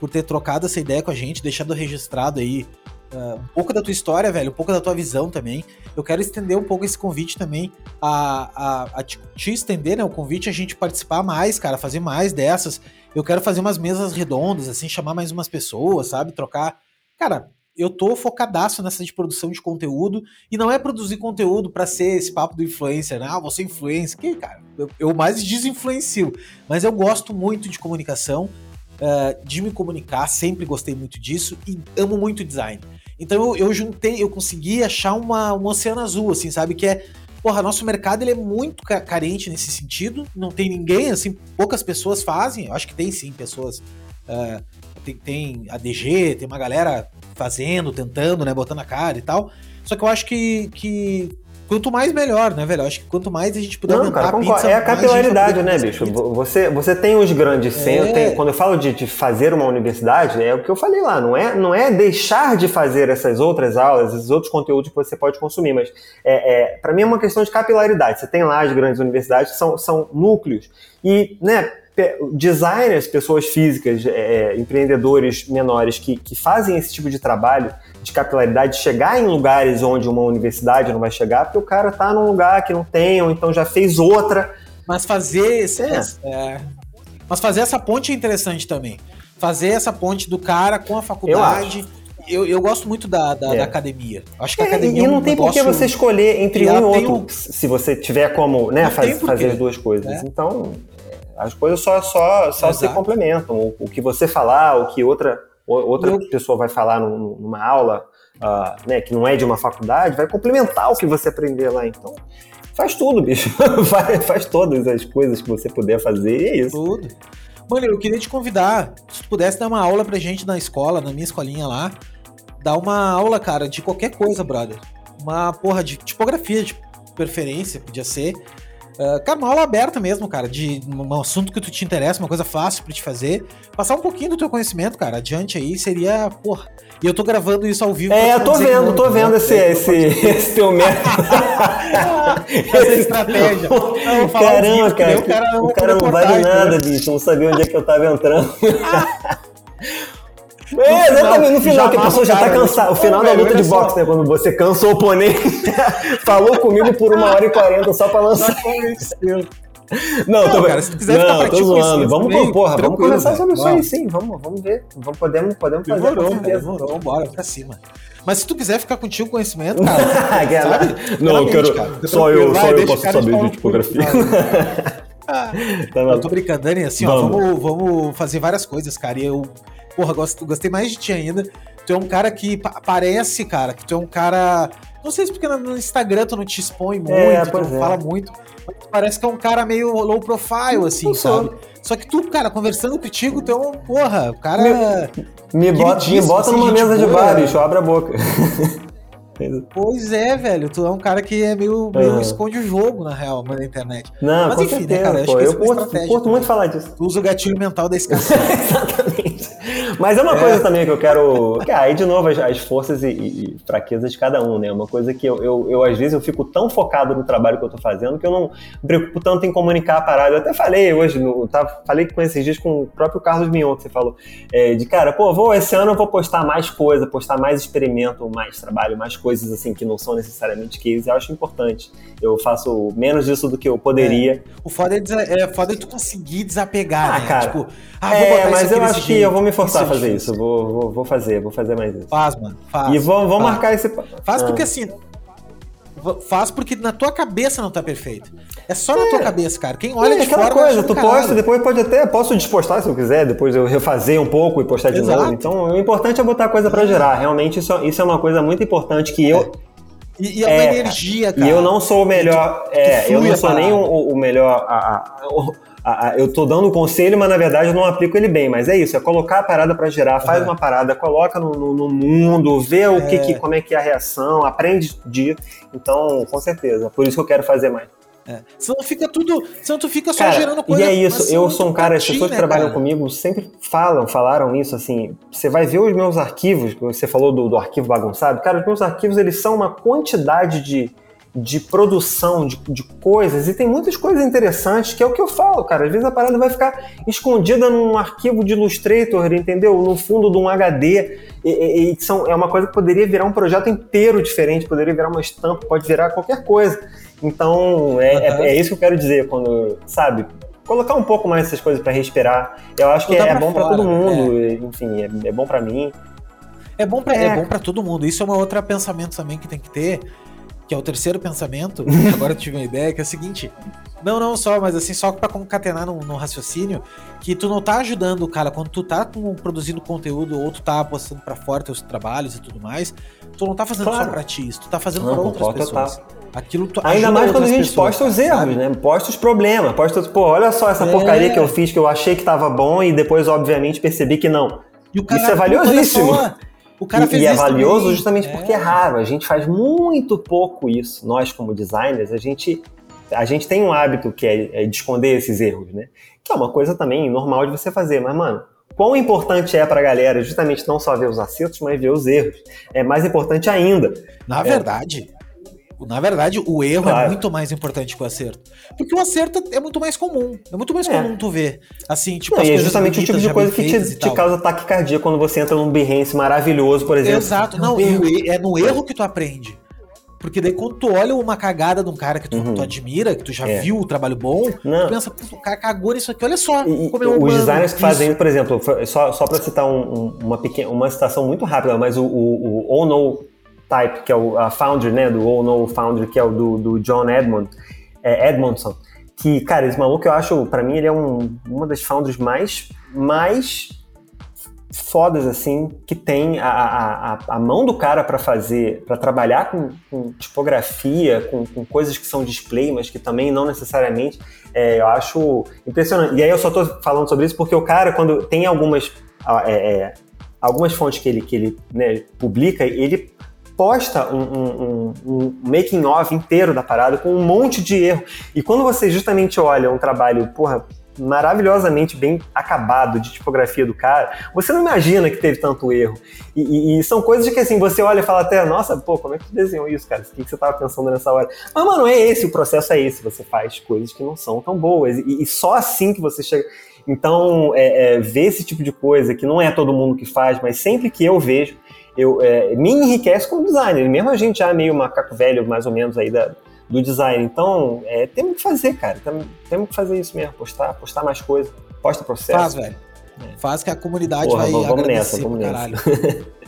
por ter trocado essa ideia com a gente, deixado registrado aí uh, um pouco da tua história, velho, um pouco da tua visão também. Eu quero estender um pouco esse convite também, a, a, a te, te, estender, né, o convite a gente participar mais, cara, fazer mais dessas. Eu quero fazer umas mesas redondas, assim, chamar mais umas pessoas, sabe, trocar. Cara, eu tô focadaço nessa de produção de conteúdo e não é produzir conteúdo para ser esse papo do influencer, né? Ah, você é influencer. Que, cara, eu, eu mais desinfluencio, mas eu gosto muito de comunicação, uh, de me comunicar, sempre gostei muito disso e amo muito design. Então eu, eu juntei, eu consegui achar uma, um oceano azul, assim, sabe? Que é, porra, nosso mercado ele é muito carente nesse sentido. Não tem ninguém, assim, poucas pessoas fazem. Eu acho que tem sim pessoas. Uh, tem, tem a DG, tem uma galera fazendo, tentando, né? Botando a cara e tal. Só que eu acho que, que quanto mais melhor, né, velho? Acho que quanto mais a gente puder Não, cara, a pizza, É a capilaridade, né, bicho? Você, você tem os grandes centros. É. Quando eu falo de, de, fazer uma universidade, é o que eu falei lá. Não é, não é deixar de fazer essas outras aulas, esses outros conteúdos que você pode consumir, mas é, é para mim é uma questão de capilaridade. Você tem lá as grandes universidades, são, são núcleos. E, né, designers, pessoas físicas, é, empreendedores menores que, que fazem esse tipo de trabalho de capilaridade, de chegar em lugares onde uma universidade não vai chegar, porque o cara está num lugar que não tem, ou então já fez outra. Mas fazer esse, é. É, mas fazer essa ponte é interessante também. Fazer essa ponte do cara com a faculdade. Eu, eu, gosto muito da, da, é. da academia. Acho que a é, academia. E não um tem por que você escolher entre um e outro, um... se você tiver como né, faz, fazer as duas coisas. É. Então, as coisas só, só, só se complementam. O, o, que você falar, o que outra, outra eu... pessoa vai falar numa aula uh, né, que não é de uma faculdade, vai complementar o que você aprender lá. Então, faz tudo, bicho. faz, faz todas as coisas que você puder fazer e é isso. Tudo. Mano, eu queria te convidar, se tu pudesse dar uma aula pra gente na escola, na minha escolinha lá, dar uma aula, cara, de qualquer coisa, brother. Uma porra de tipografia, de preferência, podia ser. Uh, cara, uma aula aberta mesmo, cara, de um assunto que tu te interessa, uma coisa fácil pra te fazer. Passar um pouquinho do teu conhecimento, cara, adiante aí seria, porra. E eu tô gravando isso ao vivo. É, eu tô vendo, não, tô vendo esse, esse, esse teu método. Essa estratégia. Não, Caramba, cara, o cara, o cara não vale nada, bicho. Não sabia onde é que eu tava entrando. É, exatamente, no final, que a pessoa já tá cansada. O final da luta de boxe, né? Quando você cansa o oponente, falou comigo por uma hora e quarenta só pra lançar. Não, não tô... cara, se quiser não, ficar tô zoando. Vamos, também, porra, vamos conversar sobre isso aí, sim. Vamos, vamos ver. Vamos, podemos, podemos fazer. Demorou, demorou, vamos embora, pra cima. Mas se tu quiser ficar contigo o conhecimento, cara, sabe? Não, eu quero. Cara, só eu, só eu posso saber de tipografia. Ah, tá eu tô brincando, Dani, assim, vamos. ó, vamos, vamos fazer várias coisas, cara. E eu porra, gosto, gostei mais de ti ainda. Tu é um cara que parece, cara, que tu é um cara. Não sei se porque no Instagram tu não te expõe muito, é, tu não é. fala muito. Mas parece que é um cara meio low profile, assim, sabe? Só que tu, cara, conversando contigo, tu é um. Porra, o cara. Me, me bota, me bota assim, numa mesa de bar, bicho, abre a boca. Pois é, velho. Tu é um cara que é meio, meio uhum. esconde o jogo, na real, na internet. Não, Mas enfim, certeza, né, cara? Pô, eu curto, curto muito falar disso. Tu usa o gatilho mental da escala. Exatamente. Mas é uma é. coisa também que eu quero. Que, aí, de novo, as, as forças e, e, fraquezas de cada um, né? Uma coisa que eu, eu, eu, às vezes, eu fico tão focado no trabalho que eu tô fazendo que eu não me preocupo tanto em comunicar a parada. Eu até falei hoje, no, tá, falei com esses dias com o próprio Carlos Mignon, que você falou. É, de cara, pô, vou, esse ano eu vou postar mais coisa, postar mais experimento, mais trabalho, mais coisas assim que não são necessariamente case, eu acho importante. Eu faço menos disso do que eu poderia. É. O foda é, é, foda é tu conseguir desapegar, ah, né? Cara, tipo, ah, é, mas eu acho que jeito. eu vou me forçar a fazer isso. Vou, vou, vou, fazer, vou fazer mais isso. Faz, mano. Faz. E vou, vou faz. marcar esse. Faz ah. porque assim. Faz porque na tua cabeça não tá perfeito. É só na tua é. cabeça, cara. Quem olha é, de aquela fora coisa, tu posta, depois pode até, posso despostar se eu quiser, depois eu refazer um pouco e postar de Exato. novo. Então, o importante é botar a coisa para gerar. Realmente isso, isso é uma coisa muito importante que eu e, e é uma é, energia, cara. E eu não sou o melhor. Tu, é, tu eu não sou nem o, o melhor. A, a, a, eu tô dando o conselho, mas na verdade eu não aplico ele bem. Mas é isso, é colocar a parada para gerar, faz uhum. uma parada, coloca no, no, no mundo, vê o que, que, como é que é a reação, aprende de. Então, com certeza. Por isso que eu quero fazer mais. É. Senão fica tudo. Senão tu fica só cara, gerando coisa. E é isso, eu sou um cara, as pessoas né, que trabalham cara? comigo sempre falam, falaram isso assim. Você vai ver os meus arquivos, você falou do, do arquivo bagunçado. Cara, os meus arquivos eles são uma quantidade de, de produção de, de coisas e tem muitas coisas interessantes que é o que eu falo, cara. Às vezes a parada vai ficar escondida num arquivo de Illustrator, entendeu? No fundo de um HD. E, e, e são, é uma coisa que poderia virar um projeto inteiro diferente, poderia virar uma estampa, pode virar qualquer coisa. Então, é, uhum. é, é, isso que eu quero dizer quando, sabe, colocar um pouco mais essas coisas para respirar. Eu acho que é, é bom para todo mundo, é. enfim, é, é bom para mim. É bom para é. bom para todo mundo. Isso é um outro pensamento também que tem que ter, que é o terceiro pensamento. agora eu tive uma ideia que é o seguinte: não, não só, mas assim, só para concatenar no, no, raciocínio, que tu não tá ajudando, cara, quando tu tá produzindo conteúdo ou tu tá postando para fora teus trabalhos e tudo mais, tu não tá fazendo claro. só pra ti, isso, tu tá fazendo para outras pessoas. Tá. Aquilo Ainda mais quando a gente pessoas, posta os erros, sabe? né? Posta os problemas, posta, pô, olha só essa é. porcaria que eu fiz que eu achei que tava bom e depois, obviamente, percebi que não. Isso é valiosíssimo. O cara e, fez e é valioso também. justamente é. porque é raro. A gente faz muito pouco isso. Nós, como designers, a gente, a gente tem um hábito que é, é de esconder esses erros, né? Que é uma coisa também normal de você fazer. Mas, mano, quão importante é para a galera justamente não só ver os acertos, mas ver os erros. É mais importante ainda. Na é, verdade, na verdade, o erro é claro. é muito mais importante que o acerto. Porque o acerto é muito mais comum. É muito mais é. comum tu ver. Assim, tipo, Não, e é justamente o tipo de coisa que te, te causa taquicardia quando você entra num Behance maravilhoso, por exemplo. Exato. Não, é no erro que tu aprende. Porque daí quando tu olha uma cagada de um cara que tu, uhum. tu admira, que tu já é. viu o trabalho bom, Não. tu pensa, o cara cagou nisso aqui, olha só. E, como é um os designers que fazem, por exemplo, só, só para citar um, um, uma, pequena, uma citação muito rápida, mas o, o, o Ono Type, que é o, a founder, né, do All No Founder, que é o do, do John Edmond, é, Edmondson, que, cara, esse maluco eu acho, para mim, ele é um, uma das founders mais, mais fodas, assim, que tem a, a, a mão do cara para fazer, para trabalhar com, com tipografia, com, com, coisas que são display, mas que também não necessariamente, é, eu acho impressionante. E aí eu só tô falando sobre isso porque o cara, quando tem algumas, é, é, algumas fontes que ele, que ele né, publica, ele posta um, um, um, um making of inteiro da parada com um monte de erro. E quando você justamente olha um trabalho, porra, maravilhosamente bem acabado de tipografia do cara, você não imagina que teve tanto erro. E, e, e, são coisas que assim, você olha e fala até, nossa, pô, como é que tu desenhou isso, cara? O que, que você tava pensando nessa hora? Mas, mano, é esse, o processo é esse. Você faz coisas que não são tão boas. E, e só assim que você chega. Então, é, é, ver esse tipo de coisa, que não é todo mundo que faz, mas sempre que eu vejo, eu, é, me enriquece como designer. Mesmo a gente já é meio macaco velho, mais ou menos, aí da, do design. Então, é, temos que fazer, cara. Temos, temos que fazer isso mesmo, postar, postar mais coisa. Posta processo. Faz, velho. É. Faz que a comunidade Porra, vai vamos nessa, vamos nessa.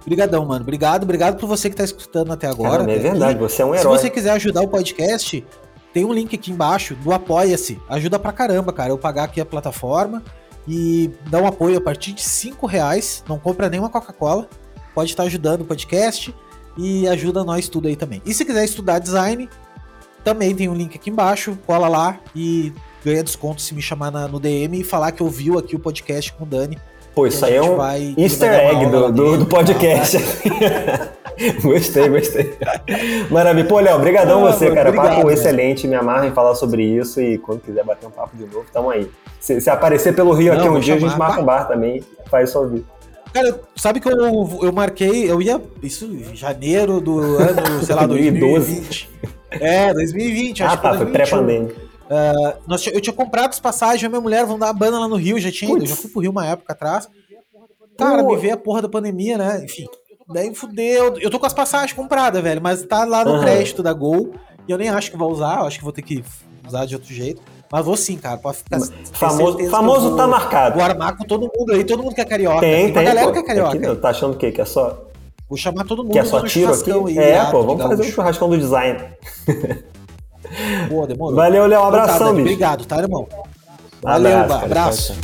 Obrigadão, mano. Obrigado, obrigado por você que tá escutando até agora. Cara, é verdade, você é um herói. Se você quiser ajudar o podcast, tem um link aqui embaixo do Apoia-se. Ajuda pra caramba, cara. Eu pagar aqui a plataforma e dá um apoio a partir de 5 reais. Não compra nenhuma Coca-Cola. Pode estar ajudando o podcast e ajuda nós tudo aí também. E se quiser estudar design, também tem um link aqui embaixo. Cola lá e ganha desconto se me chamar na, no DM e falar que ouviu aqui o podcast com o Dani. Pô, isso aí é um easter egg do, do, do, podcast. gostei, gostei. Maravilha. Pô, Léo, obrigadão ah, você, cara. Obrigado, papo excelente. Me amarra em falar sobre isso e quando quiser bater um papo de novo, tamo aí. Se, se aparecer pelo Rio Não, aqui um dia, chamar. a gente marca um bar também, faz só ouvir. Cara, sabe que eu, eu marquei, eu ia, isso em janeiro do ano, sei lá, 2012. É, 2020, acho ah, tá, foi pré-pandêmico. Uh, eu tinha comprado as passagens, a minha mulher vão dar a banda lá no Rio, já tinha ido, já fui pro Rio uma época atrás. Cara, me veio a porra da pandemia, né? Enfim. Daí fudeu. Eu tô com as passagens compradas, velho, mas tá lá no uhum. crédito da Gol. E eu nem acho que vou usar, eu acho que vou ter que usar de outro jeito. Mas vou sim, cara. Pode ficar. Famoso, famoso tá marcado. Vou armar com todo mundo aí, todo mundo que é carioca. Tem, tem. tem galera pô, que é carioca. Aqui, tá achando o quê? Que é só. Vou chamar todo mundo. Que é só tiro aqui? Aí, é, pô, vamos fazer um churrascão do design. Boa, demorou. Valeu, Léo. Abração, bicho. Obrigado, tá, irmão? Valeu, abraço. abraço.